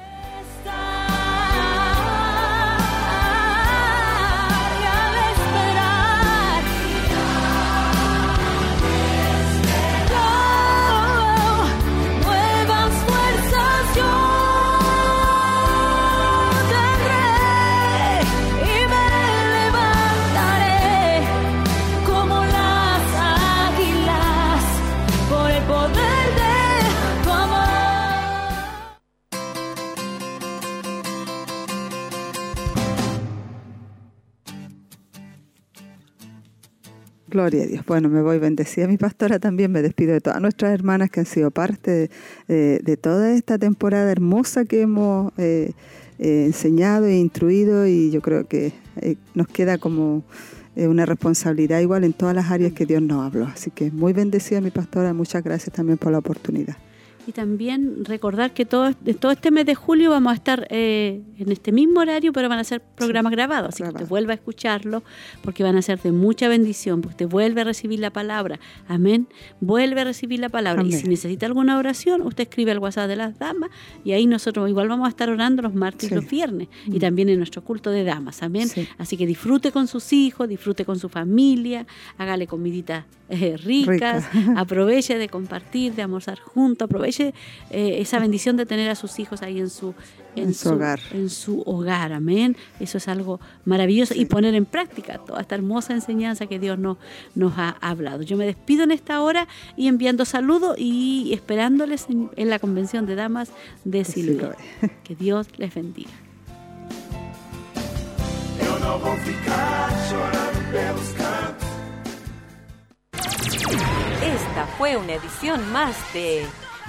Gloria a Dios. Bueno, me voy bendecida. Mi pastora también me despido de todas nuestras hermanas que han sido parte de, toda esta temporada hermosa que hemos eh, eh, enseñado e instruido y yo creo que eh, nos queda como una responsabilidad igual en todas las áreas que Dios nos habló. Así que muy bendecida mi pastora. Muchas gracias también por la oportunidad. Y también recordar que todo, todo este mes de julio vamos a estar eh, en este mismo horario, pero van a ser programas grabados. Así que usted vuelva a escucharlo porque van a ser de mucha bendición. Porque usted vuelve a recibir la palabra. Amén. Vuelve a recibir la palabra. Y si necesita alguna oración, usted escribe al WhatsApp de las damas y ahí nosotros igual vamos a estar orando los martes y los viernes. Y mm. también en nuestro culto de damas. Amén. Así que disfrute con sus hijos, disfrute con su familia, hágale comidita eh, ricas, aproveche de compartir, de almorzar juntos, aproveche eh, esa bendición de tener a sus hijos ahí en su, en, su, hogar. En su hogar, amén. Eso es algo maravilloso y poner en práctica toda esta hermosa enseñanza que Dios nos, nos ha hablado. Yo me despido en esta hora y enviando saludos y esperándoles en, la convención de damas de Silvia. Que Dios les bendiga. Esta fue una edición más de